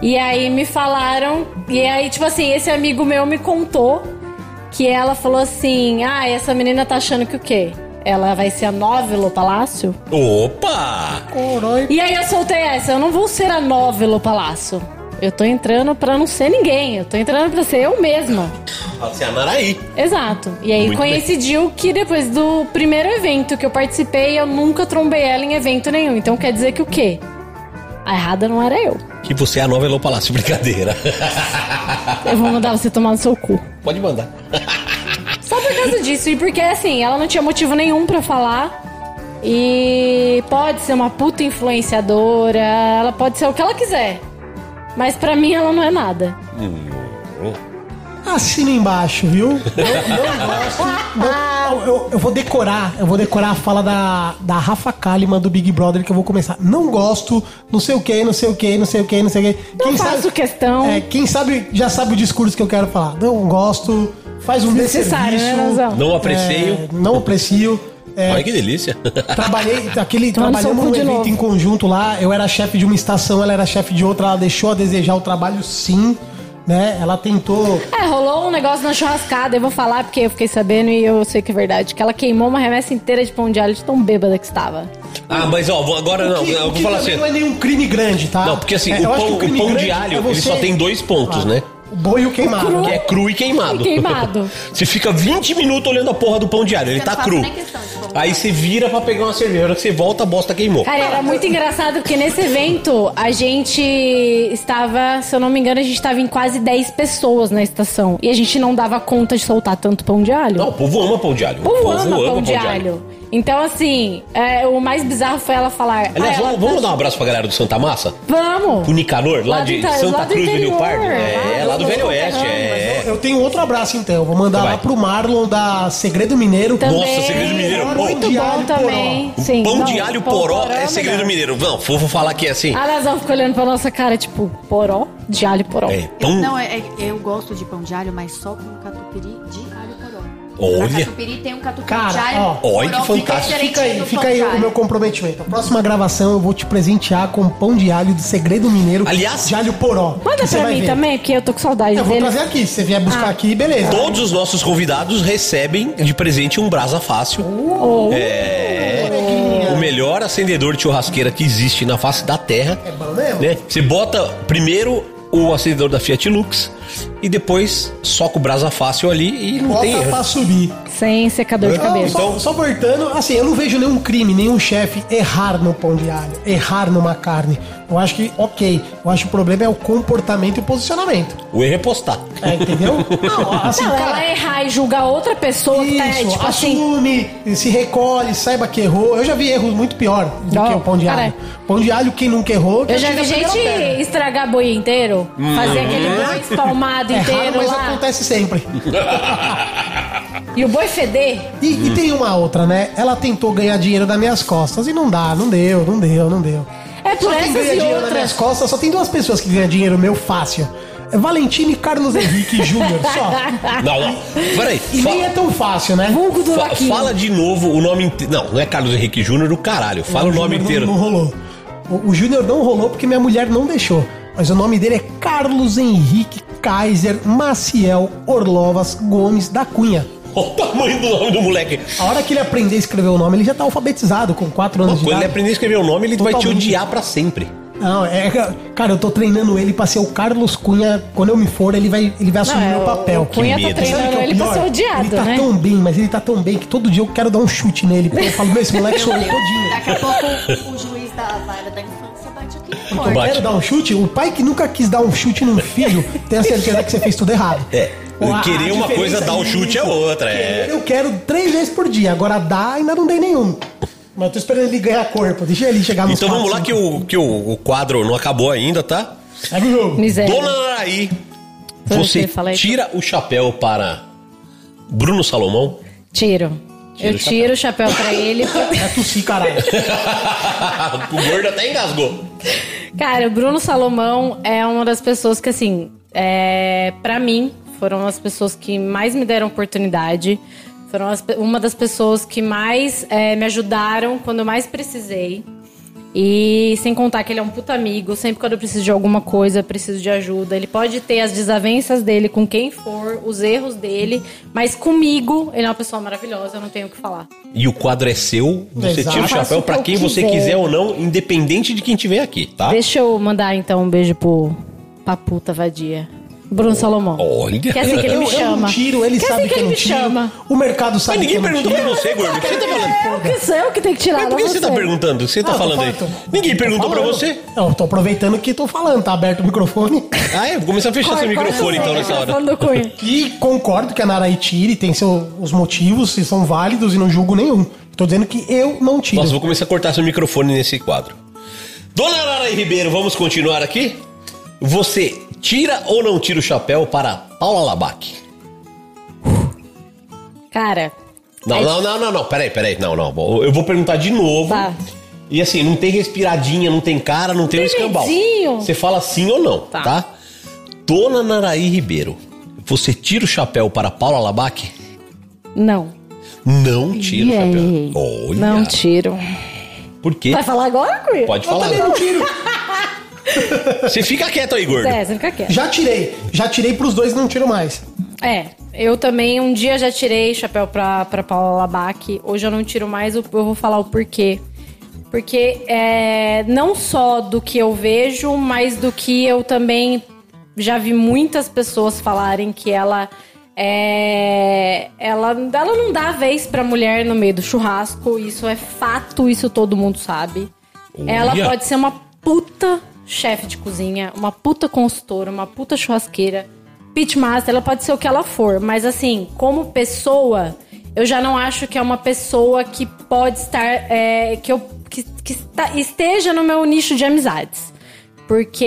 E aí me falaram. E aí, tipo assim, esse amigo meu me contou que ela falou assim: Ah, essa menina tá achando que o quê? Ela vai ser a Novelo Palácio? Opa! Corói. E aí eu soltei essa, eu não vou ser a Novelo Palácio. Eu tô entrando pra não ser ninguém, eu tô entrando pra ser eu mesma. Você é a Naraí. Exato. E aí Muito coincidiu que depois do primeiro evento que eu participei, eu nunca trombei ela em evento nenhum. Então quer dizer que o quê? A errada não era eu. Que você é a nova Elô Palácio. Brincadeira. Eu vou mandar você tomar no seu cu. Pode mandar. Só por causa disso. E porque, assim, ela não tinha motivo nenhum pra falar. E pode ser uma puta influenciadora. Ela pode ser o que ela quiser. Mas pra mim ela não é nada. Assina embaixo, viu? Eu não gosto. eu, eu vou decorar, eu vou decorar a fala da, da Rafa Kalimann do Big Brother que eu vou começar. Não gosto, não sei o que, não sei o que, não sei o que, não sei o que. Não faço questão. É, quem sabe já sabe o discurso que eu quero falar. Não gosto, faz um Desnecessário, desserviço. né? Não aprecio. É, não aprecio. É, Olha que delícia. Trabalhei, aquele, seu trabalhamos num evento novo. em conjunto lá. Eu era chefe de uma estação, ela era chefe de outra. Ela deixou a desejar o trabalho, sim. né? Ela tentou. É, rolou um negócio na churrascada, eu vou falar porque eu fiquei sabendo e eu sei que é verdade. Que ela queimou uma remessa inteira de pão de alho de tão bêbada que estava. Ah, mas ó, vou- agora não, que, eu o vou que falar assim. não é nenhum crime grande, tá? Não, porque assim, É, o pão, crime o pão de alho, é ele você- só tem dois pontos, Ah, né? O boi e o queimado. cru. Que é cru e queimado. E queimado. Você fica 20 minutos olhando a porra do pão de alho, ele Eu tá cru. Aí você vira pra pegar uma cerveja, a hora que você volta, a bosta queimou. Cara, era muito engraçado porque nesse evento a gente estava, se eu não me engano, a gente estava em quase 10 pessoas na estação. E a gente não dava conta de soltar tanto pão de alho. Não, o povo ama pão de alho. O povo ama pão de alho. Então, assim, é, o mais bizarro foi ela falar. Aliás, ah, ela vamos, vamos tá- dar um abraço pra galera do Santa Massa? Vamos! Pro Nicanor, lá, Lá de do Santa lá do Cruz do Rio interior, Pardo? É, lá lá do do Velho Oeste. É. Eu tenho outro abraço então. Eu vou mandar Vai. lá pro Marlon da Segredo Mineiro. Também. Nossa, Segredo Mineiro, Pão pô. Muito de bom alho também. O Sim, pão não, de alho pão poró é melhor. segredo mineiro. Não, vou vou falar aqui assim. A Nazão ficou olhando pra nossa cara, tipo, poró? De alho poró. É, pão. Não, é, é- eu gosto de pão de alho, mas só com catupiry de poró. Olha. A catupiry tem um catupiry Cara, alho ó. Olha que fantástico. Fica aí, fica aí o meu comprometimento. A próxima gravação eu vou te presentear com pão de alho do Segredo Mineiro. Aliás- de alho poró. Manda pra mim ver. também, porque eu tô com saudade Eu vou dele. trazer aqui. Se você vier buscar Ah. aqui, beleza. Todos os nossos convidados recebem de presente um Brasa Fácil. Oh. É. O melhor acendedor de churrasqueira que existe na face da Terra. É bom mesmo? né? Você bota primeiro o acendedor da Fiat Lux e depois soca o Brasa Fácil ali e não tem Bota erro. pra subir. Sem secador de Não, cabelo. só, só voltando, assim, eu não vejo nenhum crime, nenhum chefe errar no pão de alho, errar numa carne. Eu acho que, ok. Eu acho que o problema é o comportamento e o posicionamento. O erro é postar. É, entendeu? Não, assim, Não, cara. ela errar e julgar outra pessoa que tá, Isso, tipo assim. assume, se recolhe, saiba que errou. Eu já vi erros muito pior do Não, que o pão de cara. alho. Pão de alho, quem nunca errou, Eu já vi gente estragar boi inteiro, fazer aquele boi espalmado É raro, inteiro mas lá. acontece sempre. E o boi feder. E, e tem uma outra, né? Ela tentou ganhar dinheiro das minhas costas e não dá, não deu, não deu, não deu. É por Só quem essas ganha e dinheiro nas minhas outras. costas, só tem duas pessoas que ganham dinheiro meu fácil. É Valentino e Carlos Henrique Júnior, só. Não, não. Peraí. E nem é tão fácil, né? Vulgo do fa- Laquinho. fala de novo o nome inteiro. Não, não é Carlos Henrique Júnior, o caralho. Fala o, nome inteiro. Não, não rolou. O, o Júnior não rolou porque minha mulher não deixou. Mas o nome dele é Carlos Henrique Kaiser Maciel Orlovas Gomes da Cunha. Olha o tamanho do nome do moleque. A hora que ele aprender a escrever o nome, ele já tá alfabetizado com 4 anos Quando de ele idade. aprender a escrever o nome, ele vai te Totalmente. odiar pra sempre. Não, é. Cara, eu tô treinando ele pra ser o Carlos Cunha. Quando eu me for, ele vai, ele vai assumir Não, é, meu o- papel. o Cunha Que tá medo. treinando é ele pra ser odiado, Ele tá né? tão bem, mas ele tá tão bem que todo dia eu quero dar um chute nele. Porque eu falo, meu, esse moleque sou eu todinho. Daqui a pouco o juiz da vara da bate Eu porta. Bate. quero dar um chute. O pai que nunca quis dar um chute num filho, tem a certeza que você fez tudo errado. É. A- a Querer uma coisa, dar um chute é outra. É. Eu quero três vezes por dia. Agora dar, ainda não dei nenhum. Mas eu tô esperando ele ganhar corpo. Deixa ele chegar nos Então vamos quatro, lá que, o, que o, o quadro não acabou ainda, tá? Segue o jogo. Miséria. Dona Naraí, Foi você tira o chapéu para Bruno Salomão? Tiro. Tira eu o tiro o chapéu pra ele. É tossir, caralho. o gordo até engasgou. Cara, o Bruno Salomão é uma das pessoas que, assim, é, para mim, foram as pessoas que mais me deram oportunidade. Foram as uma das pessoas que mais é, me ajudaram quando eu mais precisei. E sem contar que ele é um puta amigo, sempre quando eu preciso de alguma coisa, preciso de ajuda. Ele pode ter as desavenças dele com quem for, os erros dele, mas comigo ele é uma pessoa maravilhosa, eu não tenho o que falar. E o quadro é seu, você Exato. tira o chapéu para quem você quiser. quiser ou não, independente de quem tiver aqui, tá? Deixa eu mandar então um beijo pro pra puta vadia. Bruno Salomão. Olha. Que é assim que ele eu, me eu chama. não tiro, ele que é sabe assim que, que eu ele não me tiro. chama. O mercado sabe Mas ninguém que eu não perguntou pra você, gordo. O que você tá falando? É o que sou eu que tenho que tirar. Mas por que você tá perguntando? O que você tá eu falando aí? Ninguém perguntou pra você. Não, eu tô aproveitando que tô falando, tá aberto o microfone. Ah, é? Vou começar a fechar seu microfone então nessa hora. Falando com ele. E concordo que a Naraí tire, tem seu, os motivos, se são válidos e não julgo nenhum. Tô dizendo que eu não tiro. Nossa, vou começar a cortar seu microfone nesse quadro. Dona Lara Ribeiro, vamos continuar aqui? Você tira ou não tira o chapéu para Paula Labac? Cara. Não, aí- não, não, não, não, peraí, peraí, não, não. Eu vou perguntar de novo. Tá. E assim, não tem respiradinha, não tem cara, não tem um tem escambau. medinho. Você fala sim ou não, tá? Tá. Dona Naraí Ribeiro, você tira o chapéu para Paula Labac? Não. Não tira o chapéu. Olha. Não tiro. Por quê? Vai falar agora, Cui? Pode Eu falar. não tiro. Você fica quieto aí, gordo. É, você fica quieto. Já tirei. Já tirei pros dois e não tiro mais. É, eu também um dia já tirei chapéu pra, pra Paula Labac. Hoje eu não tiro mais, eu vou falar o porquê. Porque é, não só do que eu vejo, mas do que eu também já vi muitas pessoas falarem que ela é, ela, ela não dá vez pra mulher no meio do churrasco. Isso é fato, isso todo mundo sabe. Ela pode ser uma puta chefe de cozinha, uma puta consultora, uma puta churrasqueira, pitmaster, ela pode ser o que ela for, mas assim, como pessoa, eu já não acho que é uma pessoa que pode estar, é, que eu que, que está- esteja no meu nicho de amizades. Porque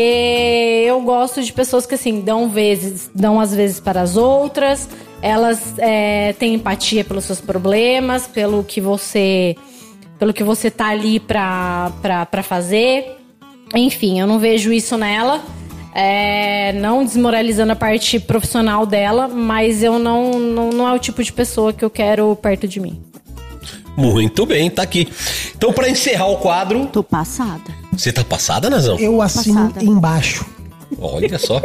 eu gosto de pessoas que, assim, dão vezes, dão às vezes para as outras, elas é, têm empatia pelos seus problemas, pelo que você pelo que você tá ali pra, pra, pra fazer. Enfim, eu não vejo isso nela. É, não desmoralizando a parte profissional dela, mas eu não, não, não é o tipo de pessoa que eu quero perto de mim. Muito bem, tá aqui. Então, pra encerrar o quadro, Tô passada. você tá passada, Nazão? Eu assino Passada. embaixo. Olha só,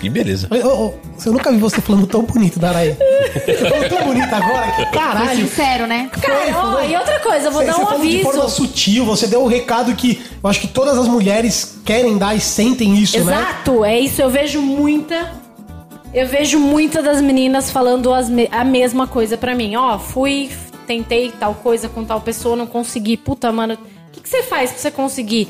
que beleza. Ô, eu nunca vi você falando tão bonito, Daraí. Você falou tão bonito agora que caralho. Sincero, né? Cara, ó, e outra coisa, eu vou Você, dar você um falou de forma aviso. sutil, você deu um recado que eu acho que todas as mulheres querem dar e sentem isso, né? Exato, é isso. Eu vejo muita. Eu vejo muita das meninas falando as me- a mesma coisa pra mim. Ó, fui, tentei tal coisa com tal pessoa, não consegui. Puta, mano, o que, que você faz pra você conseguir?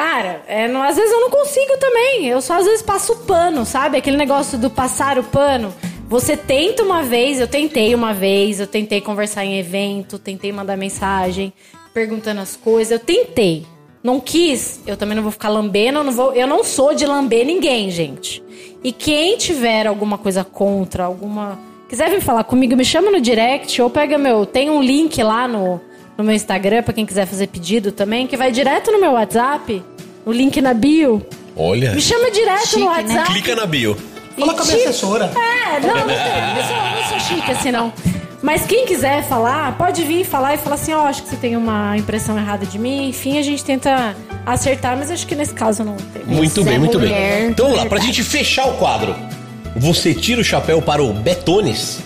Cara, é, não- às vezes eu não consigo também. Eu só às vezes passo o pano, sabe? Aquele negócio do passar o pano. Você tenta uma vez, eu tentei uma vez, eu tentei conversar em evento, tentei mandar mensagem, perguntando as coisas, eu tentei. Não quis, eu também não vou ficar lambendo, eu não, vou, eu não sou de lamber ninguém, gente. E quem tiver alguma coisa contra, alguma. Quiser vir falar comigo, me chama no direct ou pega meu. Tem um link lá no, no meu Instagram pra quem quiser fazer pedido também, que vai direto no meu WhatsApp, o link na bio. Olha, Me chama direto Chique, no né? WhatsApp. clica na bio. Fala com a minha assessora. É, não, não, sou, não sou chique assim, não. Mas quem quiser falar, pode vir falar e falar assim, ó, acho que você tem uma impressão errada de mim. Enfim, a gente tenta acertar, mas acho que nesse caso não tem. Muito bem, é muito mulher, bem. Então vamos lá, pra gente fechar o quadro. Você tira o chapéu para o Betones?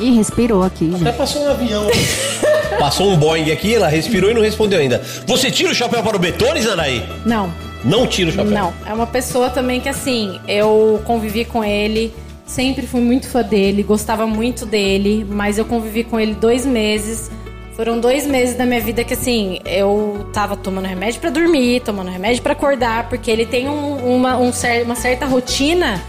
Ih, respirou aqui, Até gente. passou um avião. Passou um Boeing aqui, ela respirou e não respondeu ainda. Você tira o chapéu para o Betones, Anaí? Não, Não tira o chapéu. não. É uma pessoa também que, assim, eu convivi com ele, sempre fui muito fã dele, gostava muito dele, mas eu convivi com ele dois meses. Foram dois meses da minha vida que, assim, eu tava tomando remédio pra dormir, tomando remédio pra acordar, porque ele tem um- uma, um cer- uma certa rotina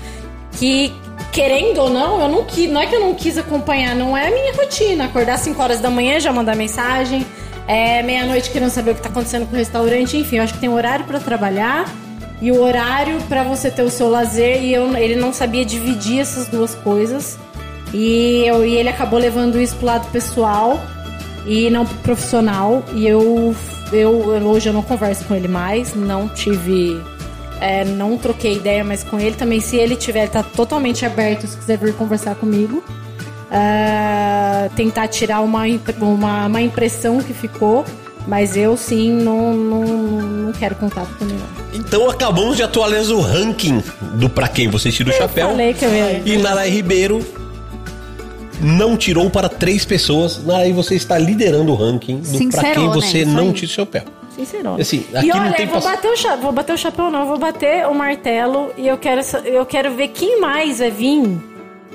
que, querendo ou não, eu não quis. Não é que eu não quis acompanhar, não é a minha rotina. Acordar às 5 horas da manhã, já mandar mensagem. É, meia-noite querendo saber o que tá acontecendo com o restaurante, enfim, eu acho que tem horário pra trabalhar e o horário pra você ter o seu lazer e eu- ele não sabia dividir essas duas coisas. E, eu, e ele acabou levando isso pro lado pessoal e não pro profissional. E eu, eu, eu- hoje eu não converso com ele mais, não tive. É, não troquei ideia mais com ele. Também, se ele tiver, ele tá totalmente aberto se quiser vir conversar comigo. É, tentar tirar uma, uma, uma impressão que ficou. Mas eu sim não, não, não quero contato com ele. não. Então acabamos de atualizar o ranking do pra quem você tira o chapéu. Falei que eu ia. E Narai Ribeiro não tirou para três pessoas. Narai, você está liderando o ranking do pra quem você isso não aí. tira o chapéu. Sincerona. Assim, aqui e não olha, vou pass- bater, o cha- vou bater o chapéu, não, vou bater o martelo e eu quero, eu quero ver quem mais vai vir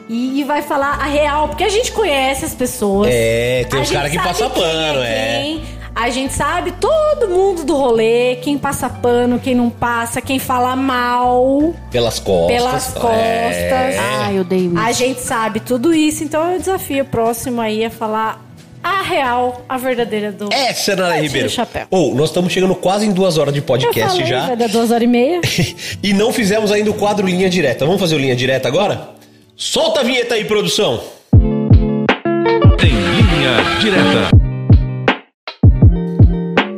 e, e vai falar a real, porque a gente conhece as pessoas. É, tem os caras que passam quem pano, é. quem. A gente sabe todo mundo do rolê, quem passa pano, quem não passa, quem fala mal Pelas costas. pelas costas. É. Ah, eu odeio isso. A gente sabe tudo isso, então eu desafio o próximo aí a falar a real, a verdadeira do. Essa é o Ribeiro. chapéu. Ou, nós estamos chegando quase em duas horas de podcast falei, já. vai dar duas horas e meia. e não fizemos ainda o quadro Linha Direta. Vamos fazer o Linha Direta agora? Solta a vinheta aí, produção. Em linha direta.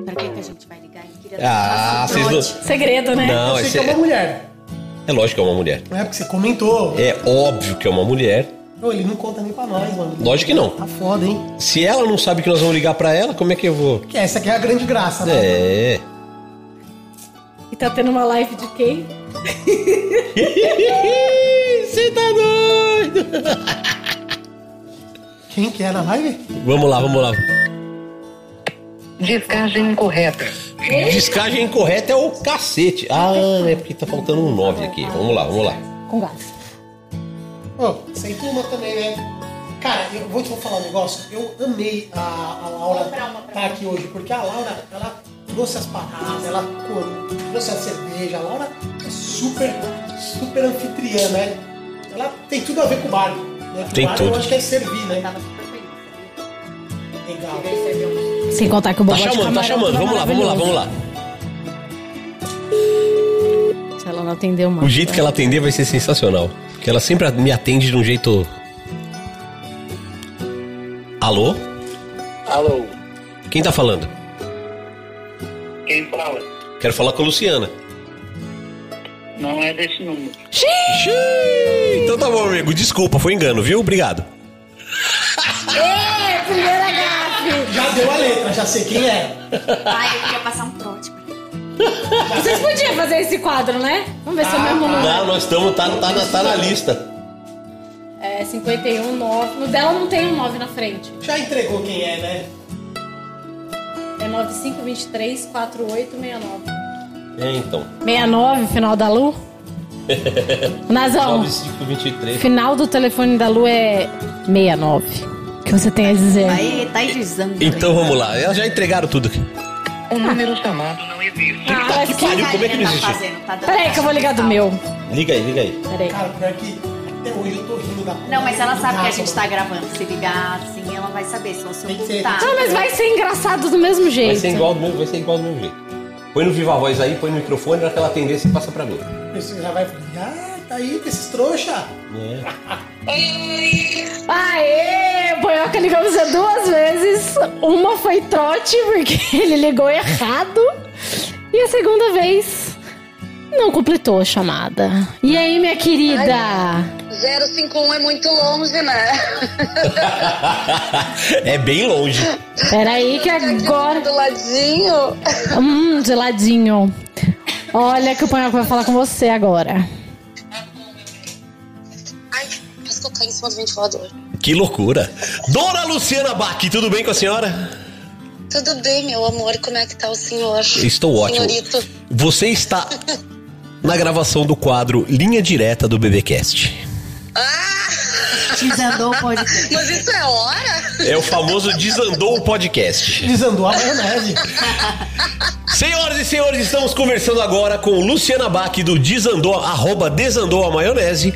Pra que, que a gente vai ligar? Ah, dar vocês não... Segredo, né? Não, Eu sei que é uma é... mulher. é lógico que é uma mulher. Não é porque você comentou. É óbvio que é uma mulher. Ô, ele não conta nem pra nós, mano. Lógico que não. Tá foda, hein? Se ela não sabe que nós vamos ligar pra ela, como é que eu vou? Que essa aqui é a grande graça, né? É. E tá tendo uma live de quem? Você tá doido? Quem que é na live? Vamos lá, vamos lá. Descagem incorreta. Descagem incorreta é o cacete. Ah, é porque tá faltando um 9 aqui. Vamos lá, vamos lá. Com gás. Ô, sem turma também, né? Cara, eu vou te falar um negócio. Eu amei a, a Laura estar aqui hoje, porque a Laura, ela trouxe as paradas, ela trouxe a cerveja. A Laura é super, super anfitriã, né? Ela tem tudo a ver com o bar. Né? Tem o bar tudo. eu acho que é servir, né? Legal. Sem contar que o Tá chamando, tá chamando. Vamos lá, vamos lá, vamos lá. Se ela não atendeu mais. O jeito que ela atender vai ser sensacional. Porque ela sempre me atende de um jeito. Alô? Alô, Quem tá falando? quem fala? Quero falar com a Luciana. Não é desse número. Xiii! Então tá bom, amigo. Desculpa, foi engano, viu? Obrigado. Ê, primeira gafe! Já deu a letra, já sei quem é. Ai, eu queria passar um trote. Vocês podiam fazer esse quadro, né? Vamos ver se é o mesmo número. Não, nós estamos, tá, tá, na- tá na lista. É 51, 9. No dela não tem um 9 na frente. Já entregou quem é, né? É 9523 4869. É, então. 69, final da Lu? Nazão, 9523. final do telefone da Lu é 69. O que você tem a dizer? Aí tá dizendo. Então vamos lá. Elas já entregaram tudo. O número chamado não existe. Ah, Tá mas que que... pariu, como é que não tá existe? fazendo? Tá dando Peraí que eu vou ligar do meu. Liga aí, liga aí. Peraí. Cara, pior que até hoje eu tô rindo da Não, mas ela sabe que a gente tá gravando. Se ligar assim, ela vai saber se você Tem que ser- tá. Ah, mas vai ser engraçado do mesmo jeito. Vai ser igual do mesmo, vai ser igual do mesmo jeito. Põe no Viva Voz aí, põe no microfone, na hora que ela atender, você passa pra mim. Você já vai ah, tá aí com esses trouxa. É. Aê! O Boioca ligou você duas vezes. Uma foi trote, porque ele ligou errado. E a segunda vez não completou a chamada. E aí, minha querida? 051 é muito longe, né? é bem longe. Peraí que agora... Do ladinho. Hum, geladinho. Olha que o Panhoca vai falar com você agora. Eu caí em cima do ventilador. Que loucura. Dona Luciana Bach, tudo bem com a senhora? Tudo bem, meu amor, como é que tá o senhor? Estou ótimo. Senhorito. Você está na gravação do quadro Linha Direta do BBcast. Desandou o podcast. Mas isso é hora? É o famoso Desandou o Podcast. Desandou a maionese. Senhoras e senhores, estamos conversando agora com Luciana Bach do Desandou, arroba Desandou a Maionese,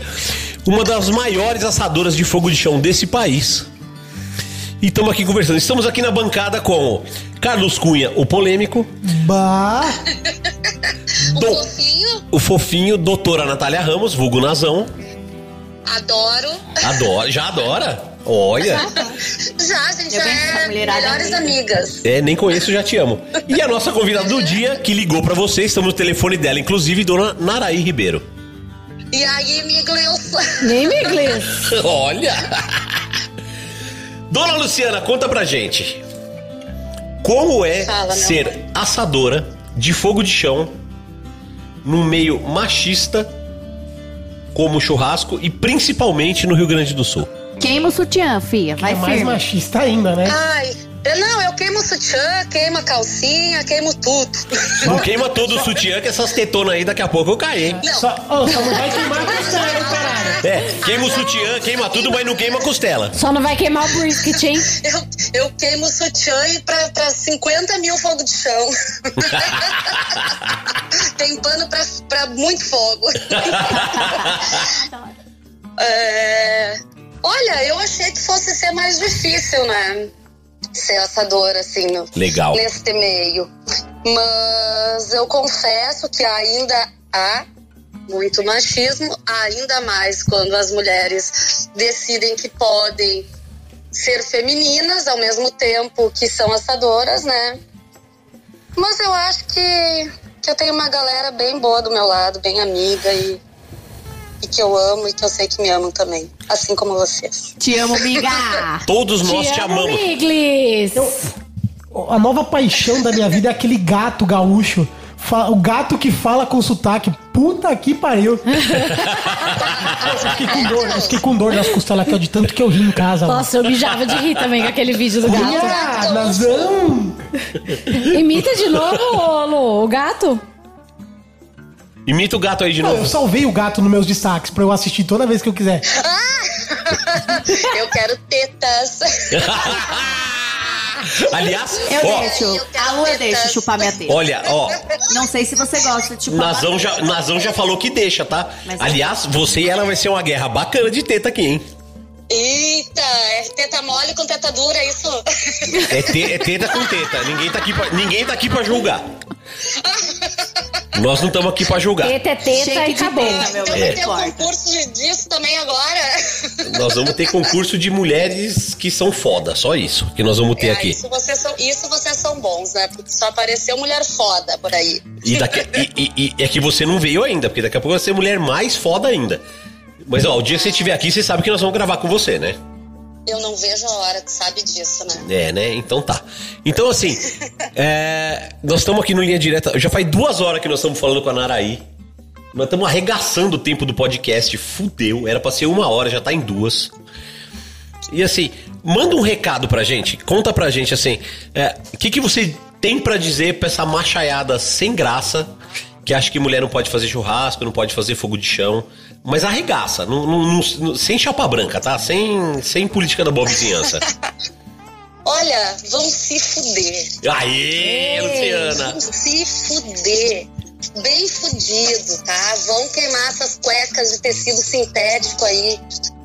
uma das maiores assadoras de fogo de chão desse país. E estamos aqui conversando. Estamos aqui na bancada com Carlos Cunha, o polêmico, Bah. O Do- fofinho, o fofinho, doutora Natália Ramos, vulgo Nazão. adoro. Adora, já adora? Olha, Já, a gente Eu já é mulherada melhores amiga. amigas. é, nem conheço, já te amo. E a nossa convidada do dia, que ligou pra você, estamos no telefone dela, inclusive, dona Naraí Ribeiro. E aí, Migleus? Nem me inglês. Olha! Dona Luciana, conta pra gente. Como é Fala, ser assadora de fogo de chão num meio machista como o churrasco e principalmente no Rio Grande do Sul? Queima o sutiã, fia. Vai é mais firme. machista ainda, né? Ai, não, eu queimo o sutiã, queimo a calcinha, queimo tudo. Não queima todo o sutiã que essas tetonas aí daqui a pouco eu caí, hein? Não, Só, oh, só não vai queimar a costela, caralho. É, queima o sutiã, queima tudo, mas não queima a costela. Só não vai queimar o brisket, hein? eu, eu queimo o sutiã e pra, pra 50 mil fogo de chão. Tem pano pra, pra muito fogo. É, Olha, eu achei que fosse ser mais difícil, né? Ser assadora, assim, no, Legal. neste meio. Mas eu confesso que ainda há muito machismo, ainda mais quando as mulheres decidem que podem ser femininas ao mesmo tempo que são assadoras, né? Mas eu acho que, que eu tenho uma galera bem boa do meu lado, bem amiga e, e que eu amo e que eu sei que me amam também, assim como vocês. Te amo, miga. Todos nós te, amo, amamos. Miglis. A nova paixão da minha vida é aquele gato gaúcho O gato que fala com sotaque. Puta que pariu. eu fiquei com dor, eu fiquei com dor nas costelas aqui, ó, de tanto que eu ri em casa. mano. Nossa, eu mijava de rir também com aquele vídeo do gato. Olha, Nazão! Imita de novo, ô, Lu, o gato. Imita o gato aí de Não, eu novo. salvei o gato nos meus destaques pra eu assistir toda vez que eu quiser. Eu quero tetas. Aliás, Eu ó, deixo. A Lu eu deixo chupar minha teta. olha, ó, Não sei se você gosta de chupar Nazão minha já. Nazão já falou que deixa, tá? Mas- Aliás, você e ela vai ser uma guerra bacana de teta aqui, hein? Eita, é teta mole com teta dura, é isso? É, te- é teta com teta. Ninguém tá aqui pra, ninguém tá aqui pra julgar. Nós não estamos aqui pra julgar. Teta é teta Shake e acabou. teta, meu vou ter um concurso disso também agora. Nós vamos ter concurso de mulheres que são foda, só isso que nós vamos ter É, aqui. isso, vocês são, isso vocês são bons, né? Porque só apareceu mulher foda por aí. E, daqui, e, e- e é que você não veio ainda, porque daqui a pouco vai ser mulher mais foda ainda. Mas ó, o dia que você estiver aqui, você sabe que nós vamos gravar com você, né? Eu não vejo a hora, tu sabe disso, né? É, né? Então tá. Então, assim, é, nós estamos aqui no Linha Direta. Já faz duas horas que nós estamos falando com a Naraí. Nós estamos arregaçando o tempo do podcast. Fudeu. Era pra ser uma hora, já tá em duas. E assim, manda um recado pra gente. Conta pra gente, assim, é, o que, que você tem pra dizer pra essa machaiada sem graça que acha que mulher não pode fazer churrasco, não pode fazer fogo de chão. Mas arregaça, não- não- não- sem chapa branca, tá? Sem, sem política da boa vizinhança. Olha, vão se fuder. Aê, Luciana! Vão se fuder. Bem fudido, tá? Vão queimar essas cuecas de tecido sintético aí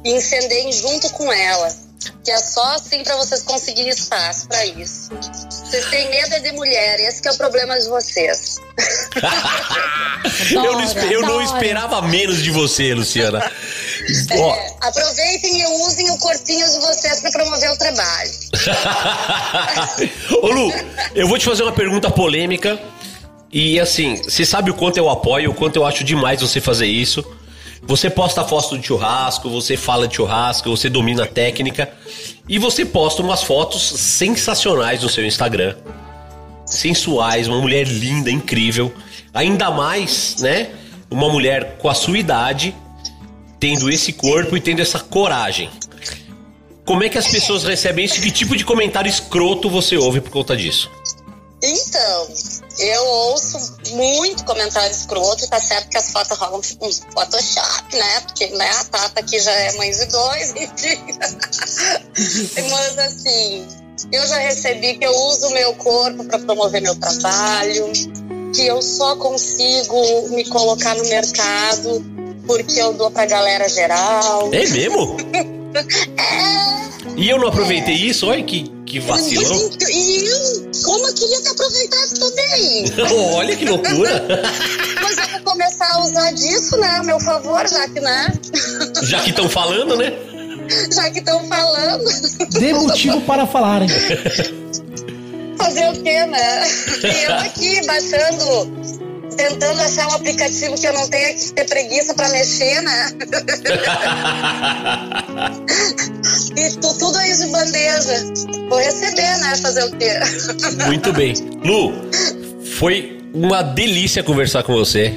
e incendiem junto com ela. Que é só assim pra vocês conseguirem espaço pra isso. Vocês têm medo é de mulher, esse que é o problema de vocês. eu não, eu não esperava menos de você, Luciana. É, aproveitem e usem o corpinho de vocês pra promover o trabalho. Ô Lu, eu vou te fazer uma pergunta polêmica. E assim, você sabe o quanto eu apoio, o quanto eu acho demais você fazer isso. Você posta foto de churrasco, você fala de churrasco, você domina a técnica. E você posta umas fotos sensacionais no seu Instagram. Sensuais, uma mulher linda, incrível. Ainda mais, né? Uma mulher com a sua idade, tendo esse corpo e tendo essa coragem. Como é que as pessoas recebem isso? Que tipo de comentário escroto você ouve por conta disso? Então, eu ouço muito comentário escroto, tá certo que as fotos rolam uns Photoshop, né? Porque né, a Tata aqui já é mãe de dois, enfim. Mas assim, eu já recebi que eu uso o meu corpo para promover meu trabalho, que eu só consigo me colocar no mercado porque eu dou pra galera geral. É mesmo? E eu não aproveitei isso? Olha que, que vacilão. E eu, como eu queria ter aproveitado também. Olha que loucura. Mas eu vou começar a usar disso, né? A meu favor, já que, né? Já que estão falando, né? Já que estão falando. Dê motivo para falarem. Fazer o quê, né? E eu aqui baixando, tentando achar um aplicativo que eu não tenha que ter preguiça pra mexer, né? E tu- tudo aí de bandeja. Vou receber, né? Fazer o quê? Muito bem. Lu, foi uma delícia conversar com você.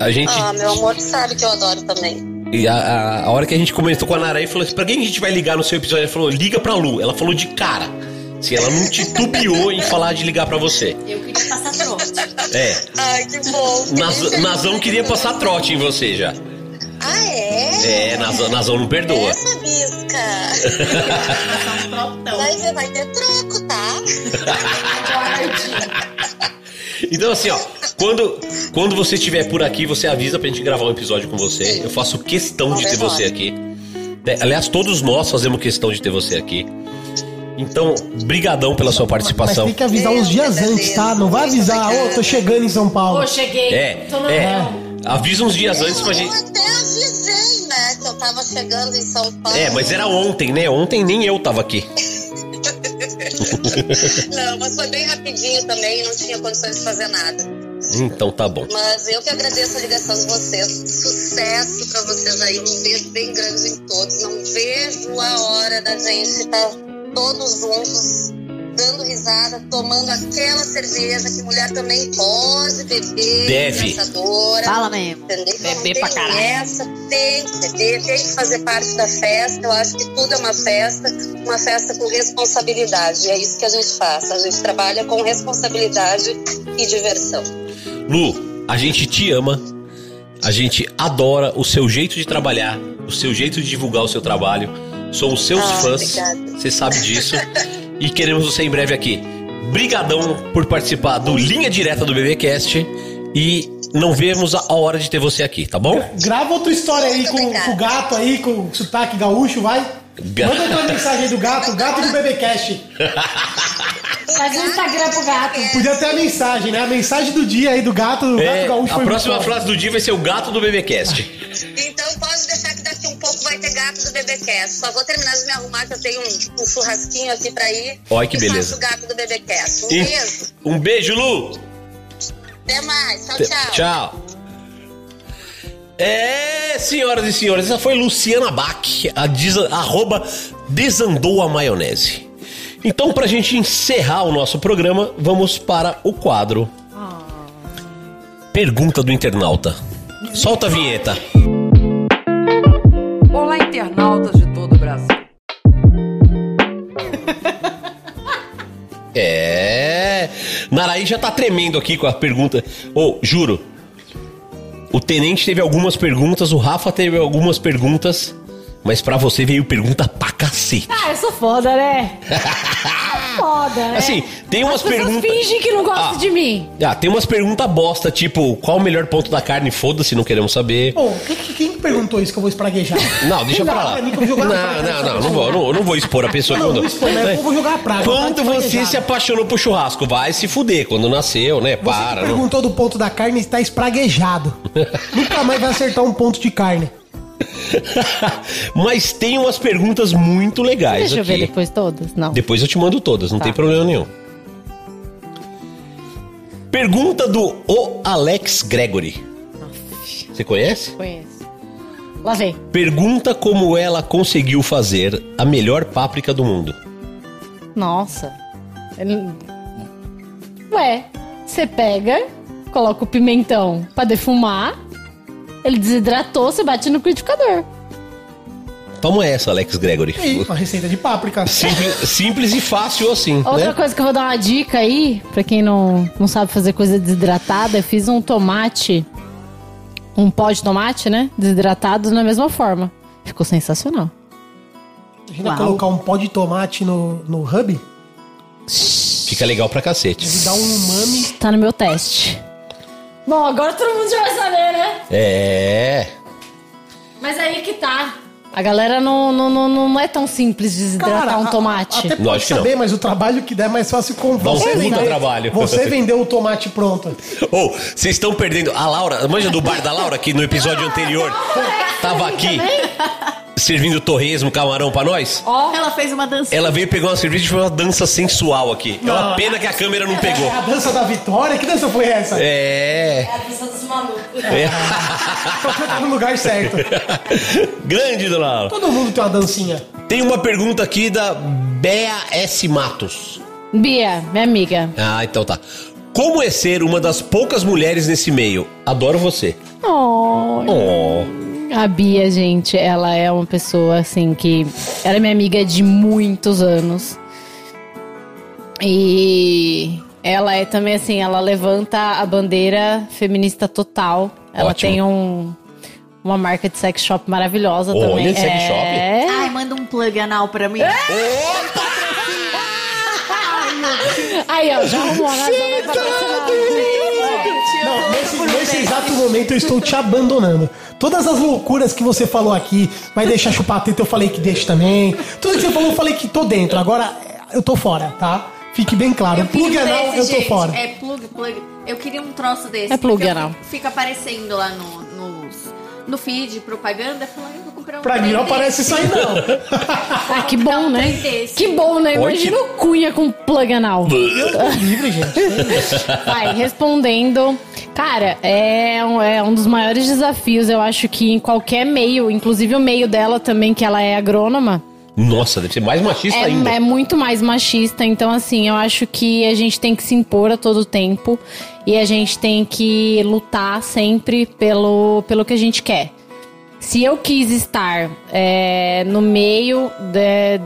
A gente. Ah, meu amor, sabe que eu adoro também. E a, a- a hora que a gente comentou com a Naraí, falou assim: pra quem a gente vai ligar no seu episódio? Ela falou: liga pra Lu. Ela falou de cara. Se ela não titubeou em falar de ligar pra você. Eu queria passar trote. É. Ai, que bom. Naz- Nazão queria passar trote em você já. Ah, é? É, Nazão, Nazão não perdoa. Essa bisca. Vai, ver, vai ter troco, tá? Então, assim, ó, quando, quando você estiver por aqui, você avisa pra gente gravar um episódio com você. Eu faço questão de ter você aqui. É, Aliás, todos nós fazemos questão de ter você aqui. Então, brigadão pela sua Mas participação. tem que avisar uns dias antes, tá? Não vai avisar, ô, tô chegando em São Paulo. Ô, cheguei. É, Tô no é. Avisa uns dias antes pra Eu gente. até avisei, né? Que eu tava chegando em São Paulo. É, mas era ontem, né? Ontem nem eu tava aqui. Não, mas foi bem rapidinho também, não tinha condições de fazer nada. Então tá bom. Mas eu que agradeço a ligação de vocês. Sucesso pra vocês aí. Um beijo bem grande em todos. Não vejo a hora da gente estar todos juntos dando risada, tomando aquela cerveja que mulher também pode beber. Deve. Fala mesmo. Entendeu? Então, Beber pra tem caralho. Essa, tem que beber, tem que fazer parte da festa. Eu acho que tudo é uma festa, uma festa com responsabilidade. E é isso que a gente faz. A gente trabalha com responsabilidade e diversão. Lu, a gente te ama. A gente adora o seu jeito de trabalhar, o seu jeito de divulgar o seu trabalho. Somos seus Ah, fãs. obrigada. Você sabe disso. e queremos você em breve aqui. Brigadão por participar do Linha Direta do BBcast e não vemos a hora de ter você aqui, tá bom? Grava outra história aí com, com o gato aí, com o sotaque gaúcho, vai. Ga- Manda outra mensagem aí do gato, o gato do BBcast. Faz um Instagram pro gato. Podia ter a mensagem, né? A mensagem do dia aí do gato, o gato É, gaúcho a foi próxima frase do dia vai ser o gato do BBcast. Ter gato do BBcast. Só vou terminar de me arrumar que eu tenho um, um churrasquinho aqui pra ir. Olha que beleza. o gato do BBcast. Um E- beijo. Um beijo, Lu! Até mais. Tchau, tchau. Tchau. É, senhoras e senhores, essa foi Luciana Bach, a desa- arroba desandou a maionese. Então, pra gente encerrar o nosso programa, vamos para o quadro Pergunta do Internauta. Solta a vinheta. É. Naraí já tá tremendo aqui com a pergunta. Ô, juro. O tenente teve algumas perguntas, o Rafa teve algumas perguntas, mas pra você veio pergunta pra cacete. Ah, eu sou foda, né? foda, né? Assim, tem umas As pessoas perguntas- fingem que não gostam Ah. de mim. Ah, tem umas perguntas bosta, tipo, qual o melhor ponto da carne? Foda-se, não queremos saber. Pô, quem, quem perguntou isso que eu vou espraguejar? Não, deixa pra lá. Não, que eu vou jogar Não, não, não, não vou, não, não vou expor a pessoa que Não, mandou. não expor, mas eu vou jogar a praga. Quando você se apaixonou por churrasco, vai se fuder quando nasceu, né? Você Para. que não- perguntou do ponto da carne está espraguejado. Nunca mais vai acertar um ponto de carne. Mas tem umas perguntas muito legais Deixa eu ver aqui. depois todas. Não. Depois eu te mando todas, não Tá. tem problema nenhum. Pergunta do O Alex Gregory. Você conhece? Conheço. Lá vem. Pergunta como ela conseguiu fazer a melhor páprica do mundo. Nossa. Ele- Ué, você pega, coloca o pimentão pra defumar, ele desidratou, você bate no liquidificador. Toma essa, Alex Gregory. E aí, uma receita de páprica. Simples, simples e fácil assim, Outra né? coisa que eu vou dar uma dica aí, pra quem não, não sabe fazer coisa desidratada, eu fiz um tomate, um pó de tomate, né? Desidratado na mesma forma. Ficou sensacional. Imagina Uau. colocar um pó de tomate no, no hub Fica legal pra cacete. e dar um umami. Tá no meu teste. Bom, agora todo mundo já vai saber, né? É. Mas aí que tá. A galera não, não, não, não é tão simples desidratar Cara, um a- tomate. Até pode Lógico que não. saber, mas o trabalho que der é mais fácil com um você puta vender. trabalho. Você vendeu o tomate pronto. Ô, vocês estão perdendo. A Laura, manja do bar da Laura, que no episódio anterior tava aqui servindo torresmo, camarão pra nós? Ó, ela fez uma dança. Ela veio pegar uma cerveja e fez uma dança sensual aqui. É uma Não. pena que a câmera não pegou. É a dança da vitória? Que dança foi essa? É. a dança dos malucos. é. Tá no lugar certo. Grande, dona Laura. Todo mundo tem uma dancinha. Tem uma pergunta aqui da Bea S. Matos. Bia, minha amiga. Ah, então tá. Como é ser uma das poucas mulheres nesse meio? Adoro você. Oh, Oh. A Bia, gente, ela é uma pessoa assim que. Ela é minha amiga de muitos anos. E ela é também assim, ela levanta a bandeira feminista total. Ela Ótimo. tem um, uma marca de sex shop maravilhosa Olha, também. sex é... Ai, manda um plug anal pra mim. Aí, ó, já arrumou, né? Já exato momento eu estou te abandonando. Todas as loucuras que você falou aqui, vai deixar chupar a teta, eu falei que deixa também. Tudo que você falou, eu falei que tô dentro. Agora eu tô fora, tá? Fique bem claro. Plug anal, eu tô gente. fora. É plug, plug. Eu queria um troço desse. É plug anal. Fica aparecendo lá no, nos- no feed, propaganda, falando, comprar um Pra mim não aparece isso aí, não. Ah, que bom, né? Que bom, né? Imagina o Cunha com plug anal. Livre, gente. Vai, respondendo. Cara, é um, é um dos maiores desafios, eu acho que em qualquer meio, inclusive o meio dela também, que ela é agrônoma, Nossa, deve ser mais machista ainda. É, é muito mais machista, então assim, eu acho que a gente tem que se impor a todo tempo e a gente tem que lutar sempre pelo, pelo que a gente quer. Se eu quis estar é, no meio de-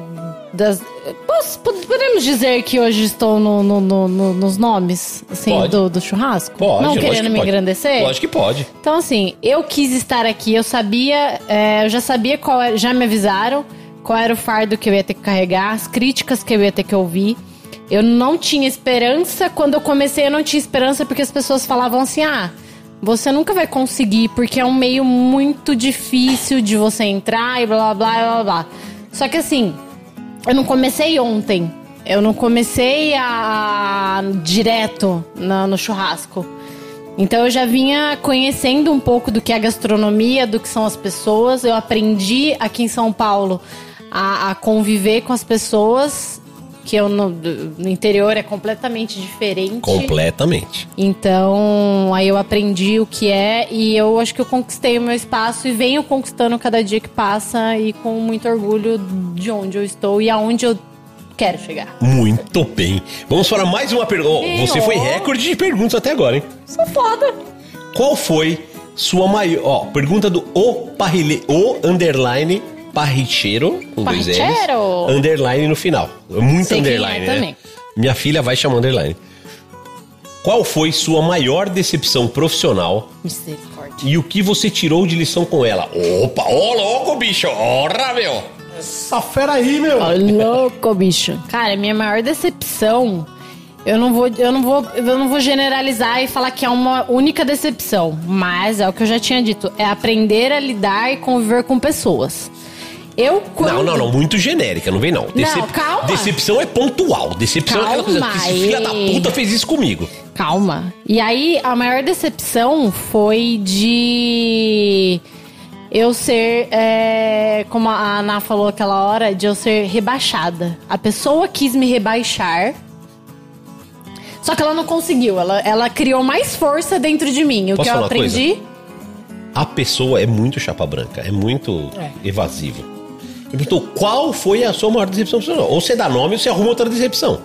das. Posso- podemos dizer que hoje estou no- no- no- no- nos nomes assim, do, do churrasco? Pode, Não querendo que me pode. engrandecer? Lógico que pode. Então, assim, eu quis estar aqui, eu sabia, é, eu já sabia qual era, já me avisaram qual era o fardo que eu ia ter que carregar, as críticas que eu ia ter que ouvir. Eu não tinha esperança, quando eu comecei eu não tinha esperança porque as pessoas falavam assim, ah, você nunca vai conseguir porque é um meio muito difícil de você entrar e blá blá blá blá. Só que assim, eu não comecei ontem. Eu não comecei a direto na- no churrasco. Então eu já vinha conhecendo um pouco do que é a gastronomia, do que são as pessoas. Eu aprendi aqui em São Paulo a, a conviver com as pessoas, que eu no, no interior é completamente diferente. Completamente. Então, aí eu aprendi o que é e eu acho que eu conquistei o meu espaço e venho conquistando cada dia que passa e com muito orgulho de onde eu estou e aonde eu quero chegar. Muito bem. Vamos para mais uma pergunta. Sim, você foi recorde de perguntas até agora, hein? Sou foda. Qual foi sua maior. Ó, pergunta do O Parrile. O underline Parricheiro. Com dois L's. Underline no final. Muito Sei é underline, né? também. Minha filha vai chamar underline. Qual foi sua maior decepção profissional Misericórdia. e o que você tirou de lição com ela? Opa, ô louco, bicho! Ora, meu! Essa fera aí, meu. Ó, louco, bicho. Cara, minha maior decepção. Eu não, vou, eu, não vou, eu não vou generalizar e falar que é uma única decepção, mas é o que eu já tinha dito: é aprender a lidar e conviver com pessoas. Eu quando. Não, não, não, muito genérica, não vem não. calma. Decepção é pontual. Decepção é aquela coisa Calma, que esse filho da puta fez isso comigo. Calma. E aí, a maior decepção foi de eu ser, é, como a Ana falou aquela hora, de eu ser rebaixada. A pessoa quis me rebaixar. Só que ela não conseguiu. Ela, ela criou mais força dentro de mim. O Posso que eu falar uma coisa? aprendi. A pessoa é muito chapa branca, é muito É. evasiva. Ele perguntou qual foi a sua maior decepção profissional. Ou você dá nome ou você arruma outra decepção.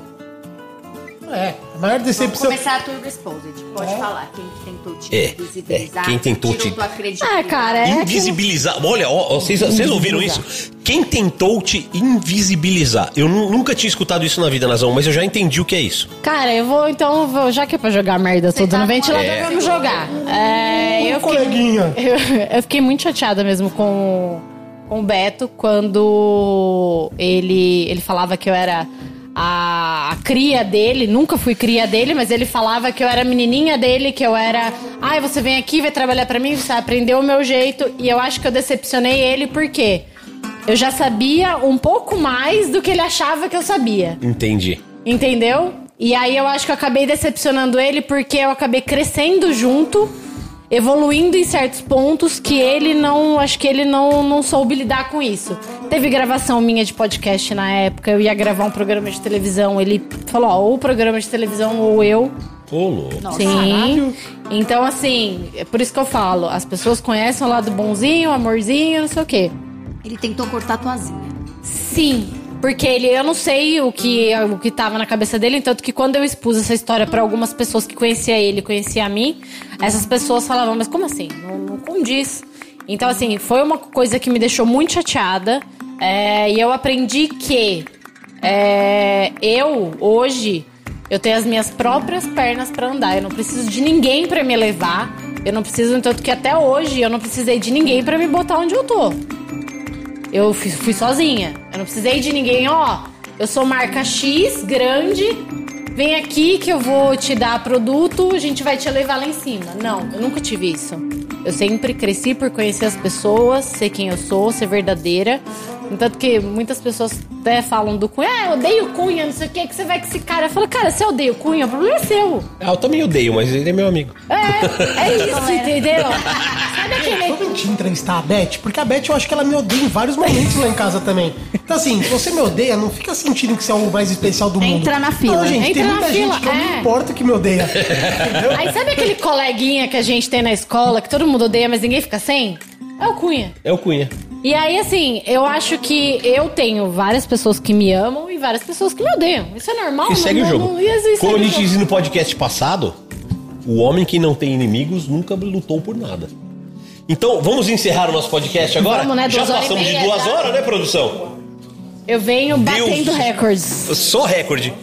É, a maior Vamos decepção. começar a Turbo Exposed. Pode falar. Quem tentou te É, visibilizar. é, quem tentou te-. Ah, cara, é. que- Invisibilizar. Olha, ó, ó, vocês, vocês ouviram isso? Quem tentou te invisibilizar? Eu nu- nunca tinha escutado isso na vida, Nazão, mas eu já entendi o que é isso. Cara, eu vou então, vou- já que é pra jogar merda toda tá no ventilador, É. vamos jogar. É, eu, fiquei, coleguinha. eu, eu fiquei muito chateada mesmo com, com o Beto quando ele, ele falava que eu era a, cria dele, nunca fui cria dele, mas ele falava que eu era a menininha dele, que eu era. Ai, você vem aqui, vai trabalhar pra mim, você aprendeu o meu jeito. E eu acho que eu decepcionei ele porque eu já sabia um pouco mais do que ele achava que eu sabia. Entendi. Entendeu? E aí eu acho que eu acabei decepcionando ele porque eu acabei crescendo junto, evoluindo em certos pontos que ele não. Acho que ele não, não soube lidar com isso. Teve gravação minha de podcast na época, eu ia gravar um programa de televisão. Ele falou: ó, ou programa de televisão ou eu. Ô, louco. Sim. Então, assim, é por isso que eu falo: as pessoas conhecem o lado bonzinho, o amorzinho, não sei o quê. Ele tentou cortar tua asinha. Sim, porque ele, eu não sei o que o que tava na cabeça dele, tanto que quando eu expus essa história pra algumas pessoas que conhecia ele, conhecia a mim, essas pessoas falavam, mas como assim? Não, não condiz. Então, assim, foi uma coisa que me deixou muito chateada. é, e eu aprendi que é, eu, hoje, eu tenho as minhas próprias pernas pra andar. Eu não preciso de ninguém pra me levar. Eu não preciso, tanto que até hoje eu não precisei de ninguém pra me botar onde eu tô. Eu fui, fui sozinha. Eu não precisei de ninguém, ó. Eu sou marca X, grande. Vem aqui que eu vou te dar produto, a gente vai te levar lá em cima. Não, eu nunca tive isso. Eu sempre cresci por conhecer as pessoas, ser quem eu sou, ser verdadeira. Tanto que muitas pessoas até falam do Cunha, ah, eu odeio Cunha, não sei o que, que você vai com esse cara. Eu falo, cara, você odeia o Cunha, o problema é seu. Ah, eu também odeio, mas ele é meu amigo. É, é isso, entendeu? Sabe aquele. Vamos te entrevistar a Beth? Porque a Beth eu acho que ela me odeia em vários momentos lá em casa também. Então, assim, se você me odeia, não fica sentindo que você é o mais especial do mundo. Entra na fila. Não, gente, tem Entra muita na gente fila, que eu não é. importa que me odeia. Entendeu? Aí sabe aquele coleguinha que a gente tem na escola, que todo mundo odeia, mas ninguém fica sem? É o Cunha. É o Cunha. E aí, assim, eu acho que eu tenho várias pessoas que me amam e várias pessoas que me odeiam. Isso é normal. E não- segue o não- jogo. não- existe Como a o gente disse no podcast passado, o homem que não tem inimigos nunca lutou por nada. Então, vamos encerrar o nosso podcast agora? Vamos, né? Já passamos de duas já. horas, né, produção? Eu venho batendo Deus. recordes. Só recorde.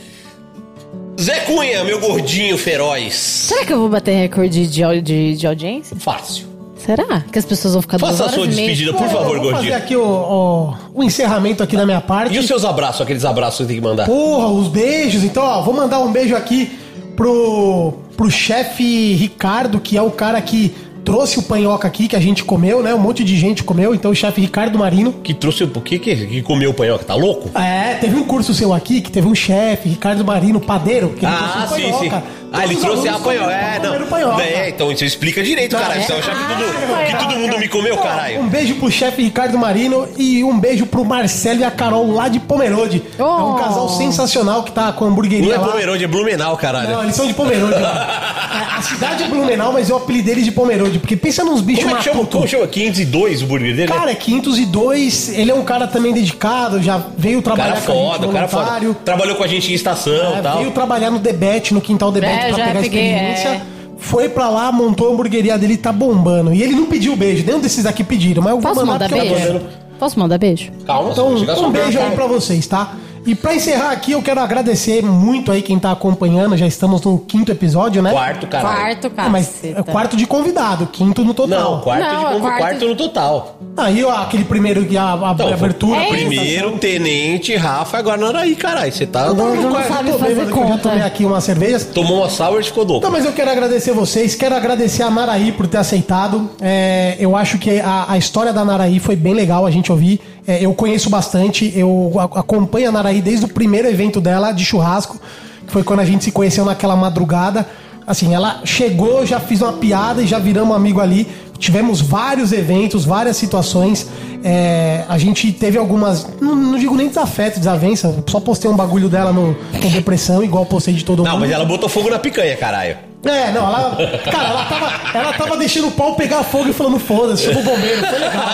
Zé Cunha, meu gordinho feroz. Será que eu vou bater recorde de, de, de audiência? Fácil. Será? Que as pessoas vão ficar duas Faça a sua despedida, por Eu favor, vou fazer gordinho. aqui o, o, o encerramento aqui da minha parte. E os seus abraços, aqueles abraços que você tem que mandar? Porra, os beijos. Então, ó, vou mandar um beijo aqui pro, pro chefe Ricardo, que é o cara que trouxe o panhoca aqui, que a gente comeu, né? Um monte de gente comeu. Então, o chefe Ricardo Marino. Que trouxe o que, que, que comeu o panhoca? Tá louco? É, teve um curso seu aqui que teve um chefe, Ricardo Marino, padeiro, que ele Ah, trouxe sim, o sim. panhoca. Ah, ele trouxe a panhoca. É, não. panhoca. É, então isso explica direito, Não, caralho. é- acha que, Ah, tudo, que todo mundo me comeu, caralho? Um beijo pro chefe Ricardo Marino e um beijo pro Marcelo e a Carol lá de Pomerode. É um casal sensacional que tá com a hamburgueria Não é lá. Pomerode, é Blumenau, caralho. Não, eles são de Pomerode. a cidade é Blumenau, mas eu apelidei eles de Pomerode, porque pensa nos bichos Como é que chama? matutos. Como chama? 502 o burger dele? Cara, é 502, ele é um cara também dedicado, já veio trabalhar cara com a gente foda, o cara voluntário. foda. Trabalhou com a gente em estação É, e tal. veio trabalhar no Debete, no quintal Debete, É, pra pegar a peguei, experiência. é. Foi pra lá, montou a hamburgueria dele, tá bombando. E ele não pediu beijo, nenhum desses aqui pediram, mas eu vou Posso mandar mandar beijo? Posso mandar beijo? Calma, Então, um beijo aí pra vocês, tá? E pra encerrar aqui, eu quero agradecer muito aí quem tá acompanhando. Já estamos no quinto episódio, né? Quarto, caralho. Quarto, Ah, mas é quarto de convidado, quinto no total. Não, quarto, Não, de, é quarto... quarto- no total. Aí, ó, aquele primeiro que a, a Então, abertura. É. Primeiro, tenente, Rafa, agora Naraí, caralho. Você tá. não quase sabe tô fazer que Eu já conta. tomei aqui umas cervejas. Tomou uma sour e ficou louco. Então, mas eu quero agradecer vocês, quero agradecer a Naraí por ter aceitado. É, eu acho que a, a história da Naraí foi bem legal a gente ouvir. É, eu conheço bastante, eu acompanho a Naraí desde o primeiro evento dela de churrasco, que foi quando a gente se conheceu naquela madrugada. Assim, ela chegou, já fiz uma piada e já viramos amigo ali. Tivemos vários eventos, várias situações. É, a gente teve algumas, não, não digo nem desafeto, desavença. Só postei um bagulho dela no, com depressão, igual postei de todo mundo. Não, mas ela botou fogo na picanha, caralho. É, não, ela. Cara, ela tava, ela tava deixando o pau pegar fogo e falando foda-se, chama o bombeiro, foi legal.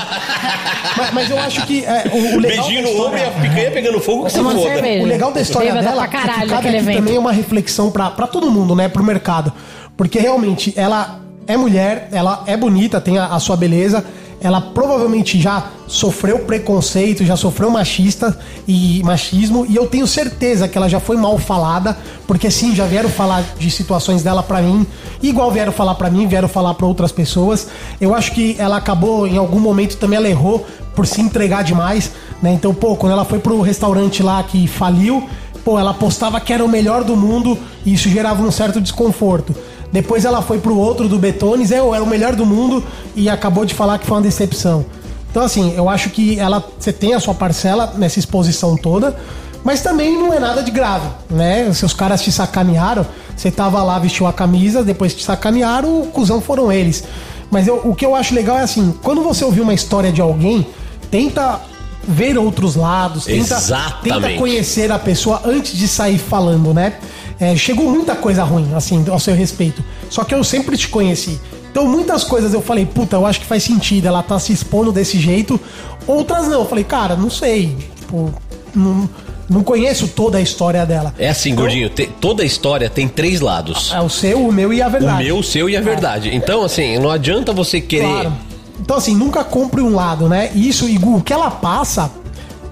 Mas, mas eu acho que é, o, o legal. Beijinho no ombro e a picanha pegando fogo que Tomando foda. cerveja. o legal da história Bêbada dela pra é caralho que cabe aquele aqui evento. também uma reflexão pra, pra todo mundo, né? Pro mercado. Porque realmente ela é mulher, ela é bonita, tem a, a sua beleza. Ela provavelmente já sofreu preconceito, já sofreu machista e machismo, e eu tenho certeza que ela já foi mal falada, porque sim, já vieram falar de situações dela pra mim, igual vieram falar pra mim, vieram falar pra outras pessoas. Eu acho que ela acabou em algum momento também ela errou por se entregar demais, né? Então, pô, quando ela foi pro restaurante lá que faliu, pô, ela postava que era o melhor do mundo e isso gerava um certo desconforto. Depois ela foi pro outro do Betones, é, era o melhor do mundo e acabou de falar que foi uma decepção. Então, assim, eu acho que ela você tem a sua parcela nessa exposição toda, mas também não é nada de grave, né? Se os caras te sacanearam, você tava lá, vestiu a camisa, depois te sacanearam, o cuzão foram eles. Mas eu- o que eu acho legal é assim, quando você ouvir uma história de alguém, tenta ver outros lados, tenta, tenta conhecer a pessoa antes de sair falando, né? É, chegou muita coisa ruim, assim, ao seu respeito. Só que eu sempre te conheci. Então, muitas coisas eu falei, puta, eu acho que faz sentido ela tá se expondo desse jeito. Outras não. Eu falei, cara, não sei. Tipo, não, não conheço toda a história dela. É assim, gordinho, tem- toda história tem três lados. É o seu, o meu e a O verdade. meu, o seu e a verdade. Então, assim, não adianta você querer. Claro. Então, assim, nunca compre um lado, né? Isso, e o que ela passa,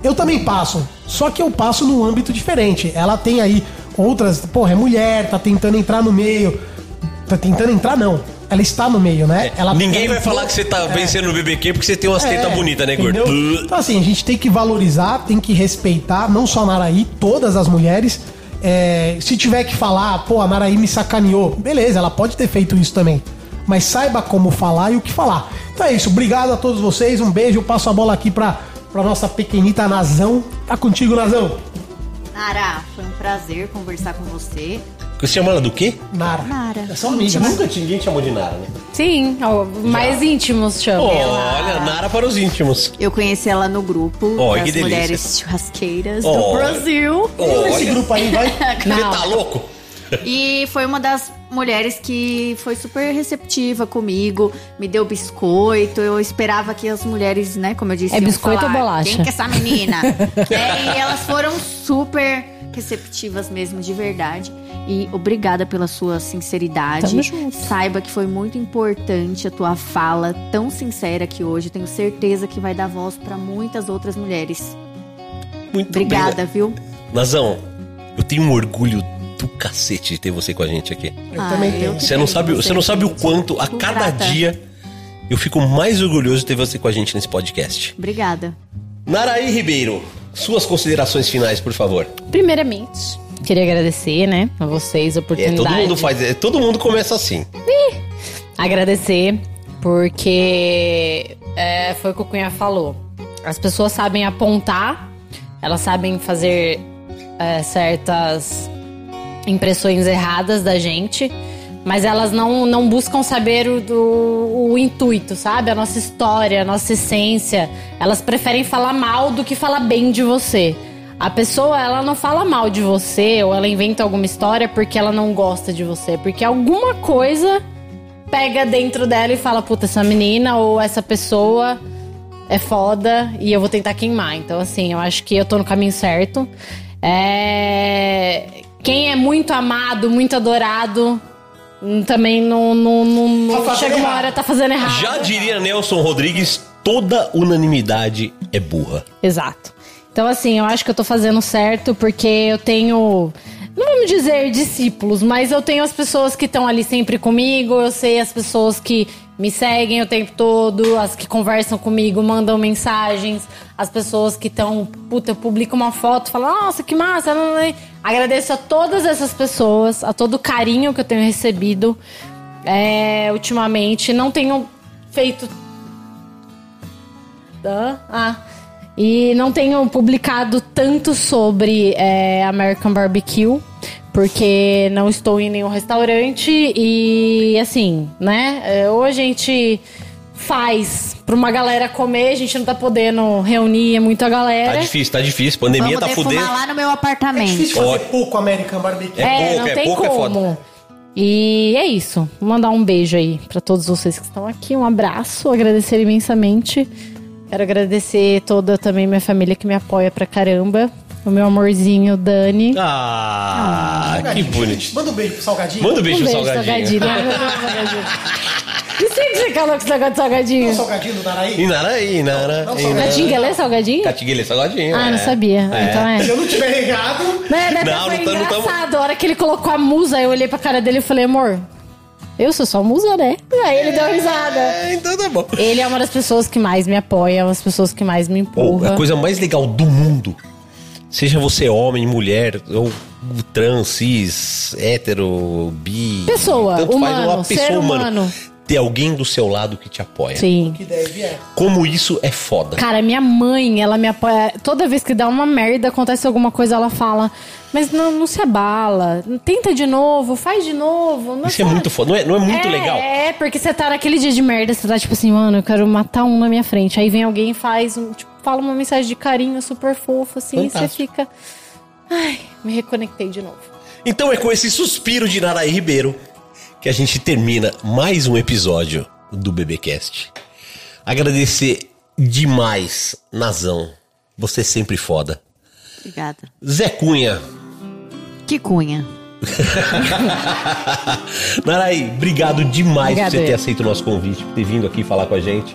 eu também passo. Só que eu passo num âmbito diferente. Ela tem aí outras. Porra, é mulher, tá tentando entrar no meio. Tá tentando entrar, não. Ela está no meio, né? Ela, Ninguém vai falar que você tá vencendo no BBQ porque você tem umas tetas bonitas, né, gordo? Então, assim, a gente tem que valorizar, tem que respeitar, não só a Naraí, todas as mulheres. É, se tiver que falar, pô, a Naraí me sacaneou, beleza, ela pode ter feito isso também. Mas saiba como falar e o que falar. Então é isso, obrigado a todos vocês, um beijo, eu passo a bola aqui pra, pra nossa pequenita Nazão. Tá contigo, Nazão? Nara, foi um prazer conversar com você. Você chama ela do quê? Nara. Nara. É só amiga, Nunca ninguém chamou de Nara, né? Sim, ó, mais íntimos chama. Olha, Nara para os íntimos. Eu conheci ela no grupo Olha, das que delícia. mulheres churrasqueiras do Olha. Brasil. Olha. Esse grupo aí vai. Você tá louco? E foi uma das mulheres que foi super receptiva comigo, me deu biscoito. Eu esperava que as mulheres, né, como eu disse, É biscoito falar, ou bolacha? Quem que é essa menina? é, e elas foram super receptivas mesmo, de verdade. E obrigada pela sua sinceridade. Tamo junto. Saiba que foi muito importante a tua fala tão sincera aqui hoje. Tenho certeza que vai dar voz para muitas outras mulheres. Muito Obrigada, viu? Nazão, eu tenho um orgulho do cacete de ter você com a gente aqui. Eu Ah, também eu tenho. Você não sabe, você não sabe o quanto a cada grata. dia eu fico mais orgulhoso de ter você com a gente nesse podcast. Obrigada. Naraí Ribeiro, suas considerações finais, por favor. Primeiramente, queria agradecer, né, a vocês a É, oportunidade. todo mundo faz, é, todo mundo começa assim. Agradecer, porque é, foi o que o Cunha falou. As pessoas sabem apontar, elas sabem fazer é, certas impressões erradas da gente, mas elas não, não buscam saber o, do, o intuito, sabe? A nossa história, a nossa essência. Elas preferem falar mal do que falar bem de você. A pessoa, ela não fala mal de você ou ela inventa alguma história porque ela não gosta de você, porque alguma coisa pega dentro dela e fala, puta, essa menina ou essa pessoa é foda e eu vou tentar queimar. Então, assim, eu acho que eu tô no caminho certo. É... Quem é muito amado, muito adorado, hum, também não, não, não, não- Tá chega uma errado. hora tá fazendo errado. Já diria Nelson Rodrigues, toda unanimidade é burra. Exato. Então, assim, eu acho que eu tô fazendo certo porque eu tenho. Não vamos dizer discípulos, mas eu tenho as pessoas que estão ali sempre comigo, eu sei as pessoas que me seguem o tempo todo, as que conversam comigo, mandam mensagens, as pessoas que estão, puta, eu publico uma foto, falam, nossa, que massa. não, não, não." Agradeço a todas essas pessoas, a todo o carinho que eu tenho recebido é, ultimamente. Não tenho feito? Ah. E não tenho publicado tanto sobre é, American Barbecue, porque não estou em nenhum restaurante e assim, né? é, Ou a gente faz pra uma galera comer, a gente não tá podendo reunir muita Tá galera. difícil, tá difícil. Pandemia Vamos tá fudendo. lá no meu É apartamento. difícil fazer pouco American Barbecue. É pouco, não é tem pouco, é foda. como. E é isso. Vou mandar um beijo aí pra todos vocês que estão aqui. Um abraço, agradecer imensamente. Quero agradecer toda também minha família que me apoia pra caramba. O meu amorzinho, Dani. Ah, que bonito. Manda um beijo pro Salgadinho. Manda um beijo um pro beijo, salgadinho. salgadinho. Não, não, não, salgadinho. E sempre você calou com esse negócio de salgadinho? O Salgadinho do Naraí. Não, Inara. Catinguele é salgadinho? Catinguele, salgadinho. Ah, é. não sabia. Então é. Se eu não tiver errado, Né, né, Não, foi não tá- não engraçado. A hora que ele colocou a musa, eu olhei pra cara dele e falei, amor, eu sou só musa, né? Aí ele deu risada. É, então tá bom. Ele é uma das pessoas que mais me apoia, uma das pessoas que mais me Pô, empurra. a coisa mais legal do mundo, seja você homem, mulher, ou trans, cis, hétero, bi. Pessoa, tanto faz, humano, uma pessoa ser humana. humano. Ter alguém do seu lado que te apoia. Sim. que deve é. Como isso é foda. Cara, minha mãe, ela me apoia. Toda vez que dá uma merda, acontece alguma coisa, ela fala. Mas não, não se abala. Tenta de novo, faz de novo. Não Isso é muito foda. Não é, não é muito é, legal? É, porque você tá naquele dia de merda, você tá tipo assim, mano, eu quero matar um na minha frente. Aí vem alguém e faz, um, tipo, fala uma mensagem de carinho super fofa, assim, e você Fantástico. fica. Ai, me reconectei de novo. Então é com esse suspiro de Naraí Ribeiro que a gente termina mais um episódio do BBcast. Agradecer demais, Nazão. Você é sempre foda. Obrigada. Zé Cunha. Que cunha. Naraí, obrigado demais Obrigada, por você ter aceito o nosso convite, por ter vindo aqui falar com a gente.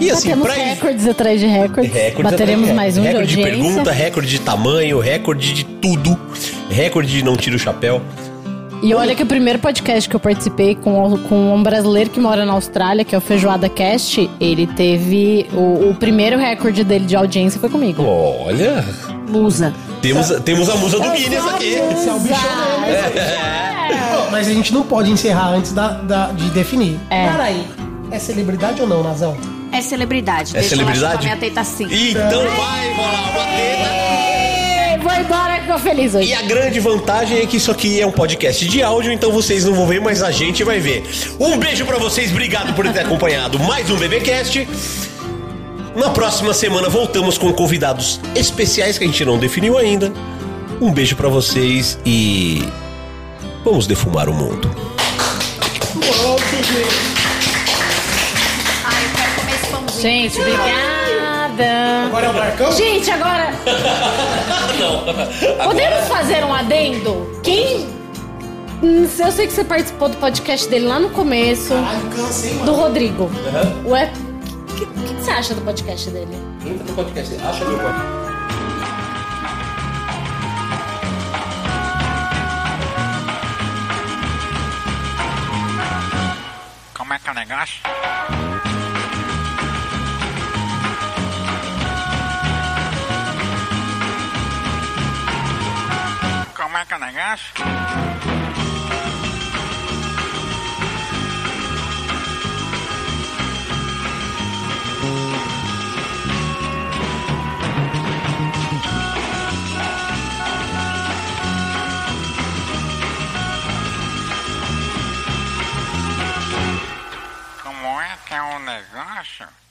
E assim, Batemos pra recordes atrás de recordes. Recordes Bateremos mais um recorde de de pergunta, recorde de tamanho, recorde de tudo, recorde de não tira o chapéu. E olha que o primeiro podcast que eu participei com, com um brasileiro que mora na Austrália, que é o Feijoada Cast, ele teve. O, o primeiro recorde dele de audiência foi comigo. Olha, Musa. temos, temos a musa do Guinness aqui. Esse é o bichão mesmo. Pô, Mas a gente não pode encerrar antes da, da- de definir. É. Peraí, é celebridade ou não, Nazão? É celebridade. É Deixa celebridade? ela chupar minha teta assim. Então vai rolar uma teta. Vou embora que eu feliz hoje. E a grande vantagem é que isso aqui é um podcast de áudio, então vocês não vão ver, mas a gente vai ver. Um beijo pra vocês, obrigado por ter acompanhado mais um BBcast. Na próxima semana voltamos com convidados especiais que a gente não definiu ainda. Um beijo pra vocês e Vamos defumar o mundo. Ai, eu quero comer esse pãozinho. Gente, obrigada. Agora é o Marcão? Gente, agora. Não. Podemos fazer um adendo? Quem. Eu sei que você participou do podcast dele lá no começo. Caralho, cansa, hein, Do mano? Rodrigo. Ué, o que, que, que você acha do podcast dele? Entra no podcast. Acha meu podcast. Como é que é o negócio? Como é? Como é que é o negócio?